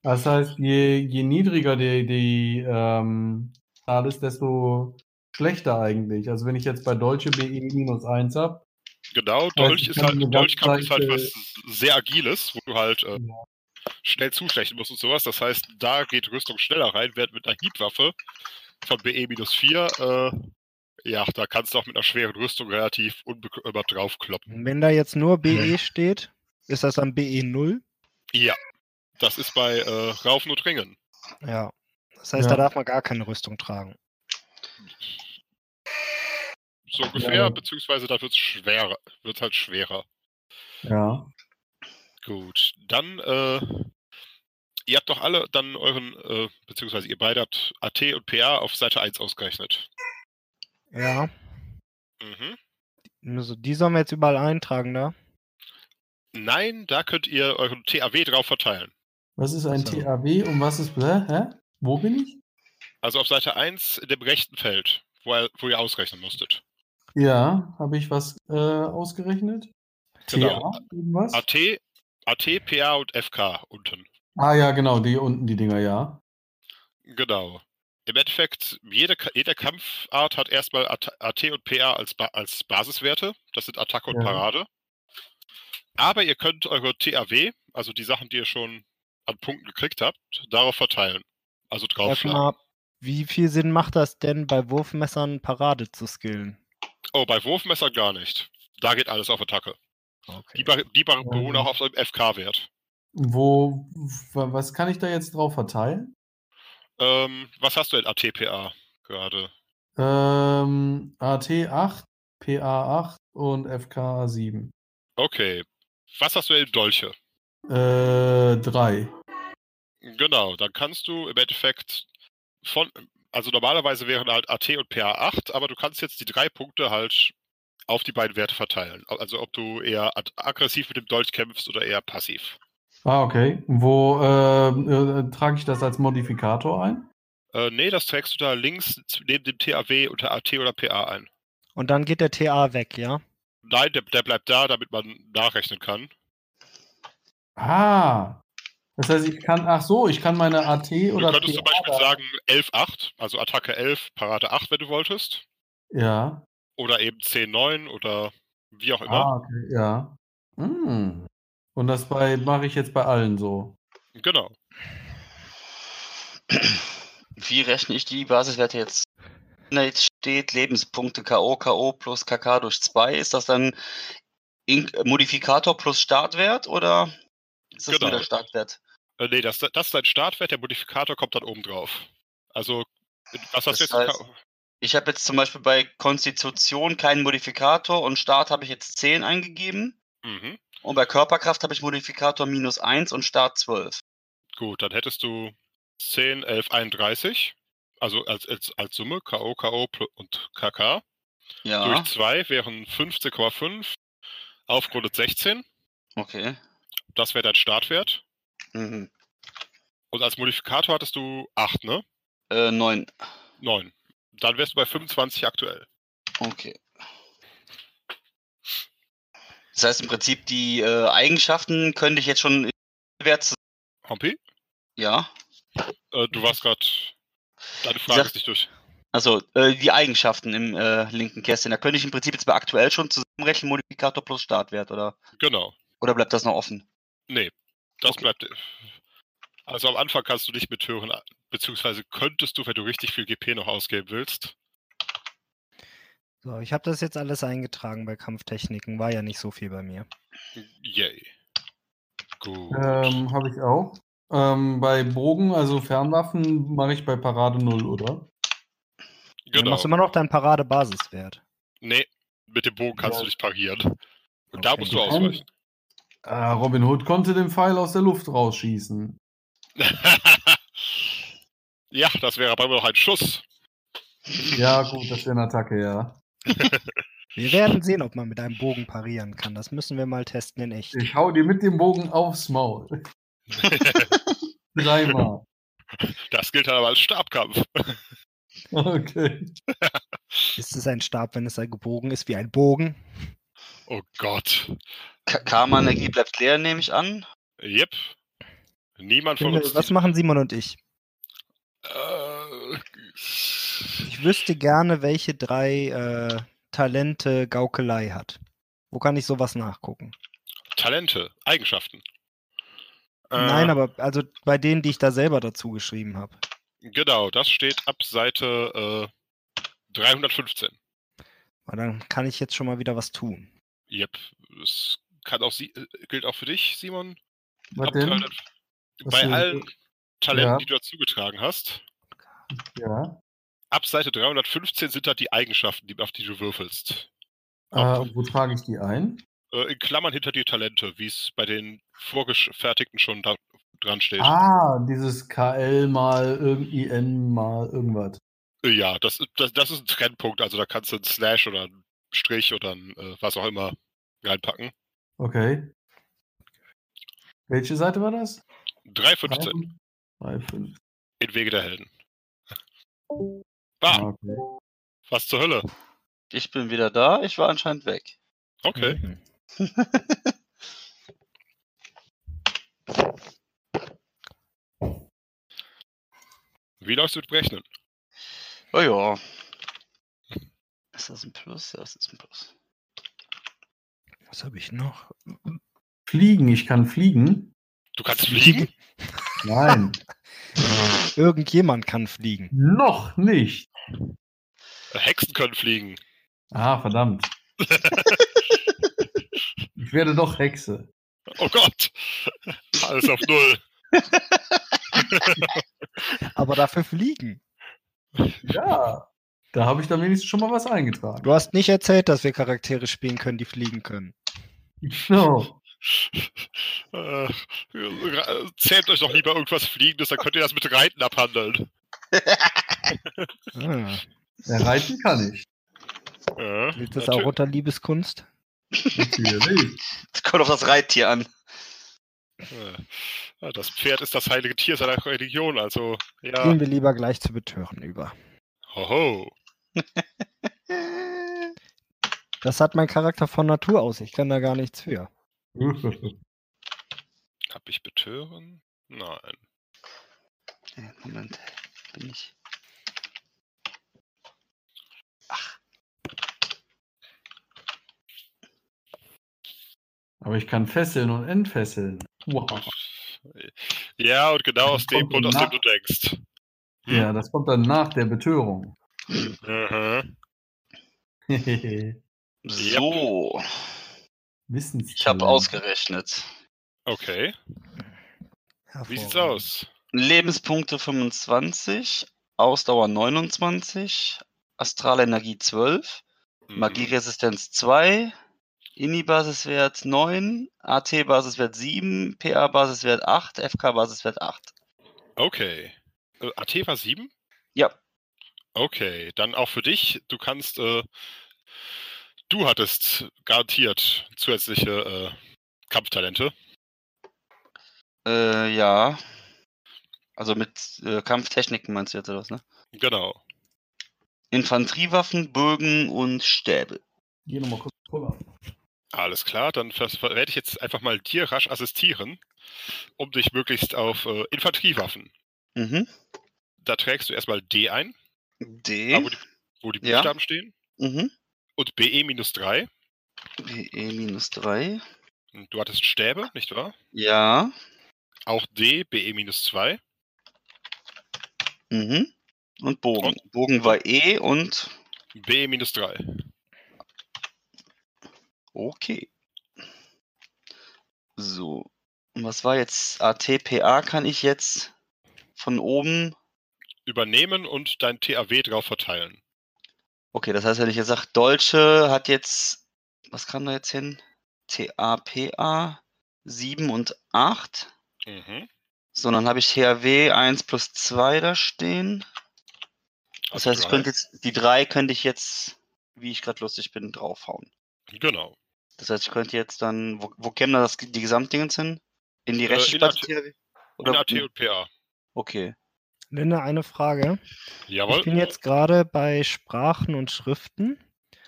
Das heißt, je, je niedriger die, die ähm, Zahl ist, desto schlechter eigentlich. Also wenn ich jetzt bei Deutsche BE minus 1 habe, Genau, Dolch ich ist kann halt, Dolchkampf ist halt was sehr Agiles, wo du halt äh, Ja. schnell zustechen musst und sowas. Das heißt, da geht Rüstung schneller rein, während mit einer Hiebwaffe von BE minus 4, äh, ja, da kannst du auch mit einer schweren Rüstung relativ unbekümmert draufkloppen. Wenn da jetzt nur BE steht, ist das dann BE 0? Ja, das ist bei äh, Raufen und Ringen. Ja. Das heißt, Ja. da darf man gar keine Rüstung tragen. So ungefähr, Ja. beziehungsweise da wird es schwerer, wird halt schwerer. ja. Gut, dann, äh, ihr habt doch alle dann euren, äh, beziehungsweise ihr beide habt AT und PA auf Seite 1 ausgerechnet. Ja. Mhm. Also die sollen wir jetzt überall eintragen da. Nein, da könnt ihr euren TAW drauf verteilen. Was ist ein. TAW und was ist. Hä? Wo bin ich? Also auf Seite 1 in dem rechten Feld, wo, ihr- wo ihr ausrechnen musstet. Ja, habe ich was äh, ausgerechnet? Genau. TA? AT, AT, PA und FK unten. Ah ja, genau, die unten, die Dinger, ja. Genau. Im Endeffekt, jede, jede Kampfart hat erstmal AT AT und PA als, als Basiswerte. Das sind Attacke und Ja. Parade. Aber ihr könnt eure TAW, also die Sachen, die ihr schon an Punkten gekriegt habt, darauf verteilen. Also draufschlagen. Wie viel Sinn macht das denn, bei Wurfmessern Parade zu skillen? Oh, bei Wurfmesser gar nicht. Da geht alles auf Attacke. Okay. Die, bar- die bar- Ähm. beruhen auch auf dem FK-Wert. Wo, wa- was kann ich da jetzt drauf verteilen? Ähm, was hast du in ATPA gerade? Ähm, AT8, PA8 und FK7. Okay. Was hast du in Dolche? Äh, drei. Genau, dann kannst du im Endeffekt von, also normalerweise wären halt AT und PA 8, aber du kannst jetzt die drei Punkte halt auf die beiden Werte verteilen. Also ob du eher aggressiv mit dem Dolch kämpfst oder eher passiv. Ah, okay. Wo äh, äh, trage ich das als Modifikator ein? Äh, nee, das trägst du da links neben dem TAW unter AT oder PA ein. Und dann geht der TA weg, ja? Nein, der, der bleibt da, damit man nachrechnen kann. Ah. Das heißt, ich kann, ach so, ich kann meine AT Du oder könntest zum Beispiel sagen 11-8, also Attacke 11, Parade 8, wenn du wolltest. Ja. Oder eben 10-9 oder wie auch immer. Ah, okay, ja. Hm. Und das bei mache ich jetzt bei allen so. Genau. Wie rechne ich die Basiswerte jetzt? Wenn da jetzt steht Lebenspunkte K.O., K.O. plus KK durch 2, ist das dann Modifikator plus Startwert oder ist das Genau. nur der Startwert? Äh, nee, das, das ist dein Startwert, der Modifikator kommt dann oben drauf. Also, was hast du jetzt? heißt- Ich habe jetzt zum Beispiel bei Konstitution keinen Modifikator und Start habe ich jetzt 10 eingegeben. Mhm. Und bei Körperkraft habe ich Modifikator minus 1 und Start 12. Gut, dann hättest du 10, 11, 31. Also als, als, als Summe K.O., K.O. und KK. Ja, Durch 2 wären 15,5 aufgerundet 16. okay. Das wäre dein Startwert. Mhm. Und als Modifikator hattest du 8, ne? Äh, 9. 9. Dann wärst du bei 25 aktuell. Okay. Das heißt im Prinzip, die äh, Eigenschaften könnte ich jetzt schon Wert. Hompi, Ja. äh, du warst gerade. Deine Frage sag- ist nicht durch. Also äh, die Eigenschaften im äh, linken Kästchen. Da könnte ich im Prinzip jetzt bei aktuell schon zusammenrechnen, Modifikator plus Startwert, oder? Genau. Oder bleibt das noch offen? Nee, das Okay. bleibt. Also am Anfang kannst du nicht mithören, beziehungsweise könntest du, wenn du richtig viel GP noch ausgeben willst. So, ich habe das jetzt alles eingetragen bei Kampftechniken. War ja nicht so viel bei mir. Yay. Gut. Ähm, habe ich auch. Ähm, bei Bogen, also Fernwaffen, mache ich bei Parade 0, oder? Du genau. machst immer noch deinen Parade-Basiswert. Nee, mit dem Bogen kannst Ja. du nicht parieren. Und da Okay. musst du ausweichen. Äh, Robin Hood konnte den Pfeil aus der Luft rausschießen. <laughs> ja, das wäre aber immer noch ein Schuss. Ja, gut, das wäre eine Attacke, ja. <laughs> Wir werden sehen, ob man mit einem Bogen parieren kann. Das müssen wir mal testen in echt. Ich hau dir mit dem Bogen aufs Maul. <laughs> Dreimal. das gilt dann aber als Stabkampf. Okay. Ist es ein Stab, wenn es ein gebogen ist, wie ein Bogen? Oh Gott. Karma-Energie bleibt leer, nehme ich an. Yep. Niemand von uns. was machen Simon und ich? Äh, Ich wüsste gerne, welche drei äh, Talente Gaukelei hat. Wo kann ich sowas nachgucken? Talente, Eigenschaften. Nein, Äh, aber also bei denen, die ich da selber dazu geschrieben habe. Genau, das steht ab Seite äh, 315. Weil dann kann ich jetzt schon mal wieder was tun. Yep. Es kann auch Sie äh, gilt auch für dich, Simon. Was Ab denn? 300 Was bei allen Talenten, Ja. die du dazugetragen hast. Ja. Ab Seite 315 sind da die Eigenschaften, die, auf die du würfelst. Äh, wo trage ich die ein? Äh, in Klammern hinter dir Talente, wie es bei den vorgefertigten schon da dran steht. Ah, dieses KL mal irgendwie N mal irgendwas. Äh, Ja, das, ist- das, das ist ein Trennpunkt. Also da kannst du einen Slash oder einen Strich oder ein, äh, was auch immer reinpacken. Okay. Welche Seite war das? 315 3, 5. in Wege der Helden. Ah, Ah, okay. was zur Hölle? Ich bin wieder da. Ich war anscheinend weg. Okay. Mhm. Wie läufst du mit Berechnen? Oh ja. Ist das ein Plus? Ja, das ist ein Plus. Was habe ich noch? Fliegen, ich kann fliegen. Du kannst fliegen? Nein, <laughs> Irgendjemand kann fliegen. noch nicht. Hexen können fliegen. Ah, verdammt. ich werde doch Hexe. Oh Gott. Alles auf Null. <laughs> <laughs> Aber dafür fliegen. Ja. Da habe ich dann wenigstens schon mal was eingetragen. Du hast nicht erzählt, dass wir Charaktere spielen können, die fliegen können. Genau. <laughs> Äh, zählt euch doch lieber irgendwas Fliegendes, dann könnt ihr das mit Reiten abhandeln. Ah, Ja, reiten kann ich. Ja, gilt das natür- auch unter Liebeskunst? Natürlich. <laughs> Das kommt auf das Reittier an. Ja, Das Pferd ist das heilige Tier seiner Religion, also ja. Gehen wir lieber gleich zu Betören über. Hoho. Das hat mein Charakter von Natur aus. Ich kann da gar nichts für. <laughs> Hab ich betören? Nein. Ja, Moment, bin ich. Aber ich kann fesseln und entfesseln. Wow. Ja, und genau aus dem Grund, aus dem du denkst. Ja, das kommt dann nach der Betörung. Mhm. <laughs> So, Wissens. ich habe ausgerechnet. Okay. Wie sieht's aus? Lebenspunkte 25, Ausdauer 29, Astralenergie 12, Mhm. Magieresistenz 2, Ini-Basiswert 9, AT-Basiswert 7, PA-Basiswert 8, FK-Basiswert 8. Okay. Äh, AT war 7? Ja, Okay, dann auch für dich. Du kannst, äh, du hattest garantiert zusätzliche äh, Kampftalente. äh, ja. Also mit äh, Kampftechniken meinst du jetzt oder was, ne? Genau. Infanteriewaffen, Bögen und Stäbe. Geh nochmal kurz rüber. Alles klar, dann werde ich jetzt einfach mal dir rasch assistieren, um dich möglichst auf äh, Infanteriewaffen. Mhm. Da trägst du erstmal D ein, D. da wo die, wo die Ja. Buchstaben stehen, Mhm. und BE minus 3. BE minus 3. Du hattest Stäbe, nicht wahr? Ja. Auch D, BE minus 2. Mhm. Und Bogen. Und? Bogen war E und BE minus 3. okay. So. Und was war jetzt ATPA? Kann ich jetzt von oben. Übernehmen und dein TAW drauf verteilen. Okay, das heißt, wenn ich jetzt sage, Dolce hat jetzt. Was kann da jetzt hin? TAPA 7 und 8. Mhm. So, dann habe ich THW 1 plus 2 da stehen. Das Also heißt, ich könnte jetzt, die 3 könnte ich jetzt, wie ich gerade lustig bin, draufhauen. Genau. Das heißt, ich könnte jetzt dann, wo, wo kämen da das, die Gesamtdingens hin? In die Äh, rechte in? AT und PA. Okay. Linne, eine Frage. Jawohl. Ich bin jetzt gerade bei Sprachen und Schriften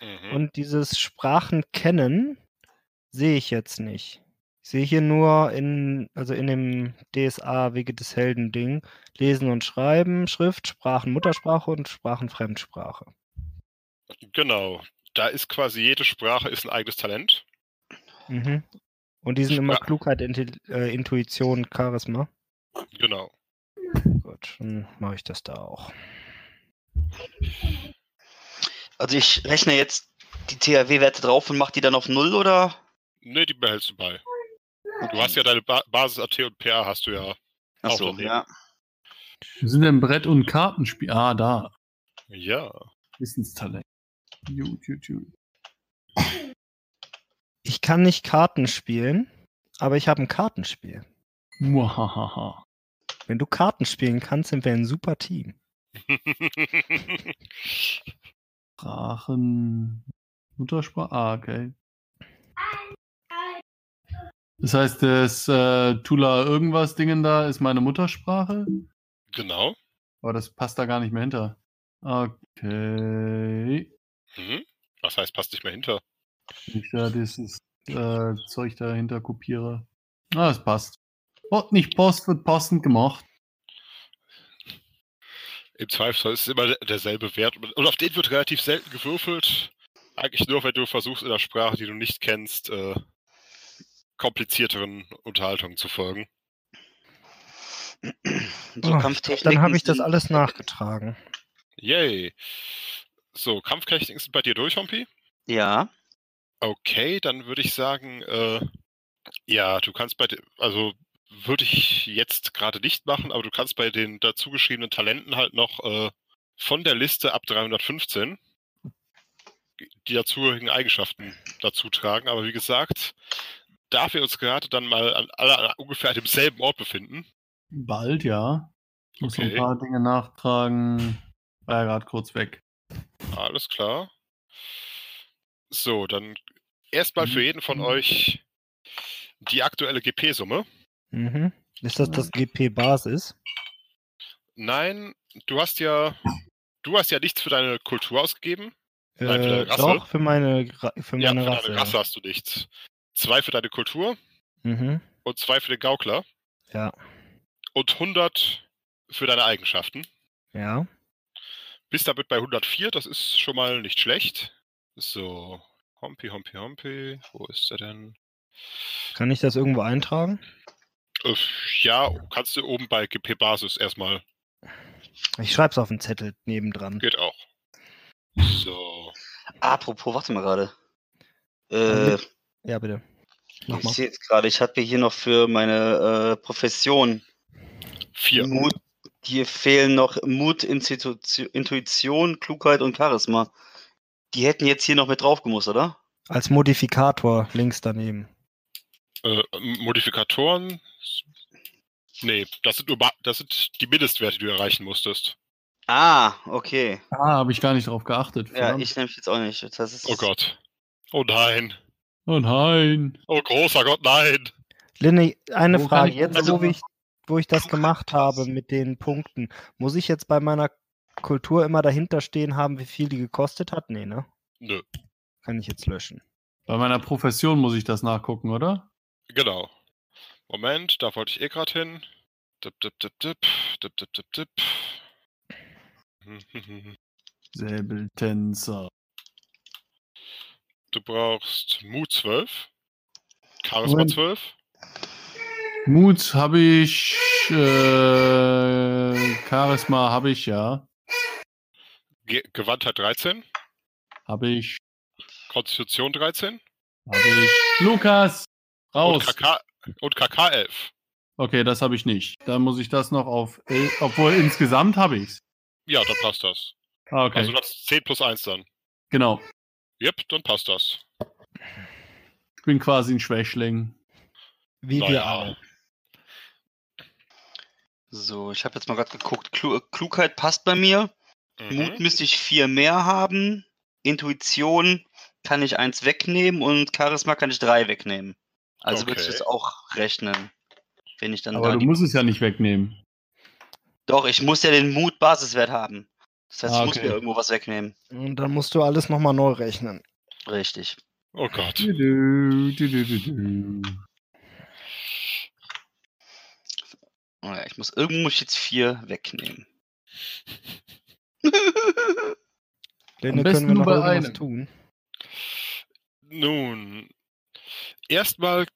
Mhm. und dieses Sprachen kennen sehe ich jetzt nicht. Ich sehe hier nur in, also in dem DSA Wege des Helden Ding, Lesen und Schreiben, Schrift, Sprachen Muttersprache und Sprachen Fremdsprache. Genau. Da ist quasi jede Sprache ist ein eigenes Talent. Mhm. Und die sind immer Spra- Klugheit, Inti äh, Intuition, Charisma. Genau. Gut, dann mache ich das da auch. Also ich rechne jetzt die THW-Werte drauf und mache die dann auf 0 oder? Ne, die behältst du bei. Du hast ja deine ba Basis AT und PA hast du ja. Auch Achso, ja. Wir sind im Brett- und Kartenspiel. Ah, da. Ja. Wissenstalent. Gut, gut, gut. Ich kann nicht Karten spielen, aber ich habe ein Kartenspiel. Muahaha. Wenn du Karten spielen kannst, sind wir ein super Team. <laughs> Sprachen. Muttersprache. Ah, okay. Das heißt, das äh, Tula irgendwas Dingen da ist meine Muttersprache, genau. aber das passt da gar nicht mehr hinter. Okay. Mhm. Was heißt, passt nicht mehr hinter? Ich da dieses äh, Zeug dahinter kopiere. Ah, es passt. Pot nicht Post wird passend gemacht. Im Zweifelsfall ist es immer der- derselbe Wert. Und auf den wird relativ selten gewürfelt. Eigentlich nur, wenn du versuchst, in der Sprache, die du nicht kennst, äh, komplizierteren Unterhaltungen zu folgen. So Oh, Kampftechniken Dann habe ich das alles nachgetragen. Yay. So, Kampftechniken sind bei dir durch, Hompi? Ja. Okay, dann würde ich sagen, äh, ja, du kannst bei, de- also würde ich jetzt gerade nicht machen, aber du kannst bei den dazugeschriebenen Talenten halt noch äh, von der Liste ab 315 die dazugehörigen Eigenschaften dazu tragen. Aber wie gesagt, da wir uns gerade dann mal an, alle an ungefähr an demselben Ort befinden, Bald, ja. Ich muss Okay. ein paar Dinge nachtragen. War ja gerade kurz weg. alles klar. So, dann erstmal für jeden von euch die aktuelle GP-Summe. Mhm. Ist das das GP-Basis? Nein, du hast ja, du hast ja nichts für deine Kultur ausgegeben. Nein, für Äh, deine Rasse? doch, für meine, Ra- für Ja, meine für Rasse. deine Rasse hast du nichts. Zwei für deine Kultur Mhm. und zwei für den Gaukler Ja, und 100 für deine Eigenschaften. ja. Bist damit bei 104, das ist schon mal nicht schlecht. So, Hompi, Hompi, Hompi, wo ist er denn? Kann ich das irgendwo eintragen? Äh, ja, kannst du oben bei GP-Basis erstmal. Ich schreib's auf den Zettel nebendran. Geht auch. So. Apropos, warte mal gerade. Äh, Ja, bitte. Mach ich sehe jetzt gerade, ich hatte hier noch für meine äh, Profession Vier. Mut. Hier fehlen noch Mut, Institution, Intuition, Klugheit und Charisma. Die hätten jetzt hier noch mit drauf gemusst, oder? Als Modifikator links daneben. Äh, Modifikatoren. Nee, das sind nur das sind die Mindestwerte, die du erreichen musstest. Ah, okay. Ah, habe ich gar nicht drauf geachtet. Ja, verdammt. ich nämlich jetzt auch nicht. Das ist Oh Gott. Oh nein. Oh nein. Oh großer Gott, nein. Linne, eine Wo Frage. ich- Jetzt, also- wo ich, wo ich das gemacht habe mit den Punkten, muss ich jetzt bei meiner Kultur immer dahinter stehen haben, wie viel die gekostet hat? Nee, ne? Nö. Kann ich jetzt löschen. Bei meiner Profession muss ich das nachgucken, oder? Genau. Moment, da wollte ich eh gerade hin. Dip, dip, dip, dip. Dip, dip, dip, dip. <laughs> Säbeltänzer. Du brauchst Mut 12. Charisma Moment. 12. Mut habe ich. Äh, Charisma habe ich, ja. Ge Gewandtheit 13. Habe ich. Konstitution 13. Habe ich. Lukas! Und Raus! KK, und KK 11. Okay, das habe ich nicht. Dann muss ich das noch auf. el- Obwohl insgesamt habe ich's. Ja, dann passt das. Ah, okay. Also das ist 10 plus 1 dann. genau. Yep, dann passt das. Ich bin quasi ein Schwächling. Wie wir Naja. alle. So, ich habe jetzt mal gerade geguckt. Klu Klugheit passt bei mir. Mut Mhm. müsste ich vier mehr haben. Intuition kann ich eins wegnehmen und Charisma kann ich drei wegnehmen. Also würde ich Okay. das auch rechnen. Wenn ich dann Aber da du musst es ja nicht wegnehmen. Doch, ich muss ja den Mut-Basiswert haben. Das heißt, Ah, ich muss okay. mir irgendwo was wegnehmen. Und dann musst du alles nochmal neu rechnen. Richtig. Oh Gott. Du, du, du, du, du, du. Oh ja, ich muss irgendwo muss ich jetzt vier wegnehmen. Lene, besten können wir nur noch bei irgendwas einem. tun? Nun, erstmal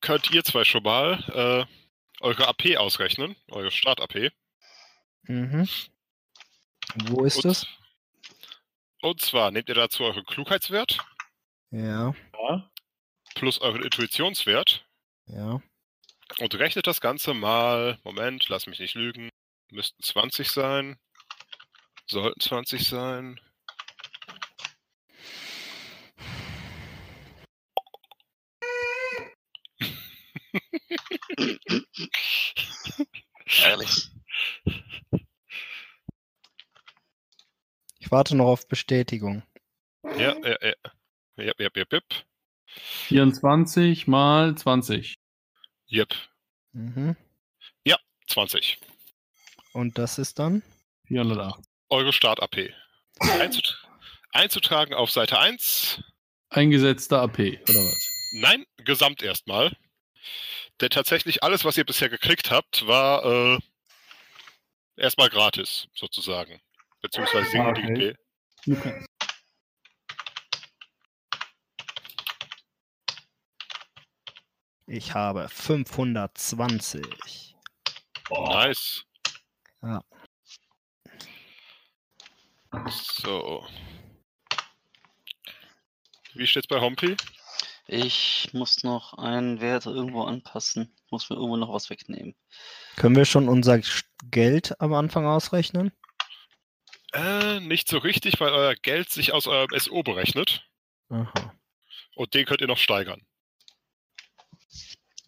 könnt ihr zwei schon mal äh, eure AP ausrechnen, eure Start-AP. Mhm. Wo ist und, es? Und zwar nehmt ihr dazu euren Klugheitswert Ja, Ja? plus euren Intuitionswert ja. und rechnet das Ganze mal, Moment, lass mich nicht lügen, müssten 20 sein, sollten 20 sein. <laughs> Ehrlich. Ich warte noch auf Bestätigung. Ja, ja, ja. Yep, yep, yep, yep. 24 mal 20. Yep, Mhm. 20. Und das ist dann? 408. Eure Start-AP. Einzut einzutragen auf Seite 1. Eingesetzter AP, oder was? Nein, gesamt erstmal. Denn tatsächlich alles, was ihr bisher gekriegt habt, war äh, erstmal gratis, sozusagen. Beziehungsweise single okay. Lukas. Ich habe 520. Nice. Ja. So. Wie steht's bei Hompi? Ich muss noch einen Wert irgendwo anpassen. Muss mir irgendwo noch was wegnehmen. Können wir schon unser Geld am Anfang ausrechnen? Äh, nicht so richtig, weil euer Geld sich aus eurem SO berechnet. Aha. Und den könnt ihr noch steigern.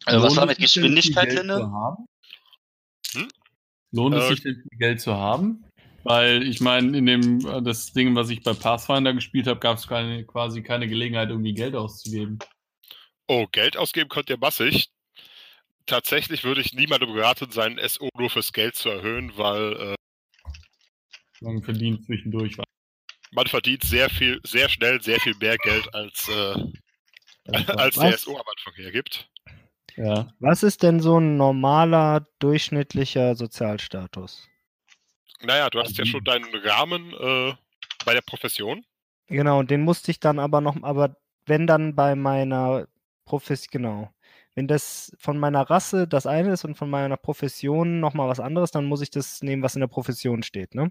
Also was Lohnt war es mit Geschwindigkeit, Linde? Hm? Lohnt es Äh, sich denn viel Geld zu haben? Weil ich meine, in dem äh, das Ding, was ich bei Pathfinder gespielt habe, gab es keine, quasi keine Gelegenheit, irgendwie Geld auszugeben. Oh, Geld ausgeben könnt ihr massig. Tatsächlich würde ich niemandem raten, seinen SO nur fürs Geld zu erhöhen, weil äh, Man verdient zwischendurch was. man verdient sehr viel, sehr schnell sehr viel mehr Geld, als, äh, <laughs> als der SO am Anfang hergibt. Ja. was ist denn so ein normaler, durchschnittlicher Sozialstatus? Naja, du hast ja Mhm. schon deinen Rahmen äh, bei der Profession. Genau, und den musste ich dann aber noch, aber wenn dann bei meiner Profession, genau, wenn das von meiner Rasse das eine ist und von meiner Profession nochmal was anderes, dann muss ich das nehmen, was in der Profession steht, ne?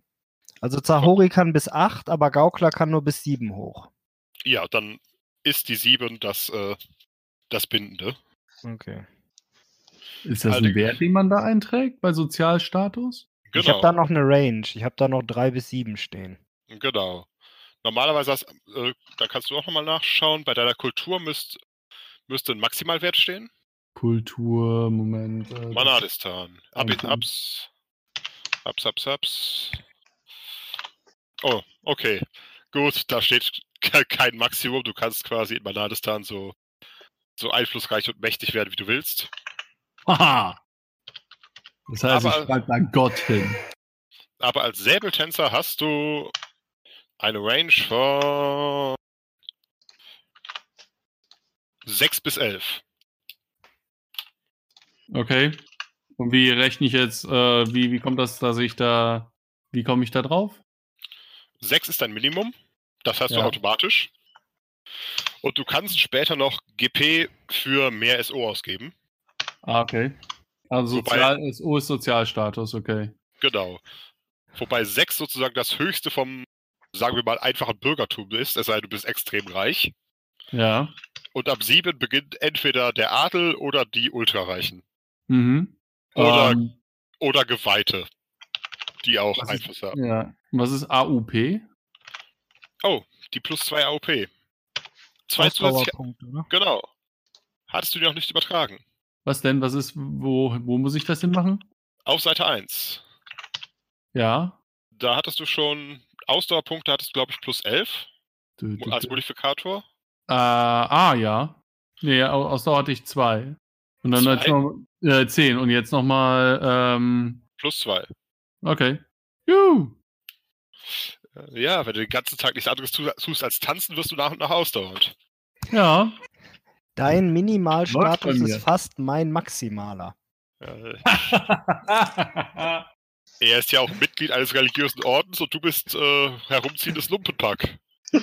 Also Zahori kann bis 8, aber Gaukler kann nur bis 7 hoch. Ja, dann ist die 7 das, äh, das Bindende. Okay. Ist das Allerdings- ein Wert, den man da einträgt bei Sozialstatus? Genau. Ich habe da noch eine Range. Ich habe da noch 3 bis 7 stehen. Genau. Normalerweise, hast, äh, da kannst du auch nochmal nachschauen, bei deiner Kultur müsst, müsste ein Maximalwert stehen. Kultur, Moment. Äh, Manadistan. Ab, Okay. abs. Abs, abs, abs. Oh, okay. Gut, da steht ke- kein Maximum. Du kannst quasi in Manadistan so, so einflussreich und mächtig werden, wie du willst. Haha! Das heißt, Aber- ich schreibe da Gott hin. Aber als Säbeltänzer hast du eine Range von 6 bis 11. Okay. Und wie rechne ich jetzt, äh, wie, wie kommt das, dass ich da, wie komme ich da drauf? 6 ist dein Minimum. Das hast du Ja. automatisch. Und du kannst später noch GP für mehr SO ausgeben. Ah, okay. Also Wobei- Sozial, SO ist Sozialstatus, okay. Genau. Wobei 6 sozusagen das höchste vom, sagen wir mal, einfachen Bürgertum ist, es sei denn, du bist extrem reich. Ja. Und ab 7 beginnt entweder der Adel oder die Ultrareichen. Mhm. Oder- Ähm, Oder Geweihte, die auch Einfluss haben. ja. Was ist AUP? Oh, die plus 2 AOP. Zwei zusätzliche, Ausdauerpunkte, ne? genau. Hattest du die noch nicht übertragen? Was denn? Was ist, wo, wo muss ich das denn machen? Auf Seite 1. Ja. Da hattest du schon Ausdauerpunkte, hattest du, glaube ich, plus 11 Du, du, als. Modifikator. Äh, ah, ja. Nee, au- Ausdauer hatte ich zwei. Und dann Zwei? jetzt noch, äh, zehn. Und jetzt nochmal, ähm, Plus 2. okay. Juhu. Ja, wenn du den ganzen Tag nichts anderes tu- tust als tanzen, wirst du nach und nach ausdauernd. Ja. Dein Minimalstatus ist fast mein Maximaler. <laughs> Er ist ja auch Mitglied eines religiösen Ordens und du bist äh, herumziehendes Lumpenpack. <laughs>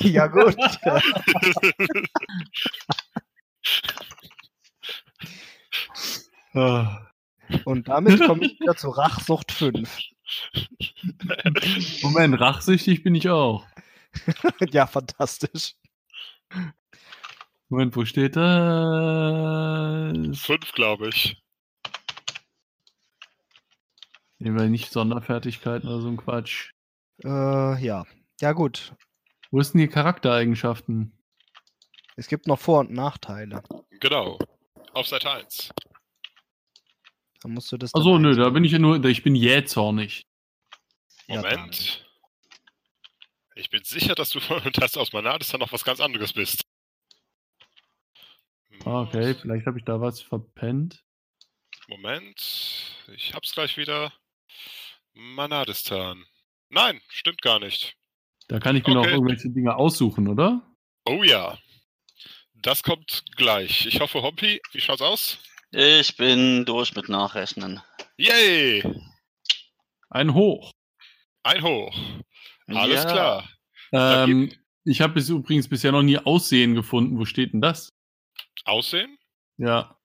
ja, gut. <laughs> Und damit komme ich wieder zu Rachsucht 5. Moment, rachsüchtig bin ich auch. <laughs> ja, fantastisch. Moment, wo steht das? Fünf, glaube ich. Nehmen wir nicht Sonderfertigkeiten oder so ein Quatsch. Äh, ja. Ja, gut. Wo ist denn die Charaktereigenschaften? Es gibt noch Vor- und Nachteile. Genau. Auf Seite 1. Da musst du das. Achso, nö, da bin ich ja nur, ich bin jähzornig. Moment. Ich bin sicher, dass du dass aus Manadis dann noch was ganz anderes bist. Ah, okay, vielleicht habe ich da was verpennt. Moment. Ich hab's gleich wieder. Manadistan. Nein, stimmt gar nicht. Da kann ich mir noch Okay. irgendwelche Dinge aussuchen, oder? Oh ja. Das kommt gleich. Ich hoffe, Hompi, wie schaut's aus? Ich bin durch mit Nachrechnen. Yay! Ein Hoch. Ein Hoch. Alles Ja. klar. Ähm, ich habe bis übrigens bisher noch nie Aussehen gefunden. Wo steht denn das? Aussehen? Ja.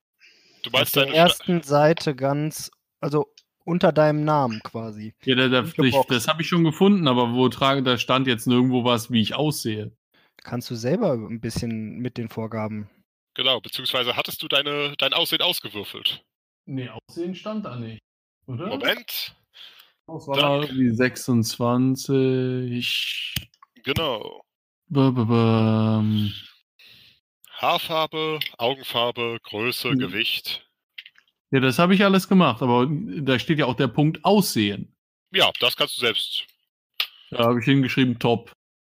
Du Auf meinst der deine Sta ersten Seite ganz, also unter deinem Namen quasi. Ja, da, da, ich, das habe ich schon gefunden, aber wo trage, da stand jetzt nirgendwo was, wie ich aussehe. Kannst du selber ein bisschen mit den Vorgaben. Genau, beziehungsweise hattest du deine, dein Aussehen ausgewürfelt. Nee, Aussehen stand da nicht. Oder? Moment. War wie 26. Genau. Ba, ba, bam. Haarfarbe, Augenfarbe, Größe, Mhm. Gewicht. Ja, das habe ich alles gemacht, aber da steht ja auch der Punkt Aussehen. Ja, das kannst du selbst. Da habe ich hingeschrieben Top.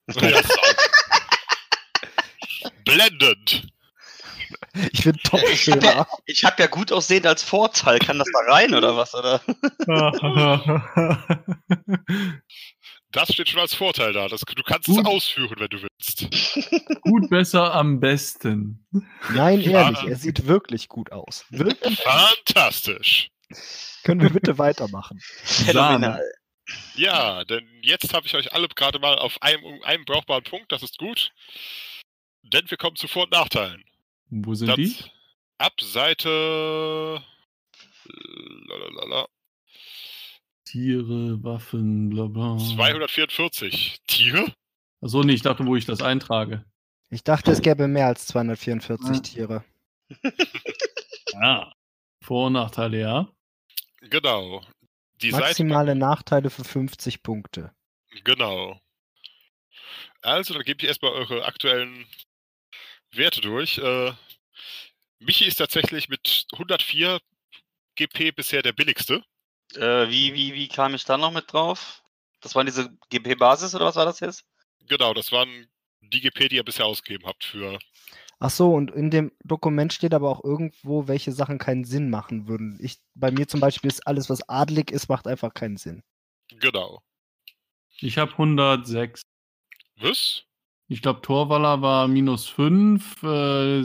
<laughs> Ja, <laughs> Blendend. Ich finde top schöner. Ich habe ja gut aussehend als Vorteil. Kann das da rein oder was? Oder? <laughs> Das steht schon als Vorteil da. Das, du kannst Gut. es ausführen, wenn du willst. <laughs> Gut, besser, am besten. Nein, Ja. ehrlich, er sieht wirklich gut aus. Wirklich? Fantastisch. Können wir bitte weitermachen? <laughs> Phänomenal. Ja, denn jetzt habe ich euch alle gerade mal auf einem, einem brauchbaren Punkt. Das ist gut. Denn wir kommen zu Vor- und Nachteilen. Wo sind Das- die? Ab Seite. Lalalala, Tiere, Waffen, bla bla. 244. Tiere? Achso, nee, ich dachte, wo ich das eintrage. Ich dachte, es gäbe mehr als 244 Ja. Tiere. Ja. <laughs> Vor- und Nachteile, ja. Genau. Die Seite. Maximale Nachteile für 50 Punkte. Genau. Also, dann gebt ihr erstmal eure aktuellen Werte durch. Äh, Michi ist tatsächlich mit 104 GP bisher der billigste. Äh, wie, wie, wie kam ich da noch mit drauf? Das war diese GP-Basis oder was war das jetzt? Genau, das waren die GP, die ihr bisher ausgegeben habt für. Ach so, und in dem Dokument steht aber auch irgendwo, welche Sachen keinen Sinn machen würden. Ich, bei mir zum Beispiel ist alles, was adlig ist, macht einfach keinen Sinn. Genau. Ich habe 106. Was? Ich glaube, Torwaller war minus 5, äh,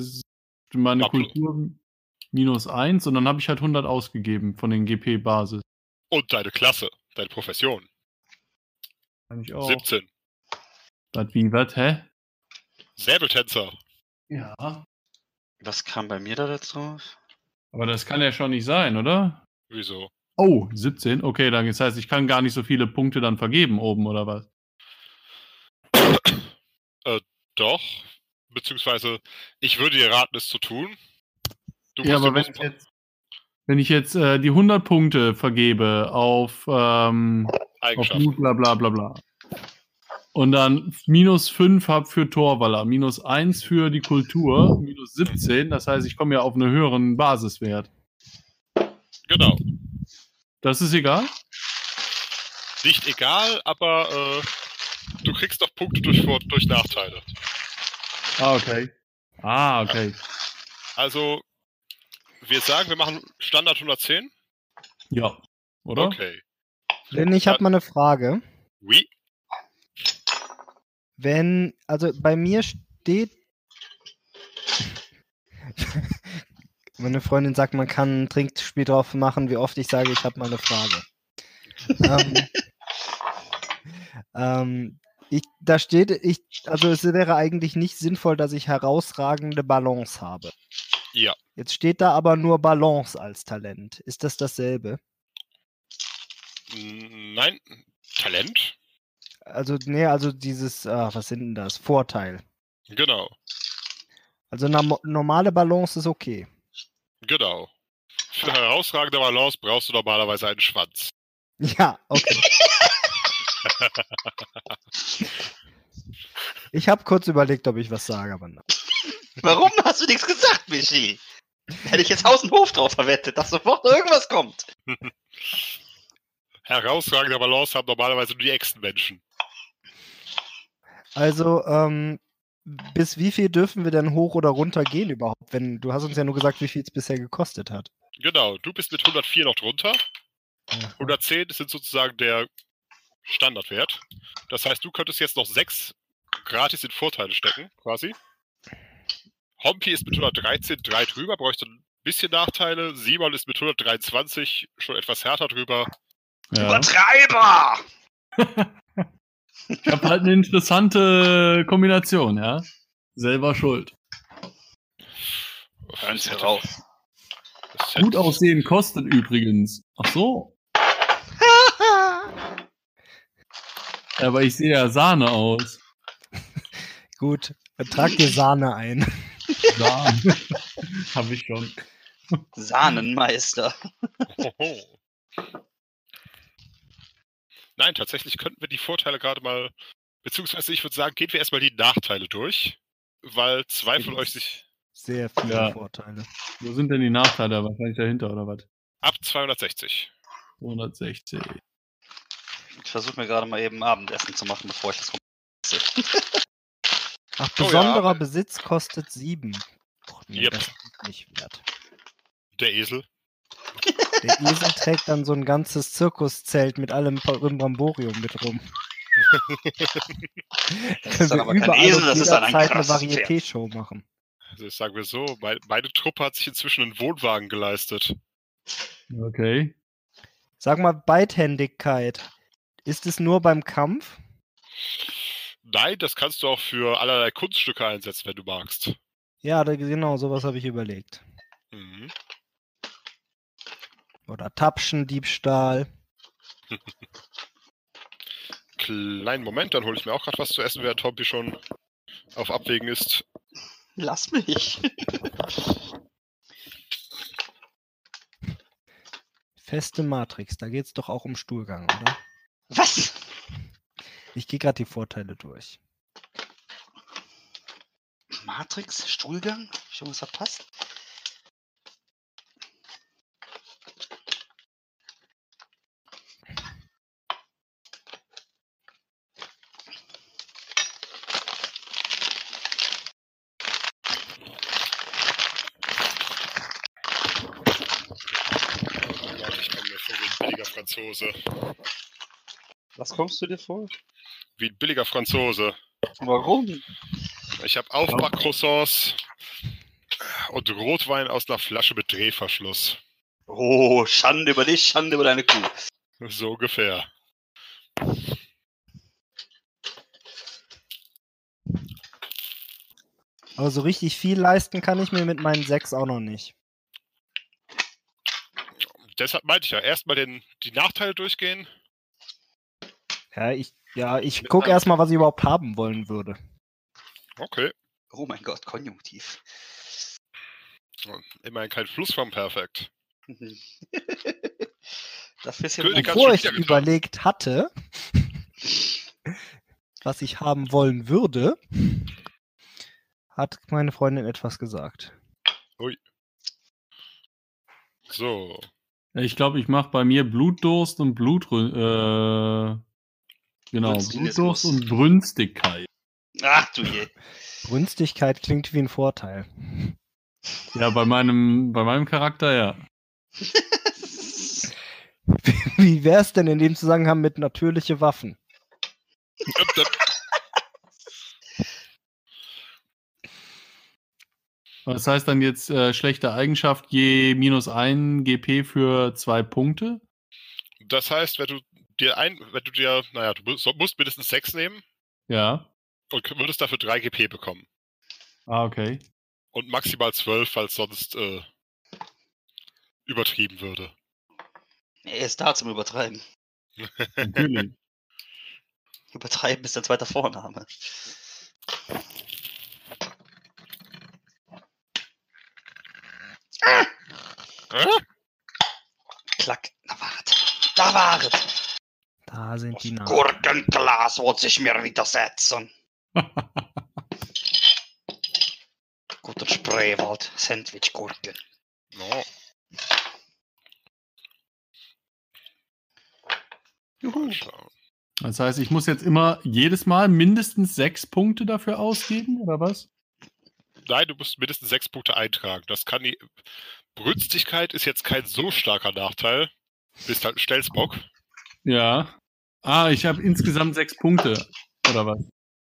meine plus- Kultur minus 1 und dann habe ich halt 100 ausgegeben von den GP-Basis. Und deine Klasse, deine Profession. Kann ich auch. 17. Was, wie, was, hä? Säbeltänzer. Ja. Was kam bei mir da dazu? Aber das kann ja schon nicht sein, oder? Wieso? Oh, 17. Okay, dann das heißt, ich kann gar nicht so viele Punkte dann vergeben oben, oder was? <coughs> Doch. Beziehungsweise, ich würde dir raten, es zu tun. Du ja, aber wenn ich jetzt, wenn ich jetzt äh, die 100 Punkte vergebe auf, ähm, auf. Mut, bla bla bla bla. Und dann minus 5 habe für Torwaller, minus 1 für die Kultur, minus 17, das heißt, ich komme ja auf einen höheren Basiswert. Genau. Das ist egal? Nicht egal, aber äh, du kriegst doch Punkte durch, durch Nachteile. Ah, okay. Ah, okay. Also, wir sagen, wir machen Standard 110. Ja. Oder? Okay. Denn ich habe mal eine Frage. Oui. Wenn, also bei mir steht. <laughs> Meine Freundin sagt, man kann ein Trinkspiel drauf machen, wie oft ich sage, ich habe mal eine Frage. <laughs> ähm, ähm, ich, da steht, ich, also es wäre eigentlich nicht sinnvoll, dass ich herausragende Balance habe. Ja. Jetzt steht da aber nur Balance als Talent. Ist das dasselbe? Nein. Talent? Also, nee, also dieses, ah, was sind denn das? Vorteil. Genau. Also normale Balance ist okay. Genau. Für herausragende Balance brauchst du normalerweise einen Schwanz. Ja, okay. <laughs> <laughs> ich habe kurz überlegt, ob ich was sage, aber nein. Warum hast du nichts gesagt, Michi? Hätte ich jetzt Haus und Hof drauf verwettet, dass sofort irgendwas kommt. <laughs> Herausragende Balance haben normalerweise nur die Echsenmenschen. Also, ähm, bis wie viel dürfen wir denn hoch oder runter gehen überhaupt? Wenn du hast uns ja nur gesagt, wie viel es bisher gekostet hat. Genau, du bist mit 104 noch drunter. 110 sind sozusagen der Standardwert. Das heißt, du könntest jetzt noch 6 gratis in Vorteile stecken, quasi. Hompi ist mit 113 3 drüber, bräuchte ein bisschen Nachteile. Simon ist mit 123 schon etwas härter drüber. Ja. Übertreiber! Ich habe halt eine interessante Kombination, ja. Selber schuld. Hören Sie raus. Gut aussehen kostet übrigens. Ach so. Aber ich sehe ja Sahne aus. <laughs> Gut, trag dir Sahne ein. Sahne. <laughs> Hab ich schon. Sahnenmeister. Nein, tatsächlich könnten wir die Vorteile gerade mal, beziehungsweise ich würde sagen, gehen wir erstmal die Nachteile durch, weil zwei von euch sich Sehr viele Ja. Vorteile. Wo sind denn die Nachteile? Wahrscheinlich dahinter oder was? ab 260. 260. Ich versuche mir gerade mal eben Abendessen zu machen, bevor ich das rumsetze. <laughs> Ach, Oh ja. besonderer Besitz kostet sieben. Och, nee, Yep. das ist nicht wert. Der Esel. Der Esel trägt dann so ein ganzes Zirkuszelt mit allem Brimborium mit rum. <laughs> Das ist dann aber kein überall Esel, das ist dann ein jederzeit eine. Varieté-Show machen. Also sagen wir so, mein, meine Truppe hat sich inzwischen einen Wohnwagen geleistet. Okay. Sag mal, Beidhändigkeit. Ist es nur beim Kampf? Nein, das kannst du auch für allerlei Kunststücke einsetzen, wenn du magst. Ja, da, genau, sowas habe ich überlegt. Mhm. Oder Tapschendiebstahl. Kleinen Moment, dann hole ich mir auch gerade was zu essen, während Tompi schon auf Abwägen ist. Lass mich. Feste Matrix, da geht es doch auch um Stuhlgang, oder? Was? Ich gehe gerade die Vorteile durch. Matrix? Stuhlgang? Hab ich irgendwas verpasst? Warte, ich komme mir vor wie ein billiger Franzose. Was kommst du dir vor? Wie ein billiger Franzose. Warum? Ich habe Aufbackcroissants und Rotwein aus einer Flasche mit Drehverschluss. Oh, Schande über dich, Schande über deine Kuh. So ungefähr. Aber so richtig viel leisten kann ich mir mit meinen sechs auch noch nicht. Deshalb meinte ich ja, erstmal den, die Nachteile durchgehen. Ja, ich, ja, ich gucke erstmal, was ich überhaupt haben wollen würde. Okay. Oh mein Gott, Konjunktiv. Immerhin kein Flussformperfekt. Dafür ist hier König noch- hat Bevor schon ich überlegt hatte, <laughs> was ich haben wollen würde, hat meine Freundin etwas gesagt. So. Ich glaube, ich mache bei mir Blutdurst und Blutrü äh, genau. Blutdurst und Brünstigkeit. Ach du je. <laughs> Brünstigkeit klingt wie ein Vorteil. Ja, bei meinem, bei meinem Charakter ja. <laughs> Wie wäre es denn in dem Zusammenhang mit natürliche Waffen? <laughs> Das heißt dann jetzt äh, schlechte Eigenschaft je minus ein GP für zwei Punkte. Das heißt, wenn du dir ein, wenn du dir, naja, du musst, musst mindestens sechs nehmen Ja. und würdest dafür drei GP bekommen. Ah, okay. Und maximal zwölf, falls sonst äh, übertrieben würde. Er ist da zum Übertreiben. Natürlich. <laughs> <laughs> Übertreiben ist der zweite Vorname. Äh? Klack. Da waret. Da waret. Da sind die Namen. Gurkenglas wollte sich mir widersetzen. <laughs> Guter Spreewald. Sandwich-Gurken. No. Juhu. Das heißt, ich muss jetzt immer jedes Mal mindestens sechs Punkte dafür ausgeben, oder was? Nein, du musst mindestens sechs Punkte eintragen. Das kann die. Brünstigkeit ist jetzt kein so starker Nachteil. Bist halt ein Stelzbock. Ja. Ah, ich habe insgesamt sechs Punkte, oder was?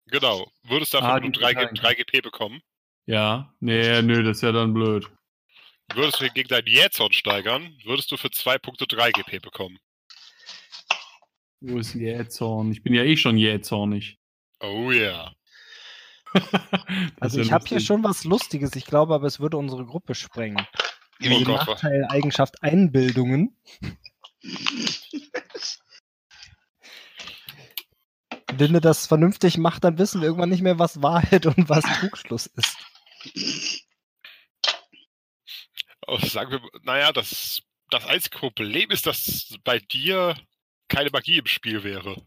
Genau. Würdest dafür Ah, nur die 3, Verteilung. 3 GP bekommen. Ja. Nee, nö, das ist ja dann blöd. Würdest du gegen deinen Jähzorn steigern, würdest du für zwei Punkte 3 GP bekommen. Wo ist Jähzorn? Ich bin ja eh schon jähzornig. Oh yeah. <laughs> Das Also ich ja habe hier schon was Lustiges, ich glaube aber, es würde unsere Gruppe sprengen. Oh was- Nachteil-Eigenschaft Einbildungen. <laughs> Wenn ihr das vernünftig macht, dann wissen wir irgendwann nicht mehr, was Wahrheit und was Trugschluss ist. Oh, sagen wir, naja, das, das einzige Problem ist, dass bei dir keine Magie im Spiel wäre.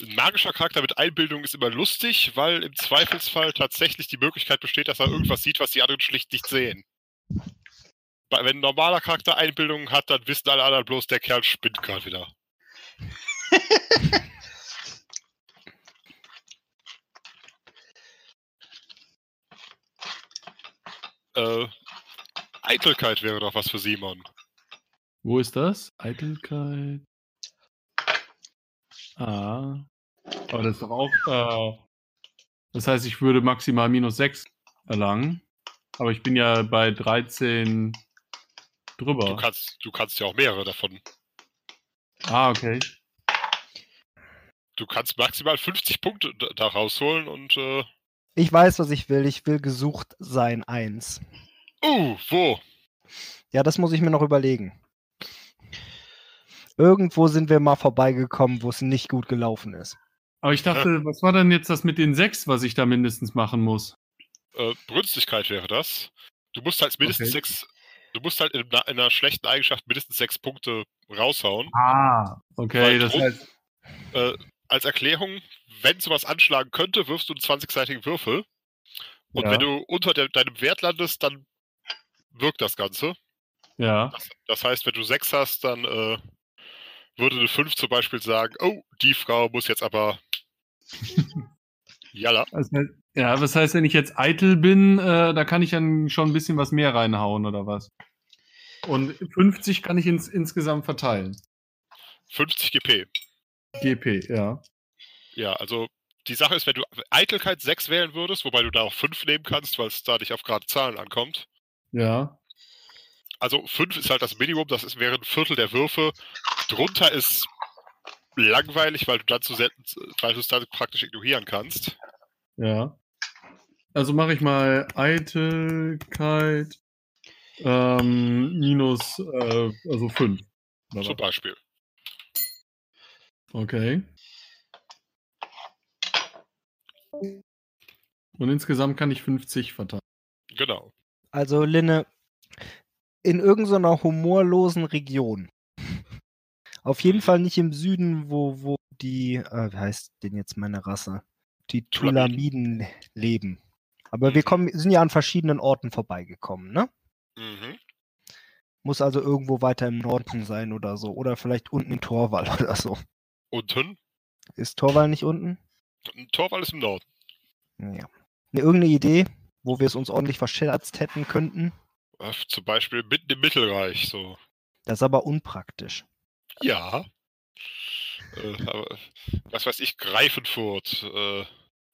Ein magischer Charakter mit Einbildung ist immer lustig, weil im Zweifelsfall tatsächlich die Möglichkeit besteht, dass er irgendwas sieht, was die anderen schlicht nicht sehen. Wenn ein normaler Charakter Einbildung hat, dann wissen alle anderen bloß, der Kerl spinnt gerade wieder. Äh, Eitelkeit wäre doch was für Simon. Wo ist das? Eitelkeit. Ah. Aber das ist doch auch. Äh, das heißt, ich würde maximal minus 6 erlangen. Aber ich bin ja bei 13 Du drüber. kannst, du kannst ja auch mehrere davon. Ah, okay. Du kannst maximal 50 Punkte da da rausholen und äh, Ich weiß, was ich will. Ich will gesucht sein, eins. uh, wo? Ja, das muss ich mir noch überlegen. Irgendwo sind wir mal vorbeigekommen, wo es nicht gut gelaufen ist. Aber ich dachte, was war denn jetzt das mit den 6, was ich da mindestens machen muss? Äh, Brünstigkeit wäre das. Du musst halt mindestens Okay. sechs, du musst halt in, einer- in einer schlechten Eigenschaft mindestens sechs Punkte raushauen. Ah, okay, Weil das heißt. Äh, als Erklärung, wenn sowas anschlagen könnte, wirfst du einen 20-seitigen Würfel. Und Ja. wenn du unter der, deinem Wert landest, dann wirkt das Ganze. Ja. Das, das heißt, wenn du sechs hast, dann äh, würde eine 5 zum Beispiel sagen, oh, die Frau muss jetzt aber. <laughs> Jalla. Das heißt, ja, was heißt, wenn ich jetzt eitel bin, äh, da kann ich dann schon ein bisschen was mehr reinhauen oder was? Und 50 kann ich ins, insgesamt verteilen. 50 GP. GP, ja. Ja, also die Sache ist, wenn du Eitelkeit 6 wählen würdest, wobei du da auch 5 nehmen kannst, weil es da nicht auf gerade Zahlen ankommt. Ja. Also 5 ist halt das Minimum, das ist, wäre ein Viertel der Würfe. Drunter ist langweilig, weil du dann zu selten, weil du es dann praktisch ignorieren kannst. Ja. Also mache ich mal Eitelkeit ähm, minus, äh, also 5. Zum Beispiel. Okay. Und insgesamt kann ich 50 verteilen. Genau. Also, Linne, in irgendeiner humorlosen Region. Auf jeden Fall nicht im Süden, wo, wo die, äh, wie heißt denn jetzt meine Rasse? Die Tulamiden. Leben. Aber wir kommen, sind ja an verschiedenen Orten vorbeigekommen, ne? Mhm. Muss also irgendwo weiter im Norden sein oder so. Oder vielleicht unten in Torwall <laughs> oder so. Unten. Ist Torwall nicht unten? Ein Torwall ist im Norden. Ja. Ne, irgendeine Idee, wo wir es uns ordentlich verscherzt hätten könnten? Äh, Zum Beispiel mitten im Mittelreich. So. Das ist aber unpraktisch. Ja. Äh, aber, was weiß ich, Greifenfurt. Äh,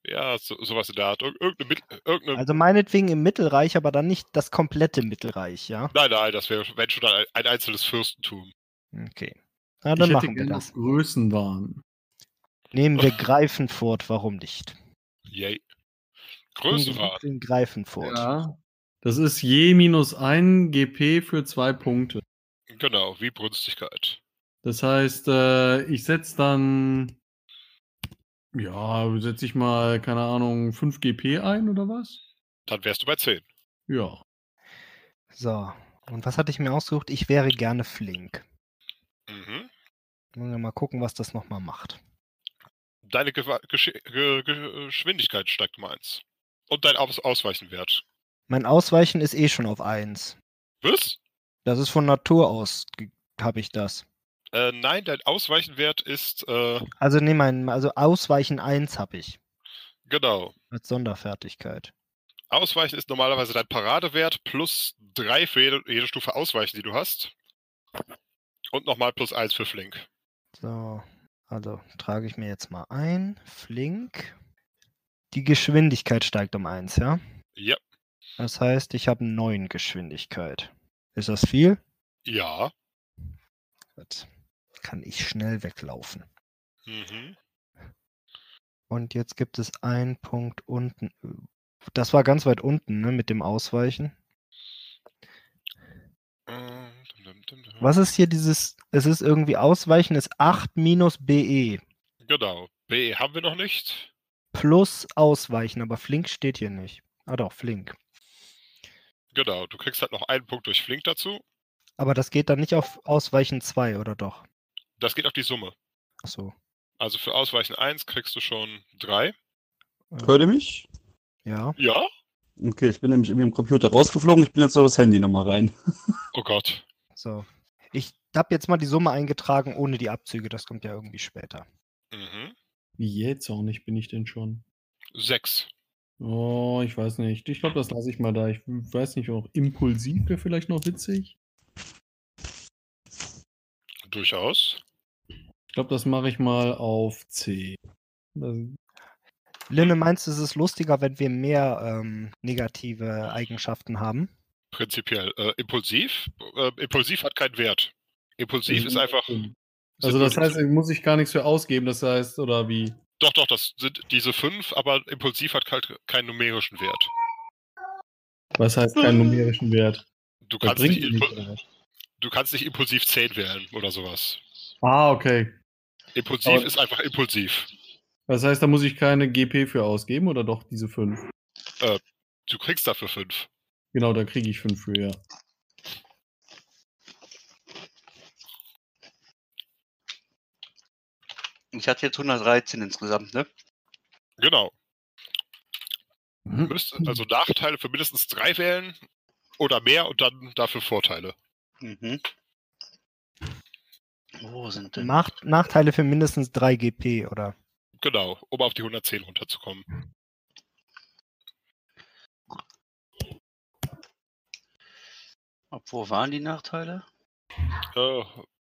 ja, so, sowas in der Art. Ir irgendeine, irgendeine Also meinetwegen im Mittelreich, aber dann nicht das komplette Mittelreich, ja? Nein, nein, das wäre wenn schon ein, ein einzelnes Fürstentum. Okay. Na, dann ich hätte machen wir gerne das. Größenwahn. Nehmen wir <laughs> Greifenfurt, warum nicht? Yay. In Greifenfurt. Ja. Das ist je minus 1 GP für zwei Punkte. Genau, wie Brünstigkeit. Das heißt, äh, ich setze dann, ja, setze ich mal, keine Ahnung, 5 GP ein oder was? Dann wärst du bei 10. Ja. So. Und was hatte ich mir ausgesucht? Ich wäre gerne flink. Mhm. Wollen wir mal gucken, was das nochmal macht. Deine Gewa- Geschi Ge Ge Geschwindigkeit steigt um 1. Und dein Aus Ausweichenwert. Mein Ausweichen ist eh schon auf 1. Was? Das ist von Natur aus, habe ich das. Äh, nein, dein Ausweichenwert ist, äh, Also nee, mein, also Ausweichen 1 habe ich. genau. Als Sonderfertigkeit. Ausweichen ist normalerweise dein Paradewert plus 3 für jede, jede Stufe Ausweichen, die du hast. Und nochmal plus 1 für Flink. So, also trage ich mir jetzt mal ein. Flink. Die Geschwindigkeit steigt um 1, ja? Ja. Das heißt, ich habe 9 Geschwindigkeit. Ist das viel? Ja. Gut. Kann ich schnell weglaufen. Mhm. Und jetzt gibt es einen Punkt unten. Das war ganz weit unten, ne, mit dem Ausweichen. Was ist hier dieses, es ist irgendwie ausweichen, ist 8 minus BE Genau. B haben wir noch nicht. plus ausweichen, aber flink steht hier nicht. Ah doch, flink. Genau. Du kriegst halt noch einen Punkt durch Flink dazu. Aber das geht dann nicht auf Ausweichen 2, oder doch? Das geht auf die Summe. Achso. Also für Ausweichen 1 kriegst du schon 3. Hört ihr mich? Ja. Ja? Okay, ich bin nämlich irgendwie im Computer rausgeflogen. Ich bin jetzt auf das Handy nochmal rein. Oh Gott. So. Ich habe jetzt mal die Summe eingetragen ohne die Abzüge. Das kommt ja irgendwie später. Mhm. Wie jetzt auch nicht bin ich denn schon? 6. Oh, ich weiß nicht. Ich glaube, das lasse ich mal da. Ich weiß nicht, auch impulsiv wäre vielleicht noch witzig. Durchaus. Ich glaube, das mache ich mal auf C. Das, Linne, meinst du, es ist lustiger, wenn wir mehr ähm, negative Eigenschaften haben? Prinzipiell. Äh, impulsiv? Äh, impulsiv hat keinen Wert. Impulsiv ist einfach. Also das heißt, muss ich gar nichts für ausgeben, das heißt, oder wie? Doch, doch, das sind diese fünf, aber impulsiv hat halt keinen numerischen Wert. Was heißt keinen numerischen Wert? Du Das kannst, nicht was? du kannst nicht impulsiv 10 wählen oder sowas. Ah, okay. Impulsiv Aber- ist einfach impulsiv. Das heißt, da muss ich keine GP für ausgeben oder doch diese fünf? Du kriegst dafür fünf. Genau, da kriege ich fünf für, ja. Ich hatte jetzt 113 insgesamt, ne? Genau. Mhm. müsst also Nachteile für mindestens drei wählen oder mehr und dann dafür Vorteile. Mhm. Wo sind denn? Nach Nachteile für mindestens 3 GP, oder? Genau, um auf die 110 runterzukommen. Ab wo waren die Nachteile? Äh,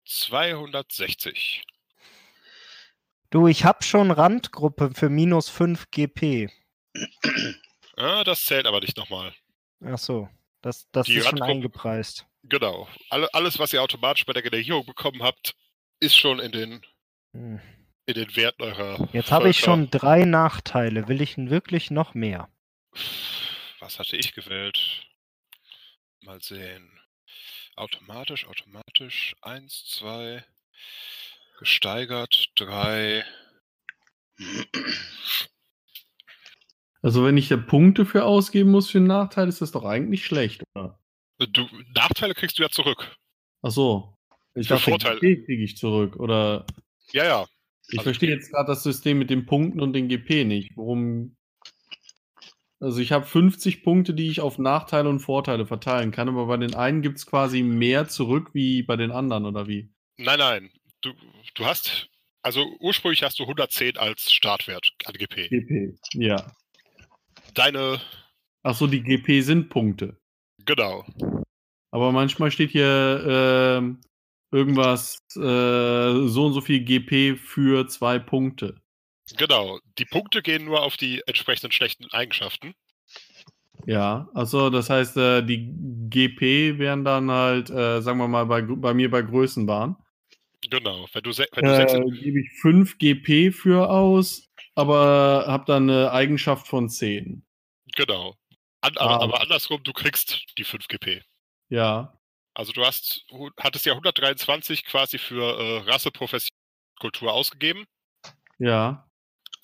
260. Du, ich habe schon Randgruppe für minus 5 GP. Ah, das zählt aber nicht nochmal. Ach so. Das, das Die ist schon eingepreist. Genau. Alle, alles, was ihr automatisch bei der Generierung bekommen habt, ist schon in den, Hm. in den Werten eurer. Jetzt habe ich schon drei Nachteile. Will ich wirklich noch mehr? Was hatte ich gewählt? Mal sehen. Automatisch, automatisch. Eins, zwei. Gesteigert. Drei. Also wenn ich ja Punkte für ausgeben muss für einen Nachteil, ist das doch eigentlich schlecht, oder? Du, Nachteile kriegst du ja zurück. Ach so. Ich Für dachte, Vorteile. GP kriege ich zurück, oder? Ja, ja. Ich Also verstehe jetzt gerade das System mit den Punkten und den GP nicht. Warum? Also ich habe 50 Punkte, die ich auf Nachteile und Vorteile verteilen kann, aber bei den einen gibt es quasi mehr zurück wie bei den anderen, oder wie? Nein, nein. Du, du hast. Also ursprünglich hast du 110 als Startwert an GP. GP. Ja. Deine. Ach so, die GP sind Punkte. Genau. Aber manchmal steht hier ähm, irgendwas, äh, so und so viel GP für zwei Punkte. Genau. Die Punkte gehen nur auf die entsprechenden schlechten Eigenschaften. Ja, also das heißt, äh, die GP wären dann halt, äh, sagen wir mal, bei, bei mir bei Größenbahn. Genau. Wenn du, se wenn du sechs Äh, gebe ich 5 GP für aus, aber habe dann eine Eigenschaft von 10. Genau. An, Ah. aber, andersrum, du kriegst die 5 GP. Ja, Also du hast, hattest ja 123 quasi für äh, Rasse, Profession, Kultur ausgegeben. ja.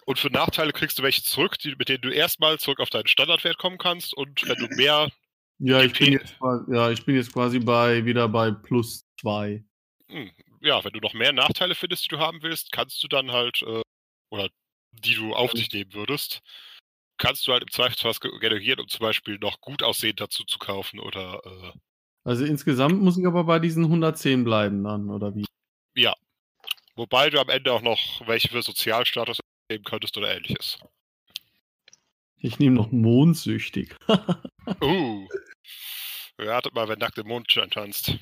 Und für Nachteile kriegst du welche zurück, die, mit denen du erstmal zurück auf deinen Standardwert kommen kannst. Und wenn du mehr, Ja, ich bin jetzt, ja, ich bin jetzt quasi bei wieder bei plus 2. hm, ja, wenn du noch mehr Nachteile findest, die du haben willst, kannst du dann halt, äh, oder die du auf dich nehmen würdest, kannst du halt im Zweifelsfall ge- generieren, um zum Beispiel noch gut aussehend dazu zu kaufen oder äh, Also insgesamt muss ich aber bei diesen 110 bleiben dann, oder wie? wobei du am Ende auch noch welche für Sozialstatus nehmen könntest oder ähnliches. Ich nehme noch mondsüchtig. Uh. Ratet mal, wer nackt im Mondschein tanzt.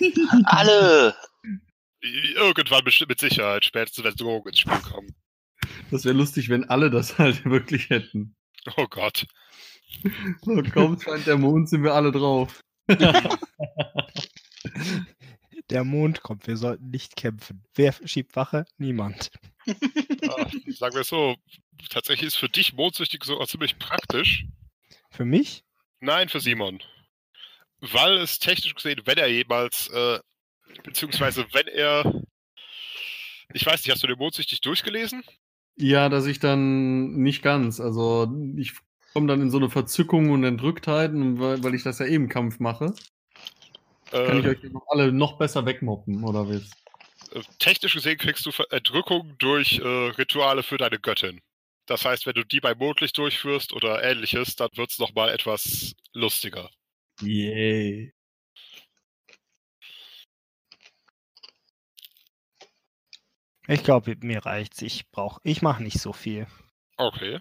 <laughs> Alle! Irgendwann bestimmt mit Sicherheit, spätestens wenn Drogen ins Spiel kommen. Das wäre lustig, wenn alle das <laughs> halt wirklich hätten. Oh Gott. So, kaum scheint der Mond, sind wir alle drauf. <laughs> Der Mond kommt, wir sollten nicht kämpfen. Wer schiebt Wache? Niemand. Ah, sagen wir es so, tatsächlich ist für dich mondsüchtig sogar ziemlich praktisch. Für mich? Nein, für Simon. Weil es technisch gesehen, wenn er jemals äh, Beziehungsweise, wenn er. Ich weiß nicht, hast du den Mondsichtig durchgelesen? Ja, dass ich dann nicht ganz. Also ich komme dann in so eine Verzückung und Entrücktheit, weil, weil ich das ja eben im Kampf mache. Kann ich Äh, euch noch alle noch besser wegmoppen, oder was? Technisch gesehen kriegst du Erdrückung durch äh, Rituale für deine Göttin. Das heißt, wenn du die bei Mondlicht durchführst oder ähnliches, dann wird es nochmal etwas lustiger. Yay. Ich glaube, mir reicht's. Ich brauch, ich mache nicht so viel. Okay.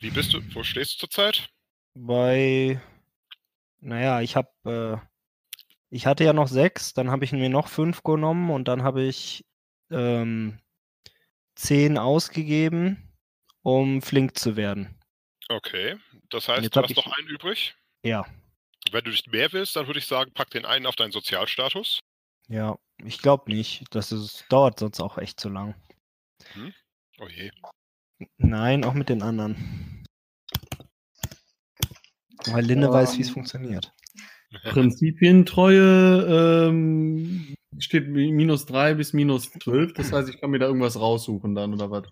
Wie bist du, wo stehst du zurzeit? Bei, naja, ich habe, äh, ich hatte ja noch sechs, dann habe ich mir noch fünf genommen und dann habe ich ähm, zehn ausgegeben, um flink zu werden. Okay. Das heißt, du hast ich- noch einen übrig. Ja, Wenn du nicht mehr willst, dann würde ich sagen, pack den einen auf deinen Sozialstatus. ja, ich glaube nicht. Das ist, dauert sonst auch echt zu lang. Oh je. Nein, auch mit den anderen. Weil Linde weiß, wie es funktioniert. Prinzipientreue ähm, steht mi- minus 3 bis minus 12. Das heißt, ich kann mir da irgendwas raussuchen dann, oder was?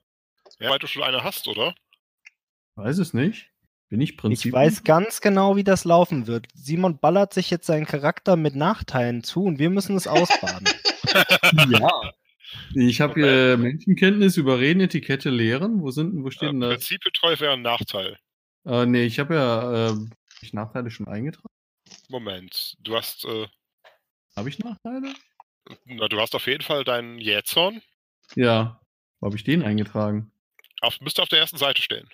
Ja, weil du schon eine hast, oder? Weiß es nicht. Bin ich Ich Prinzip? weiß ganz genau, wie das laufen wird. Simon ballert sich jetzt seinen Charakter mit Nachteilen zu und wir müssen es ausbaden. <laughs> Ja. Ich habe hier Menschenkenntnis, Überreden, Etikette, Lehren. Wo sind denn, wo steht Äh, denn das? Prinzipientreu wäre ein Nachteil. Äh, nee, ich habe ja äh, ich Nachteile schon eingetragen. Moment. Du hast, äh, Habe ich Nachteile? na, du hast auf jeden Fall deinen Jähzorn. Ja. Wo habe ich den eingetragen? Auf, müsste auf der ersten Seite stehen.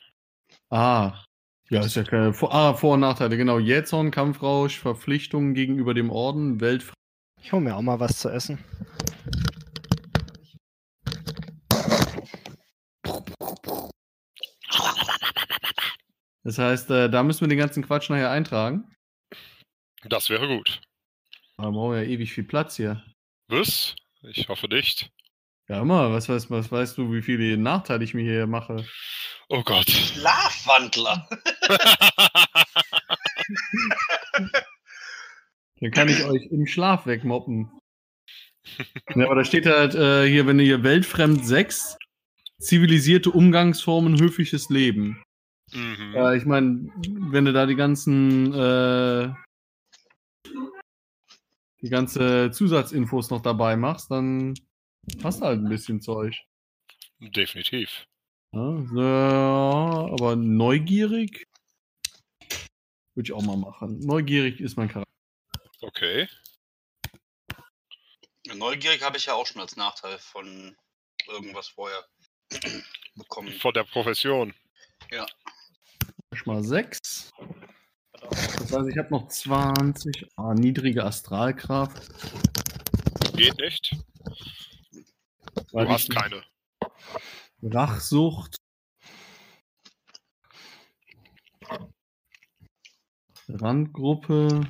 Ah. Ja, ist ja keine. Vor, ah, Vor- und Nachteile, genau. Jähzorn, Kampfrausch, Verpflichtungen gegenüber dem Orden, Weltfrieden. Ich hole mir auch mal was zu essen. Das heißt, äh, da müssen wir den ganzen Quatsch nachher eintragen. Das wäre gut. Da brauchen wir ja ewig viel Platz hier. Was? Ich hoffe nicht. Ja, immer, was, weißt- was weißt du, wie viele Nachteile ich mir hier mache? Oh Gott. Schlafwandler. <laughs> Dann kann ich euch im Schlaf wegmoppen. <laughs> Ja, aber da steht halt äh, hier, wenn ihr hier weltfremd 6, zivilisierte Umgangsformen, höfliches Leben. mhm. Ja, ich meine, wenn du da die ganzen, äh, die ganze Zusatzinfos noch dabei machst, dann hast du halt ein bisschen Zeug. Definitiv. Ja, so, aber neugierig würde ich auch mal machen. Neugierig ist mein Charakter. Okay. Neugierig habe ich ja auch schon als Nachteil von irgendwas vorher <clears throat> bekommen. Von der Profession. Schon mal 6. Das heißt, ich habe noch 20. Ah, niedrige Astralkraft. Geht nicht. Weil Du hast ich- keine. Rachsucht. Randgruppe.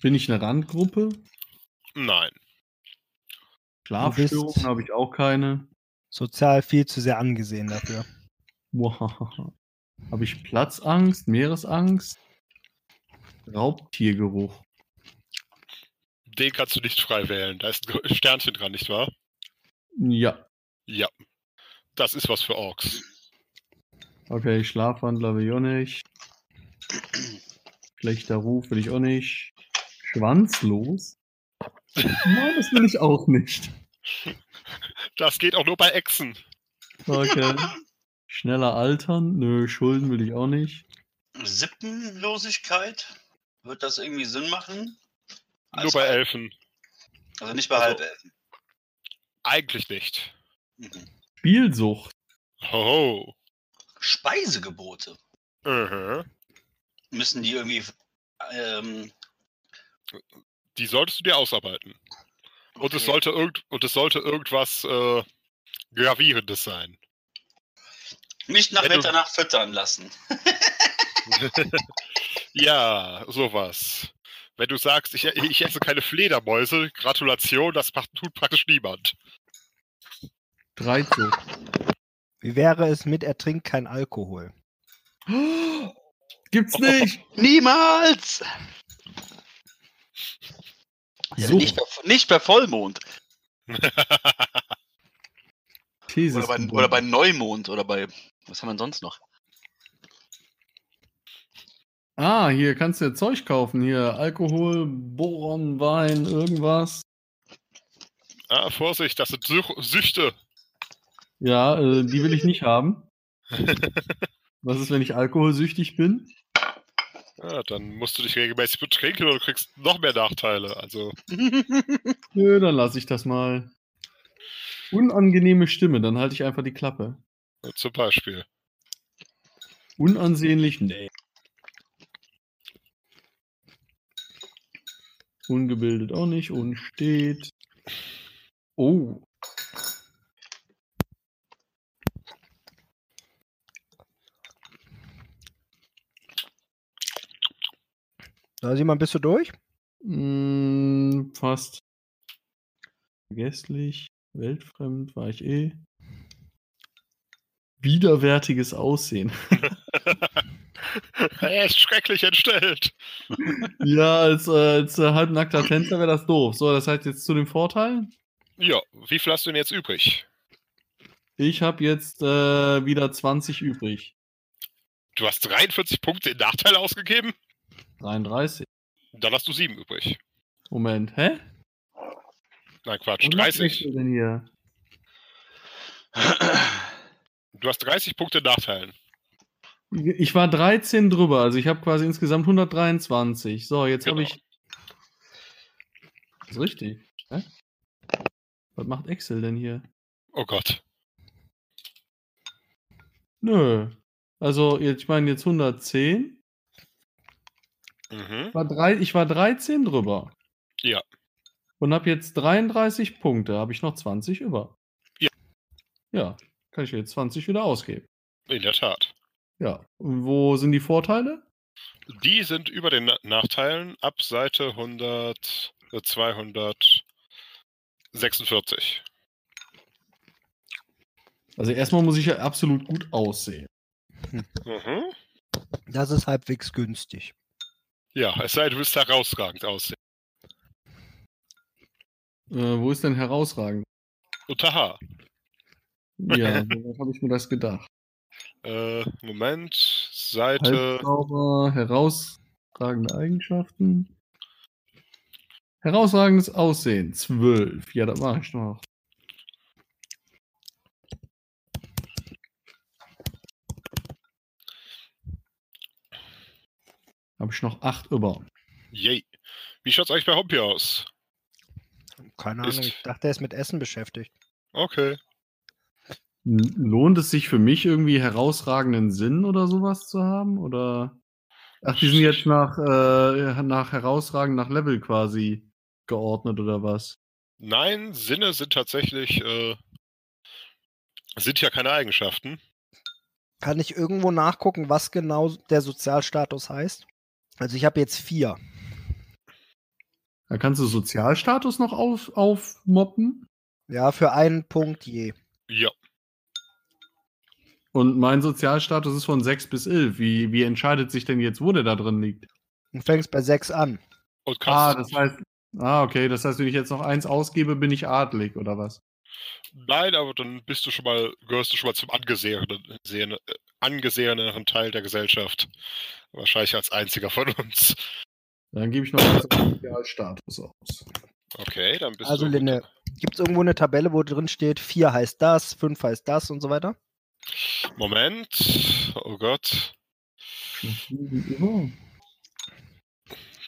Bin ich eine Randgruppe? Nein. Schlafstörungen habe ich auch keine. Sozial viel zu sehr angesehen dafür. <laughs> Habe ich Platzangst, Meeresangst? Raubtiergeruch. Den kannst du nicht frei wählen. Da ist ein Sternchen dran, nicht wahr? Ja. Ja. Das ist was für Orks. Okay, Schlafwandler will ich auch nicht. Schlechter Ruf will ich auch nicht. Schwanzlos? <laughs> Nein, das will ich auch nicht. Das geht auch nur bei Echsen. Okay. <laughs> Schneller altern? Nö, Schulden will ich auch nicht. Sippenlosigkeit? Wird das irgendwie Sinn machen? Nur Als bei Halb- Elfen. Also nicht bei Also- Halbelfen. Eigentlich nicht. Mhm. Spielsucht. Hoho. Speisegebote. Mhm. Müssen die irgendwie. Ähm, Die solltest du dir ausarbeiten. Und es okay. sollte irgend und es sollte irgendwas äh, gravierendes sein. Nicht nach Wenn du- nach füttern lassen. <laughs> <laughs> ja, sowas. Wenn du sagst, ich, ich esse keine Fledermäuse, Gratulation, das macht, tut praktisch niemand. Dreizucht. Wie wäre es mit, er trinkt kein Alkohol? <gasps> Gibt's nicht! <laughs> Niemals! Ja, So, nicht, bei, nicht bei Vollmond. <laughs> Oder bei, oder bei Neumond oder bei. Was haben wir denn sonst noch? Ah, hier kannst du ja Zeug kaufen. Hier Alkohol, Boron, Wein, irgendwas. ah, Vorsicht, das sind Sü- Süchte. Ja, äh, die will ich nicht haben. <laughs> Was ist, wenn ich alkoholsüchtig bin? Ja, dann musst du dich regelmäßig betrinken und du kriegst noch mehr Nachteile. Also, <laughs> Nö, dann lasse ich das mal. Unangenehme Stimme, dann halte ich einfach die Klappe. zum Beispiel. Unansehnlich? Nee. Ungebildet auch nicht. Unstet. Oh. Da Simon, bist du durch? Mm, fast. Vergesslich. Weltfremd war ich eh. Widerwärtiges Aussehen. <laughs> <laughs> <laughs> er ist schrecklich entstellt. <laughs> ja, als, äh, als äh, halbnackter Tänzer wäre das doof. So, das heißt jetzt zu den Vorteilen. Ja, wie viel hast du denn jetzt übrig? Ich habe jetzt äh, wieder 20 übrig. Du hast 43 Punkte in Nachteil ausgegeben? 33. Dann hast du 7 übrig. Moment, hä? Nein, Quatsch, Was macht 30. Excel denn hier? Du hast 30 Punkte Nachteilen. Ich war 13 drüber, also ich habe quasi insgesamt 123. So, jetzt habe Genau. ich. Das ist richtig. Hä? Was macht Excel denn hier? Oh Gott. Nö. Also, jetzt, ich meine jetzt 110. Mhm. War drei, ich war 13 drüber. Ja. Und habe jetzt 33 Punkte. Habe ich noch 20 über. Ja. Ja. Kann ich jetzt 20 wieder ausgeben. In der Tat. Ja. Und wo sind die Vorteile? Die sind über den Na Nachteilen ab Seite 100, äh, 246. Also erstmal muss ich ja absolut gut aussehen. Mhm. Das ist halbwegs günstig. Ja, es sei denn, du willst herausragend aussehen. Äh, wo ist denn herausragend? Unter H. Ja, <laughs> so habe ich mir das gedacht. Äh, Moment. Seite. Halbsauber, herausragende Eigenschaften. Herausragendes Aussehen, 12. Ja, das mache ich noch. Habe ich noch 8 über. Yay. Wie schaut's eigentlich bei Hompi aus? Keine Ist- Ahnung, ich dachte, er ist mit Essen beschäftigt. Okay. Lohnt es sich für mich irgendwie herausragenden Sinn oder sowas zu haben? Oder. Ach, die sind jetzt nach, äh, nach herausragend nach Level quasi geordnet oder was? Nein, Sinne sind tatsächlich, äh, sind ja keine Eigenschaften. Kann ich irgendwo nachgucken, was genau der Sozialstatus heißt? Also ich habe jetzt vier. Da kannst du Sozialstatus noch auf, aufmoppen. Ja, für einen Punkt je. Ja. Und mein Sozialstatus ist von 6 bis 11. Wie, wie entscheidet sich denn jetzt, wo der da drin liegt? Du fängst bei sechs an. Und Ah, das heißt. Ah, okay. Das heißt, wenn ich jetzt noch eins ausgebe, bin ich adlig, oder was? Nein, aber dann bist du schon mal, gehörst du schon mal zum angesehenen, sehene- äh, angeseheneren Teil der Gesellschaft. Wahrscheinlich als einziger von uns. Dann gebe ich noch einen Sozialstatus aus. Okay, dann bist Also du. Linne, gibt es irgendwo eine Tabelle, wo drin steht, vier heißt das, fünf heißt das und so weiter? Moment. Oh Gott.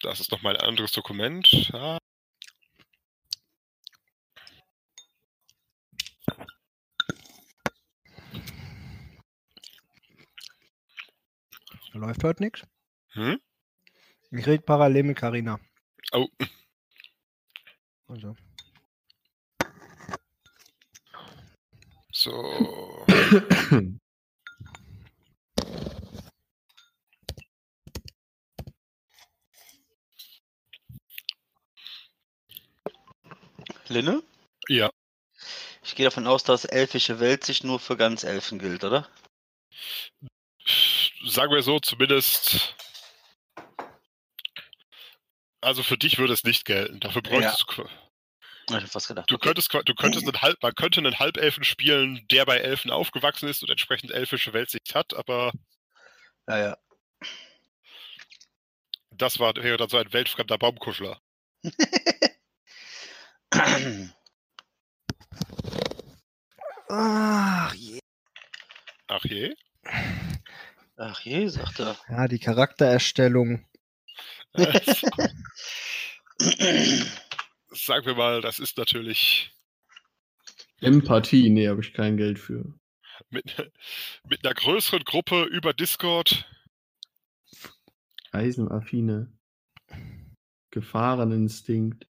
Das ist noch mal ein anderes Dokument. Ah, Da läuft heute nichts. Hm? Ich rede parallel mit Carina. Oh, Also. So. Linne? Ja. Ich gehe davon aus, dass elfische Welt sich nur für ganz Elfen gilt, oder? Sagen wir so, zumindest. Also für dich würde es nicht gelten. Dafür bräuchtest du. Ich hab fast gedacht. Du könntest, du könntest einen Halb, man könnte einen Halbelfen spielen, der bei Elfen aufgewachsen ist und entsprechend elfische Weltsicht hat, aber Ja, ja. das war, wäre dann so ein weltfremder Baumkuschler. Ach, je. Ach je. Ach je, sagt er. Ja, die Charaktererstellung. <laughs> Sagen wir mal, das ist natürlich Empathie, nee, habe ich kein Geld für. mit, mit einer größeren Gruppe über Discord. Eisenaffine. Gefahreninstinkt.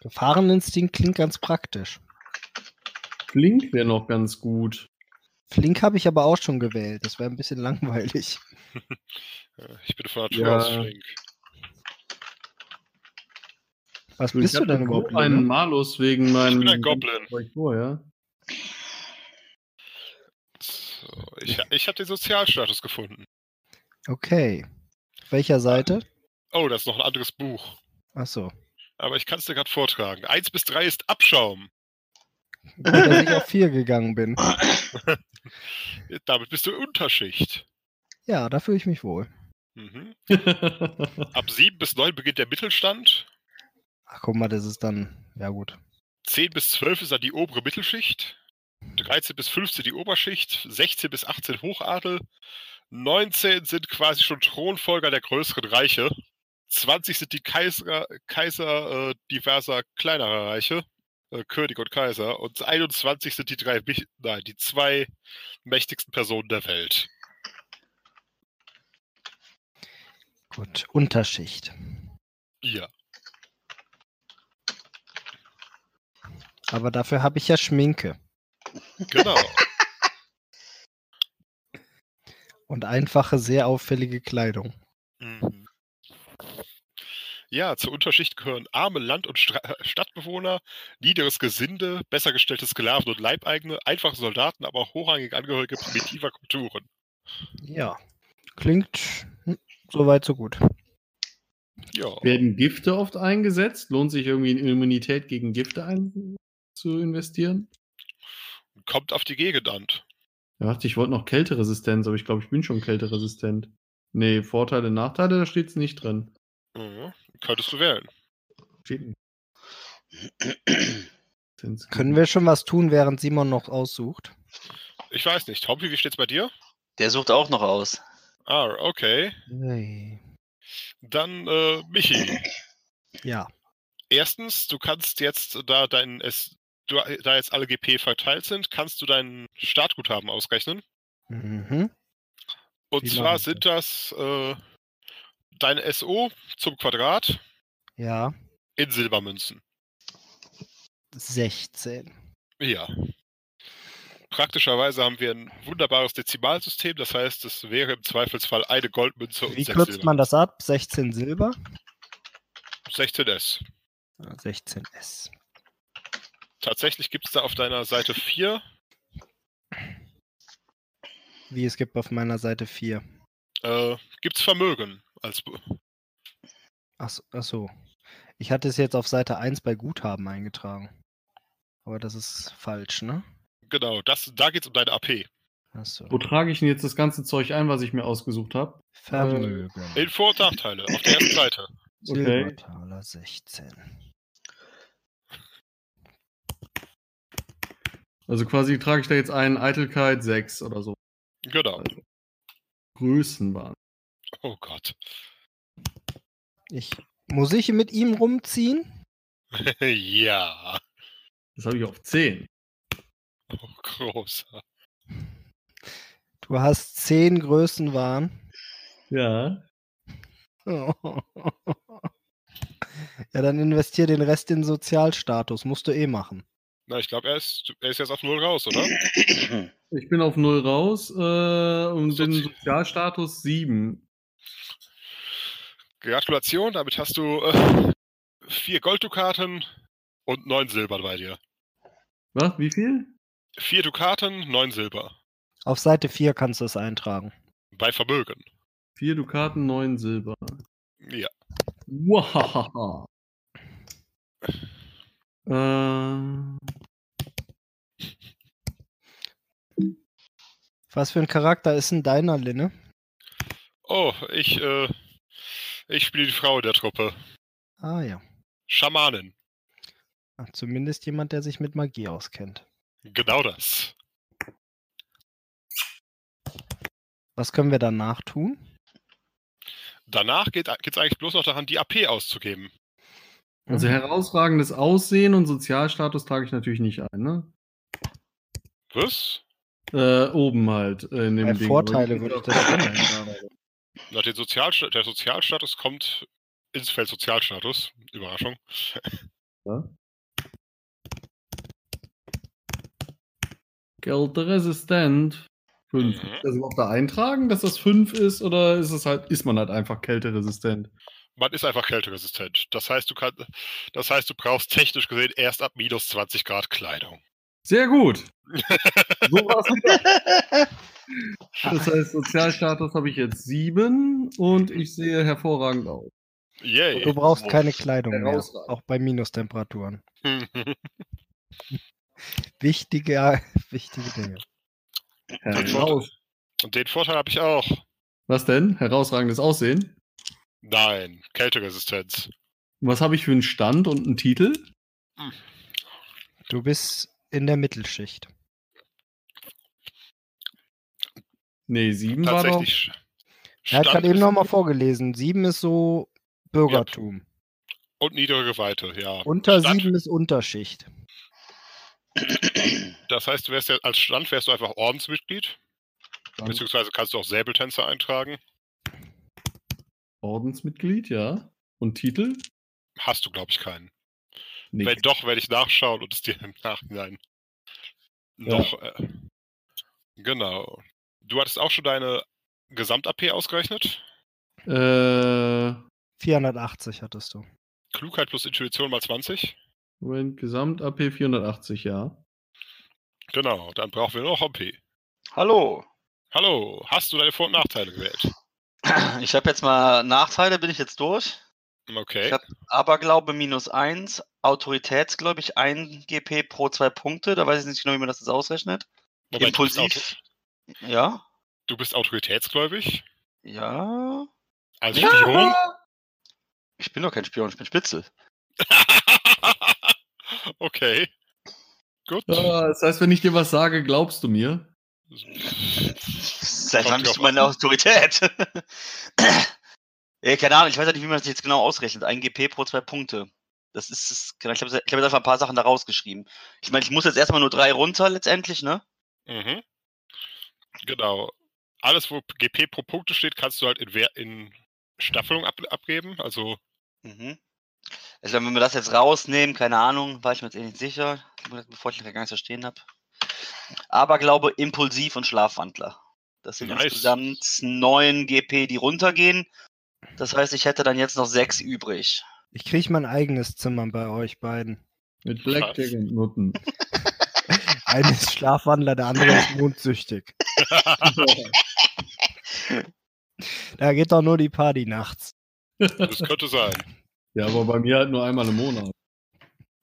Gefahreninstinkt klingt ganz praktisch. Flink wäre noch ganz gut. Flink habe ich aber auch schon gewählt. Das wäre ein bisschen <laughs> langweilig. <laughs> Äh, Ich bin von Natur Ja. aus flink. Was Ich bist du hatte denn so überhaupt? einen Lene? Malus wegen meinem. bin ein Goblin. Ich vorher. So, ich ich habe den Sozialstatus gefunden. Okay. Auf welcher Seite? Oh, das ist noch ein anderes Buch. Achso. Aber ich kann es dir gerade vortragen. Eins bis drei ist Abschaum. Gut, dass ich auf 4 gegangen bin. <laughs> Damit bist du Unterschicht. Ja, da fühle ich mich wohl. Mhm. Ab sieben bis neun beginnt der Mittelstand. Ach, guck mal, das ist dann. Ja, gut. 10 bis 12 ist dann die obere Mittelschicht. 13 bis 15 die Oberschicht. 16 bis 18 Hochadel. 19 sind quasi schon Thronfolger der größeren Reiche. 20 sind die Kaiser, Kaiser äh, diverser kleinerer Reiche. Äh, König und Kaiser. Und 21 sind die drei, nein, die zwei mächtigsten Personen der Welt. Gut. Unterschicht. Ja. Aber dafür habe ich ja Schminke. Genau. <laughs> Und einfache, sehr auffällige Kleidung. Mhm. Ja, zur Unterschicht gehören arme Land- und Stra äh, Stadtbewohner, niederes Gesinde, besser gestellte Sklaven und Leibeigene, einfache Soldaten, aber auch hochrangige Angehörige primitiver Kulturen. Ja. Klingt hm, soweit so gut. Ja, Werden Gifte oft eingesetzt? Lohnt sich irgendwie in Immunität gegen Gifte ein zu investieren? kommt auf die Gegend an. Ja, dachte, ich wollte noch Kälteresistenz, aber ich glaube, ich bin schon kälteresistent. Nee, Vorteile, Nachteile, da steht es nicht drin. Mhm. Könntest du wählen. Steht Können wir schon was tun, während Simon noch aussucht? Ich weiß nicht. Tompi, wie steht's bei dir? Der sucht auch noch aus. Ah, okay. Hey. Dann äh, Michi. Ja. Erstens, du kannst jetzt, da dein es, du, da jetzt alle GP verteilt sind, kannst du dein Startguthaben ausrechnen. Mhm. Und Wie zwar sind das äh, dein SO zum Quadrat Ja. in Silbermünzen. 16. Ja. Praktischerweise haben wir ein wunderbares Dezimalsystem, das heißt, es wäre im Zweifelsfall eine Goldmünze und Wie kürzt Silber. man das ab? 16 Silber? 16S. Ah, 16S. Tatsächlich gibt es da auf deiner Seite 4 Wie es gibt auf meiner Seite 4. äh, gibt's Vermögen als Be- Ach, ach so. Ich hatte es jetzt auf Seite 1 bei Guthaben eingetragen. Aber das ist falsch, ne? genau, das da geht's um deine AP. Achso. Wo trage ich denn jetzt das ganze Zeug ein, was ich mir ausgesucht habe? Vermögen. In Vor- und Nachteile auf der ersten Seite. Silbertaler 16. Also quasi trage ich da jetzt ein Eitelkeit 6 oder so. Genau. Also, Größenwahn. Oh Gott. Ich, muss ich mit ihm rumziehen? <laughs> ja. Das habe ich auf 10. Oh, großer. Du hast 10 Größenwahn. Ja. <laughs> Ja, dann investier den Rest in Sozialstatus. Musst du eh machen. Na, ich glaube, er ist, er ist jetzt auf Null raus, oder? Ich bin auf 0 raus äh, und Sozi- den Sozialstatus 7. Gratulation, damit hast du äh, vier Golddukaten und neun Silber bei dir. Was? Wie viel? Vier Dukaten, neun Silber. Auf Seite 4 kannst du es eintragen. Bei Vermögen. 4 Dukaten, 9 Silber. Ja. Wahaha. Äh, Was für ein Charakter ist denn deiner, Linne? Oh, ich, äh, ich spiele die Frau der Truppe. Ah ja. Schamanin. Ach, zumindest jemand, der sich mit Magie auskennt. Genau das. Was können wir danach tun? Danach geht es eigentlich bloß noch daran, die AP auszugeben. Also Mhm. herausragendes Aussehen und Sozialstatus trage ich natürlich nicht ein, ne? Was? Äh, oben halt. Äh, in dem Bei Ding. Vorteile würde ich <laughs> das schon eintragen. Na, den Sozialsta der Sozialstatus kommt ins Feld Sozialstatus. Überraschung. Ja. Kälteresistent. 5. Mhm. Ist das überhaupt da eintragen, dass das 5 ist oder ist es halt, ist man halt einfach kälteresistent? Man ist einfach kälteresistent. Das heißt, du kannst, das heißt, du brauchst technisch gesehen erst ab minus 20 Grad Kleidung. Sehr gut. <laughs> So. <laughs> Das heißt, Sozialstatus habe ich jetzt 7 und ich sehe hervorragend aus. Yay. Du brauchst keine Kleidung mehr, auch bei Minustemperaturen. <laughs> Wichtige, wichtige Dinge. Und den Vorteil habe ich auch. Was denn? Herausragendes Aussehen? Nein, Kälteresistenz. Was habe ich für einen Stand und einen Titel? Du bist in der Mittelschicht. Nee, 7 war doch. Tatsächlich. Er hat Stand gerade eben nochmal vorgelesen. Sieben ist so Bürgertum. Und niedrige Weite, ja. Unter Stand- sieben ist Unterschicht. Das heißt, du wärst ja, als Stand wärst du einfach Ordensmitglied. Stand. Beziehungsweise kannst du auch Säbeltänzer eintragen. Ordensmitglied, ja. Und Titel? Hast du, glaube ich, keinen. Nicht. Wenn doch, werde ich nachschauen und es dir im Nachhinein noch. Äh, genau. Du hattest auch schon deine Gesamt-AP ausgerechnet. Äh, 480 hattest du. Klugheit plus Intuition mal 20. Moment, Gesamt AP 480, ja. Genau, dann brauchen wir noch AP. Hallo. Hallo, hast du deine Vor- und Nachteile gewählt? <clears throat> Ich habe jetzt mal Nachteile, bin ich jetzt durch. Okay. Ich hab Aberglaube minus 1, Autoritätsgläubig ich 1 GP pro 2 Punkte. Da weiß ich nicht genau, wie man das jetzt ausrechnet. Moment, du, Impulsiv. Ja. du bist autoritätsgläubig? Ja. Als Ja. Spion? Ich bin doch kein Spion, ich bin Spitzel. <laughs> okay. Gut. Ah, das heißt, wenn ich dir was sage, glaubst du mir? <laughs> Bist drauf du meine Autorität? ja, <laughs> keine Ahnung, ich weiß ja nicht, wie man das jetzt genau ausrechnet. Ein GP pro zwei Punkte. Das ist, das, ich habe hab jetzt einfach ein paar Sachen da rausgeschrieben. Ich meine, ich muss jetzt erstmal nur drei runter letztendlich, ne? Mhm. Genau. Alles, wo GP pro Punkte steht, kannst du halt in, in Staffelung ab abgeben. Also, Mhm. Also wenn wir das jetzt rausnehmen, keine Ahnung, war ich mir jetzt eh nicht sicher, bevor ich das gar nicht so stehen habe. Aber glaube Impulsiv und Schlafwandler. Das sind Nice. insgesamt neun GP, die runtergehen. Das heißt, ich hätte dann jetzt noch sechs übrig. Ich kriege mein eigenes Zimmer bei euch beiden. Mit Blackjack und Nutten. <laughs> Einer ist Schlafwandler, der andere ist mondsüchtig. <laughs> Da geht doch nur die Party nachts. das könnte sein. ja, aber bei mir halt nur einmal im Monat.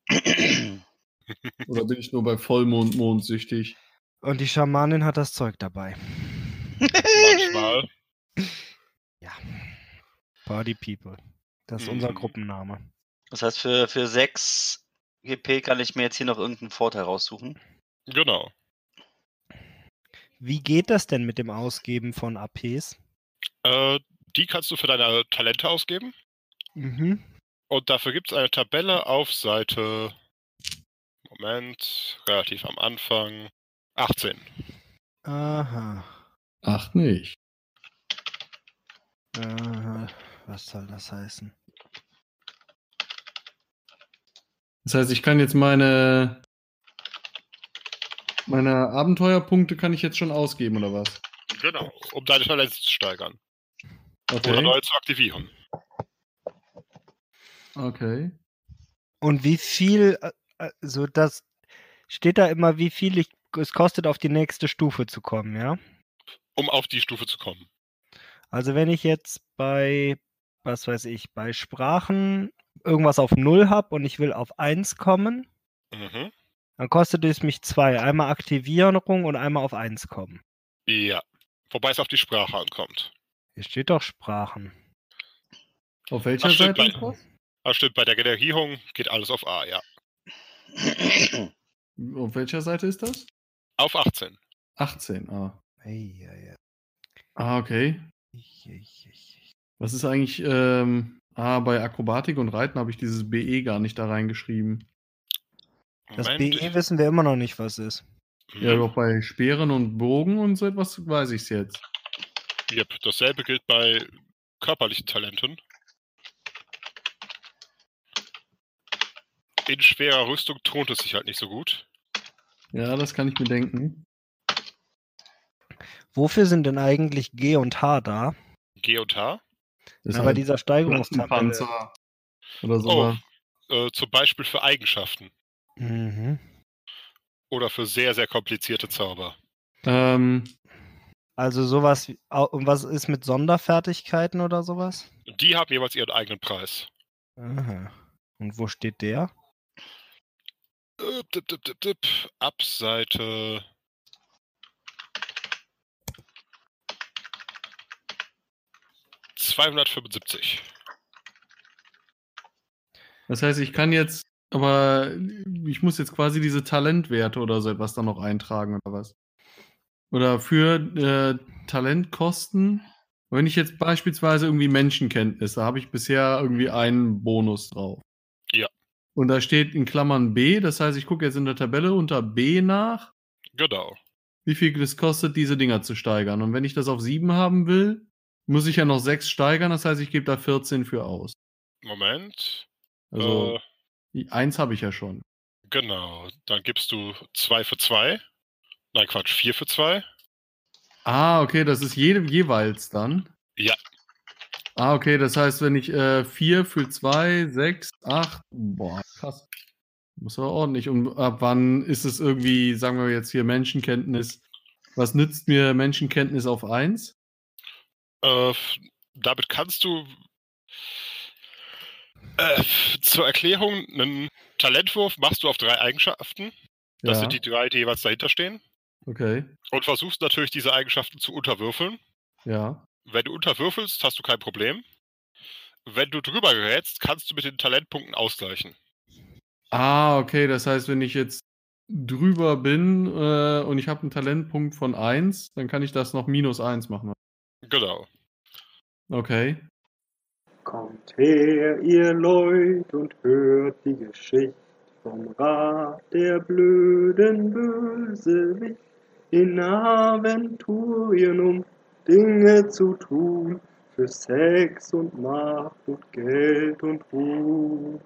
<clears throat> Oder bin ich nur bei Vollmond mondsüchtig? Und die Schamanin hat das Zeug dabei. Manchmal. Party People. Das ist unser Mhm. Gruppenname. Das heißt, für, für sechs GP kann ich mir jetzt hier noch irgendeinen Vorteil raussuchen. Genau. Wie geht das denn mit dem Ausgeben von APs? Äh, die kannst du für deine Talente ausgeben. Mhm. Und dafür gibt es eine Tabelle auf Seite. Moment, relativ am Anfang. 18. Aha. Ach nicht. Aha. Was soll das heißen? Das heißt, ich kann jetzt meine meine Abenteuerpunkte kann ich jetzt schon ausgeben oder was? Genau. Um deine Talente zu steigern. Oder Okay. neue zu aktivieren. Okay. Und wie viel, äh, also das steht da immer, wie viel ich, es kostet, auf die nächste Stufe zu kommen, ja? Um auf die Stufe zu kommen. Also wenn ich jetzt bei was weiß ich, bei Sprachen irgendwas auf 0 habe und ich will auf 1 kommen, Mhm. dann kostet es mich zwei. Einmal Aktivierung und einmal auf 1 kommen. Ja. Wobei es auf die Sprache ankommt. Hier steht doch Sprachen. Auf welcher Ach, stimmt, Seite ist bei- das? Stimmt, bei der Generierung geht alles auf A, ja. Auf welcher Seite ist das? Auf 18. 18, ah. Ei, ei, ei. Ah, okay. Ich, ich, ich. Was ist eigentlich, ähm, ah, bei Akrobatik und Reiten habe ich dieses BE gar nicht da reingeschrieben. Das Moment, BE wissen wir immer noch nicht, was ist. Ja, Mhm. doch bei Speeren und Bogen und so etwas weiß ich es jetzt. Yep, dasselbe gilt bei körperlichen Talenten. In schwerer Rüstung thront es sich halt nicht so gut. Ja, das kann ich mir denken. Wofür sind denn eigentlich G und H da? G und H. Das Na, ist bei dieser Steigerungstabelle. Oder Oh, sowas. äh, zum Beispiel für Eigenschaften. Mhm. Oder für sehr, sehr komplizierte Zauber. Ähm, Also sowas, und was ist mit Sonderfertigkeiten oder sowas? Die haben jeweils ihren eigenen Preis. Aha. Und wo steht der? Äh, dip, dip, dip, dip. Ab Seite. ...275. das heißt, ich kann jetzt, aber ich muss jetzt quasi diese Talentwerte oder so etwas dann noch eintragen oder was? Oder für äh, Talentkosten, wenn ich jetzt beispielsweise irgendwie Menschenkenntnis, da habe ich bisher irgendwie einen Bonus drauf. Ja. Und da steht in Klammern B, das heißt, ich gucke jetzt in der Tabelle unter B nach, Genau. wie viel es kostet, diese Dinger zu steigern. Und wenn ich das auf 7 haben will, muss ich ja noch 6 steigern, das heißt, ich gebe da 14 für aus. Moment. Also, Äh, eins habe ich ja schon. genau. Dann gibst du 2 für 2. Nein, Quatsch, 4 für 2. Ah, okay, das ist jede, jeweils dann. Ja. Ah, okay, das heißt, wenn ich 4 für 2, 6, 8, boah, krass. Muss aber ordentlich. Und ab wann ist es irgendwie, sagen wir jetzt hier Menschenkenntnis, was nützt mir Menschenkenntnis auf 1? Äh, damit kannst du äh, zur Erklärung einen Talentwurf machst du auf drei Eigenschaften. Das ja, sind die drei, die jeweils dahinter stehen. okay, Und versuchst natürlich diese Eigenschaften zu unterwürfeln. ja. Wenn du unterwürfelst, hast du kein Problem. Wenn du drüber gerätst, kannst du mit den Talentpunkten ausgleichen. Ah, okay, das heißt, wenn ich jetzt drüber bin äh, und ich habe einen Talentpunkt von 1, dann kann ich das noch minus 1 machen. Genau. Okay. Kommt her, ihr Leut, und hört die Geschichte vom Rat der blöden Bösewicht in Aventurien, um Dinge zu tun für Sex und Macht und Geld und Ruhm.